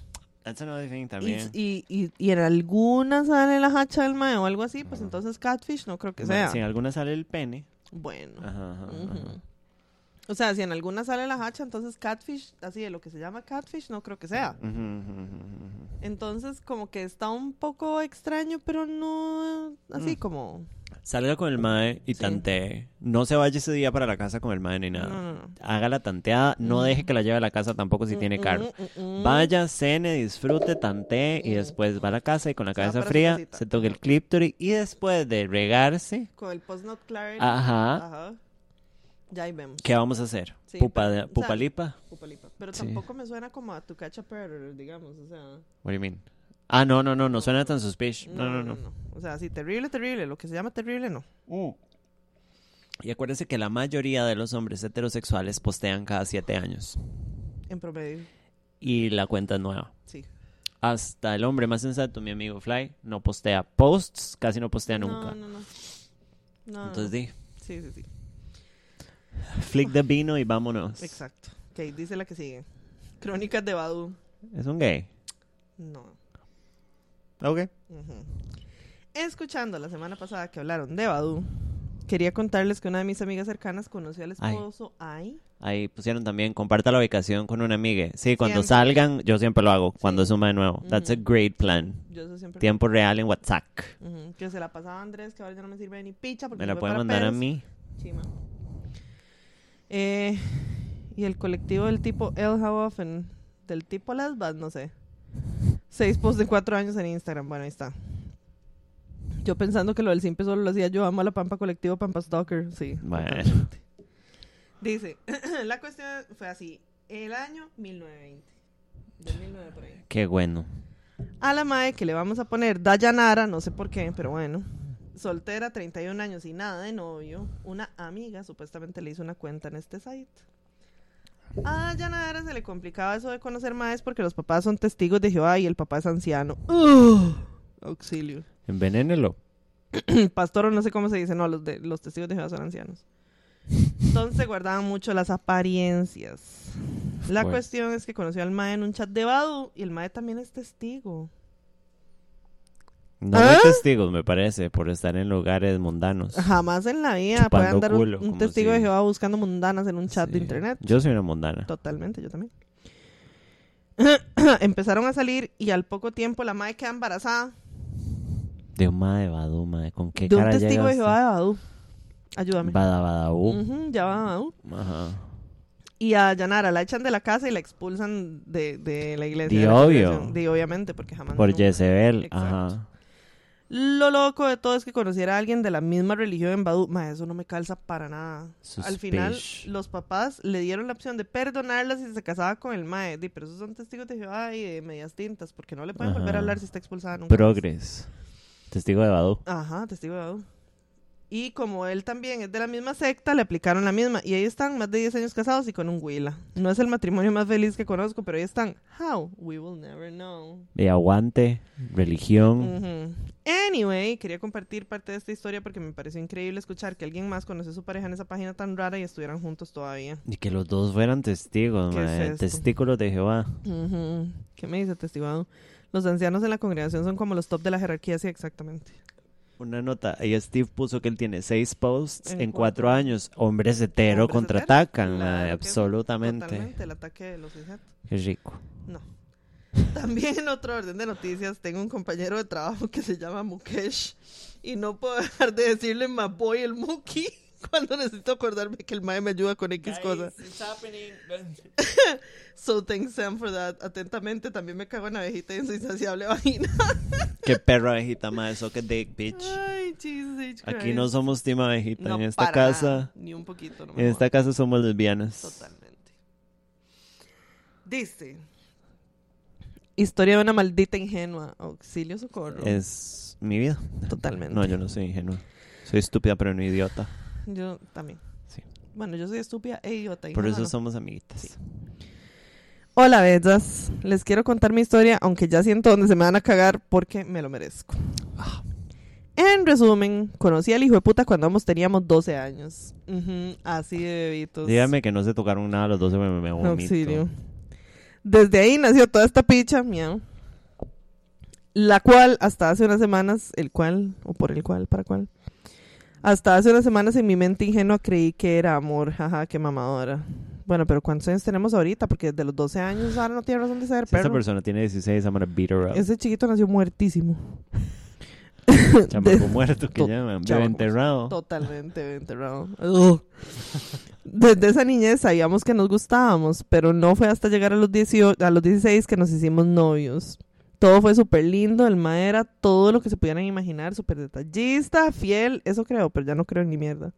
That's another thing y, también. y, y, y en alguna sale la hacha del mae o algo así, pues entonces catfish no creo que Bueno, sea. Si en alguna sale el pene. Bueno. Ajá, ajá, Ujú. ajá. O sea, si en alguna sale la hacha, entonces catfish, así de lo que se llama catfish, no creo que sea. Ujú, ujú. Entonces, como que está un poco extraño, pero no así Mm. como... Salga con el mae y Sí. tantee. No se vaya ese día para la casa con el mae ni nada. no, no. Haga la tanteada. No Mm. deje que la lleve a la casa tampoco si tiene Mm, carro. mm, mm. Vaya, cene, disfrute, tantee y después va a la casa y con la cabeza fría se toca el clíptori y después de regarse, Con el post-not clarity. ajá, Ajá. Ya ahí vemos. ¿qué vamos a hacer? Sí, Pupa, pero, de- o sea, pupalipa? Pupalipa. Pero Sí. tampoco me suena como a tu catch a predator, digamos, o sea... What do you mean? Ah, no, no, no, no suena tan suspicious. No No, no, no. O sea, sí, terrible, terrible. Lo que se llama terrible, no. Y acuérdense que la mayoría de los hombres heterosexuales postean cada siete años. En promedio. Y la cuenta es nueva. Sí. Hasta el hombre más sensato, mi amigo Fly, no postea posts, casi no postea nunca. No, no, no. No, Entonces di, Sí, sí, sí. flick de vino y vámonos. Exacto. Ok, dice la que sigue. Crónicas de Badu. ¿Es un gay? No. Ok. Escuchando la semana pasada que hablaron de Badu, quería contarles que una de mis amigas cercanas conoció al esposo Ay. Ahí pusieron también, comparta la ubicación con una amiga. Sí, cuando Siempre. salgan, yo siempre lo hago, cuando Sí. suma de nuevo. That's a great plan. Yo eso siempre. Tiempo real en WhatsApp. Ujú, Que se la pasaba a Andrés, que ahora ya no me sirve de ni picha. Porque Me la fue puede para mandar a mí. Chima. Eh, y el colectivo del tipo El How Often, del tipo Las Bad, no sé. Seis posts de cuatro años en Instagram. Bueno, ahí está. Yo pensando que lo del simple solo lo hacía yo, amo a la Pampa Colectivo Pampa Stalker. Sí. Bueno. Dice, la cuestión fue así. El año 1920. 2009 por ahí. Qué bueno. A la mae que le vamos a poner Dayanara, no sé por qué, pero bueno. Soltera, 31 años y nada de novio. Una amiga supuestamente le hizo una cuenta en este site. A Dayanara se le complicaba eso de conocer maes porque los papás son testigos de Jehová y el papá es anciano. ¡Ugh! auxilio. Envenénelo. Pastor o no sé cómo se dice, no, los, de, los testigos de Jehová son ancianos. Entonces guardaban mucho las apariencias. La course. cuestión es que conoció al mae en un chat de Badu y el mae también es testigo. No ¿Ah? muy testigos, me parece, por estar en lugares mundanos. Jamás en la vida puede andar un, culo, un testigo si- de Jehová buscando mundanas en un chat de internet. Yo soy una mundana. Totalmente, yo también. Empezaron a salir y al poco tiempo la madre queda embarazada De un mae de Badu, mae. ¿Con qué de un cara testigo de? Jehová de Badú. Ayúdame. Bada Badaú. Ujú, ya va Badú. Ajá. Y a Yanara la echan de la casa y la expulsan de, de la iglesia. De obvio. Di obviamente, porque jamás. Por nunca. Jezebel. Exacto. Ajá. Lo loco de todo es que conociera a alguien de la misma religión en Badú. Ma, eso no me calza para nada. Al final, los papás le dieron la opción de perdonarla si se casaba con el mae. Di, pero esos son testigos de Jehová y de medias tintas, porque no le pueden volver a hablar si está expulsada nunca. más. Progres. Testigo de Badu. Ajá, testigo de Badú. Y como él también es de la misma secta, le aplicaron la misma. Y ahí están, más de 10 años casados y con un huila. No es el matrimonio más feliz que conozco, pero ahí están. How? We will never know. De aguante. Religión. Anyway, quería compartir parte de esta historia porque me pareció increíble escuchar que alguien más conoció a su pareja en esa página tan rara y estuvieran juntos todavía. Y que los dos fueran testigos. Testículos de Jehová. ¿Qué me dice testigado? Los ancianos en la congregación son como los top de la jerarquía, sí, exactamente. Una nota. Ahí Steve puso que él tiene seis posts En en, cuatro cuatro años. Hombres hetero Hombres contraatacan, absolutamente. Totalmente, el ataque de los. Qué rico. No. También en otro orden de noticias, tengo un compañero de trabajo que se llama Mukesh y no puedo dejar de decirle Maboy el Muki cuando necesito acordarme que el mae me ayuda con X cosas. So thanks Sam for that. Atentamente, también me cago en abejita y en su insaciable vagina. Qué perro abejita, mae. So que dick, bitch. Ay, Jesus H. Aquí no Christ. somos team abejita. No, en esta para casa, nada, ni un poquito. No me en esta casa somos lesbianas. Totalmente. Dice. Historia de una maldita ingenua. Auxilio, socorro. Es mi vida. Totalmente. No, yo no soy ingenua. Soy estúpida, pero no idiota. Yo también. Sí. Bueno, yo soy estúpida e idiota. Por ingenua eso no. somos amiguitas. Sí. Hola, bellas. Les quiero contar mi historia, aunque ya siento donde se me van a cagar porque me lo merezco. Ah. En resumen, conocí al hijo de puta cuando ambos teníamos 12 años. Así de bebitos. Dígame que no se tocaron nada los dos, me, me vomito. Auxilio. Desde ahí nació toda esta picha, miau. La cual, hasta hace unas semanas, el cual, o por el cual, para cuál. Hasta hace unas semanas en mi mente ingenua creí que era amor, jaja, qué mamadora. Bueno, pero ¿cuántos años tenemos ahorita? Porque desde los 12 años ahora no tiene razón de ser, Si pero persona tiene 16, I'm gonna beat her up. ese chiquito nació muertísimo. Chamaco muerto que llaman. Bebé enterrado. Totalmente enterrado. Ugh. Desde esa niñez sabíamos que nos gustábamos, pero no fue hasta llegar a los, 18, a los 16 que nos hicimos novios. Todo fue súper lindo, el ma era todo lo que se pudieran imaginar, súper detallista, fiel, eso creo, pero ya no creo en ni mierda.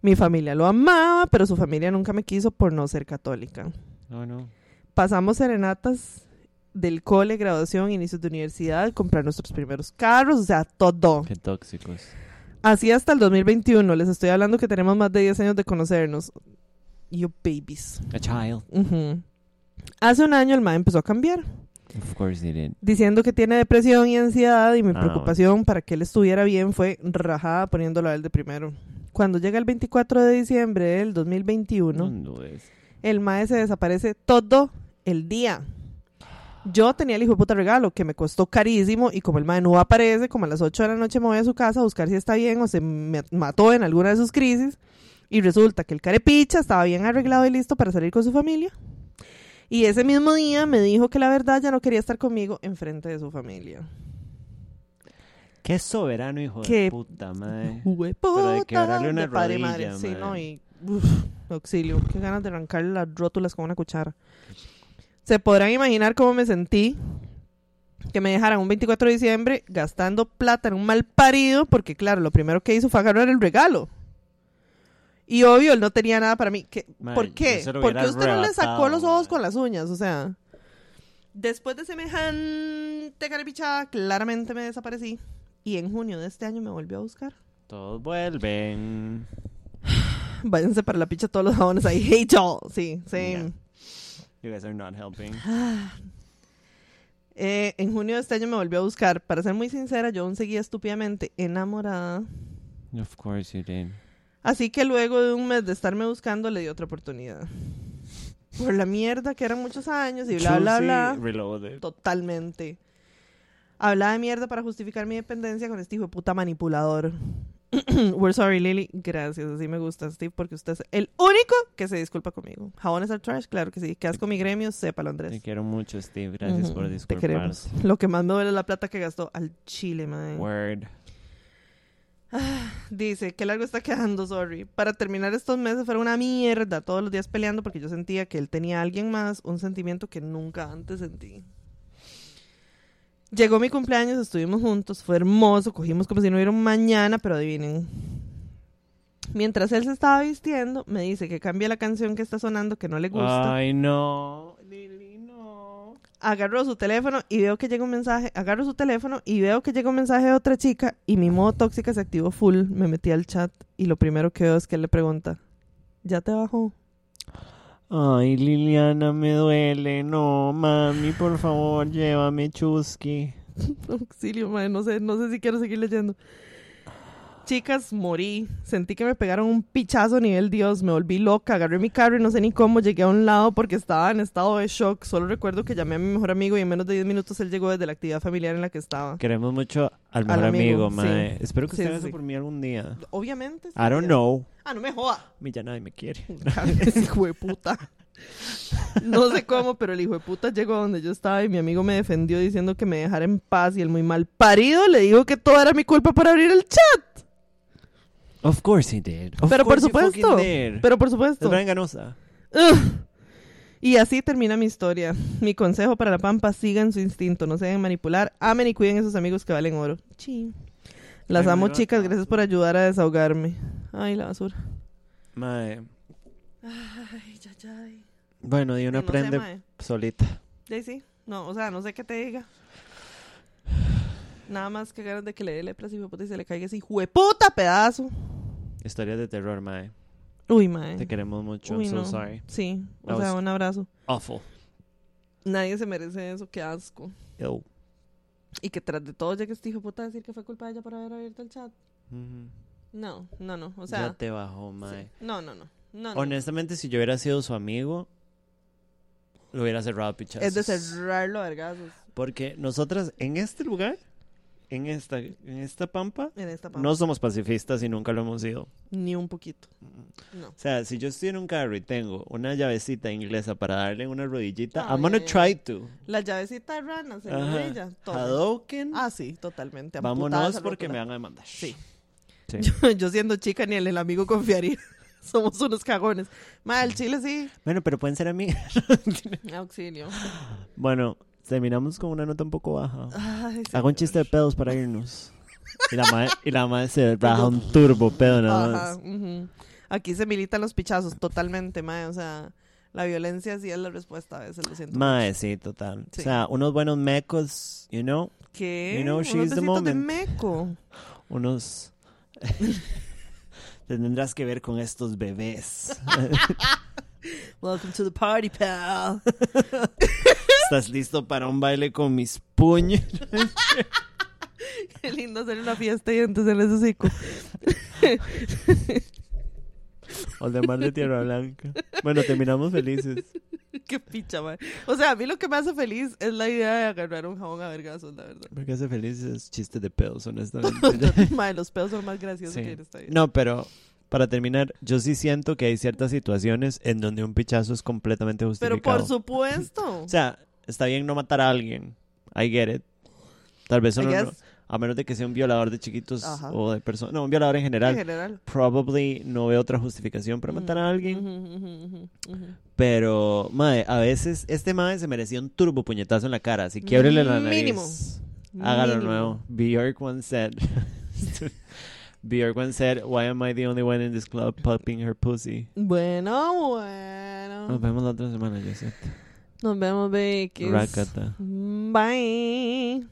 Mi familia lo amaba, pero su familia nunca me quiso por no ser católica. No, no. Pasamos serenatas del cole, graduación, inicios de universidad, comprar nuestros primeros carros, o sea, todo. Qué tóxicos. Así hasta el 2021. Les estoy hablando que tenemos más de 10 años de conocernos. You babies. A child. Ujú. Hace un año el mae empezó a cambiar, Of course did. diciendo que tiene depresión y ansiedad y mi Ah, preocupación para que él estuviera bien fue rajada poniéndolo a él de primero. Cuando llega el 24 de diciembre del 2021, No el mae se desaparece todo el día. Yo tenía el hijo de puta regalo que me costó carísimo y como el mae no aparece, como a las 8 de la noche me voy a su casa a buscar si está bien o se me mató en alguna de sus crisis y resulta que el carepicha estaba bien arreglado y listo para salir con su familia. Y ese mismo día me dijo que la verdad ya no quería estar conmigo enfrente de su familia. Qué soberano, hijo Qué de puta, madre. Hueputa, Pero de quebrarle una de padre rodilla, madre. Sí, no, y uf, auxilio. Qué ganas de arrancarle las rótulas con una cuchara. Se podrán imaginar cómo me sentí que me dejaran un 24 de diciembre gastando plata en un mal parido, porque claro, lo primero que hizo fue agarrar el regalo. Y obvio, él no tenía nada para mí. ¿Qué? ¿Por qué? ¿Por qué usted no le sacó los ojos con las uñas? O sea, después de semejante caripichada, claramente me desaparecí. Y en junio de este año me volvió a buscar. Todos vuelven. Váyanse para la picha todos los jabones ahí. Hate y'all. Sí, same. You guys are not helping. Eh, en junio de este año me volvió a buscar. Para ser muy sincera, yo aún seguía estúpidamente enamorada. Of course you did. Así que luego de un mes de estarme buscando, le di otra oportunidad. Por la mierda que eran muchos años y bla, bla, bla. Reloaded. Totalmente. Hablaba de mierda para justificar mi dependencia con este hijo de puta manipulador. We're sorry, Lily. Gracias, así me gusta, Steve, porque usted es el único que se disculpa conmigo. Jabones are trash, claro que sí. Quedas con mi gremio, sépalo, Andrés. Te quiero mucho, Steve. Gracias Ujú, por Te queremos. disculparse. Lo que más me duele es la plata que gastó al chile, man. Word. Dice, qué largo está quedando, sorry. Para terminar estos meses fueron una mierda, todos los días peleando porque yo sentía que él tenía a alguien más, un sentimiento que nunca antes sentí. Llegó mi cumpleaños, estuvimos juntos, fue hermoso, cogimos como si no hubiera un mañana, pero adivinen. Mientras él se estaba vistiendo, me dice que cambie la canción que está sonando, que no le gusta. Ay, no. Lily, no. Agarro su teléfono y veo que llega un mensaje, agarro su teléfono y veo que llega un mensaje de otra chica y mi modo tóxica se activó full, me metí al chat y lo primero que veo es que él le pregunta, ¿ya te bajó? Ay, Liliana, me duele. No, mami, por favor, llévame, chusky. Auxilio, madre, no sé, no sé si quiero seguir leyendo. Chicas, morí. Sentí que me pegaron un pichazo a nivel Dios. Me volví loca. Agarré mi carro y no sé ni cómo. Llegué a un lado porque estaba en estado de shock. Solo recuerdo que llamé a mi mejor amigo y en menos de 10 minutos él llegó desde la actividad familiar en la que estaba. Queremos mucho al mejor amigo, amigo, sí. mae. Espero que Sí, usted sí. por mí algún día. Obviamente. sí, I don't know. Ah, no me joda. Mí ya nadie me quiere. Hijo de puta. No sé cómo, pero el hijo de puta llegó a donde yo estaba y mi amigo me defendió diciendo que me dejara en paz y el muy mal parido le dijo que todo era mi culpa por abrir el chat. Of course he did. Of pero por supuesto. Pero por Es supuesto. Brian Ganosa. Y así termina mi historia. Mi consejo para la pampa, sigan su instinto, no se dejen manipular, amen y cuiden a esos amigos que valen oro. Sí. Las Ay, amo, chicas, gracias por ayudar a desahogarme. Ay, la basura. Mae. Ay, ay, ay. Bueno, y uno No sé, aprende mae. solita. Sí, sí. No, o sea, no sé qué te diga. Nada más que ganas de que le dé lepra y se le caiga ese puta pedazo. Historias de terror, mae. Uy, mae. Te queremos mucho. Uy, I'm so no. sorry. Sí, o That sea, un abrazo. Awful. Nadie se merece eso, qué asco. Ew. Y que tras de todo llegue este hijo puta a decir que fue culpa de ella por haber abierto el chat. Ujú. No, no, no. O ya sea, te bajó, mae. no, no, no. no, no. Honestamente, si yo hubiera sido su amigo, lo hubiera cerrado pichazos. Es de cerrarlo a vergazos Porque nosotras en este lugar, en esta, en esta pampa, en esta pampa. no somos pacifistas y nunca lo hemos sido. Ni un poquito. No. O sea, si yo estoy en un carro y tengo una llavecita inglesa para darle una rodillita, Ay, I'm gonna try to. La llavecita de ranas en la Ajá. orilla. tome. Hadouken. Ah, sí, totalmente. Vámonos porque me van a demandar. Sí. Sí. Yo, yo siendo chica ni el, el amigo confiaría. Somos unos cagones. Ma, el chile sí. Bueno, pero pueden ser amigas. Auxilio. bueno, terminamos con una nota un poco baja. Ay, Hago un chiste de pedos para irnos. Y la madre, y la madre se raja un turbo pedo nada Ajá, más. ujú. Aquí se militan los pichazos, totalmente, mae. O sea, la violencia sí es la respuesta a veces, lo siento. Mae, sí, total. Sí. O sea, unos buenos mecos, you know, ¿Qué? You know, Unos she's the besitos de moment. meco. unos Tendrás que ver con estos bebés. Welcome to the party, pal. ¿Estás listo para un baile con mis puños? Qué lindo hacer una fiesta y entonces en ese hocico. O de mar de tierra blanca. Bueno, terminamos felices. Qué picha, man. O sea, a mí lo que me hace feliz es la idea de agarrar un jabón a vergazos, la verdad. Porque hace felices chistes de pedos, honestamente. Mae, los pedos son más graciosos Sí. que en esta vida. No, pero para terminar, yo sí siento que hay ciertas situaciones en donde un pichazo es completamente Pero justificado. por supuesto. O sea, está bien no matar a alguien. I get it. Tal vez uno no- a menos de que sea un violador de chiquitos Ajá. o de personas. No, un violador en general. en general. Probably no veo otra justificación para matar a alguien. Ujú, ujú. Pero, mae, a veces este mae se merecía un turbo puñetazo en la cara. Así quiebrele la nariz. Mínimo. Hágalo Mínimo. nuevo. Bjork once said. Bjork once said, Why am I the only one in this club popping her pussy? Bueno, bueno. Nos vemos la otra semana, Josette. Nos vemos. Rakata. Bye.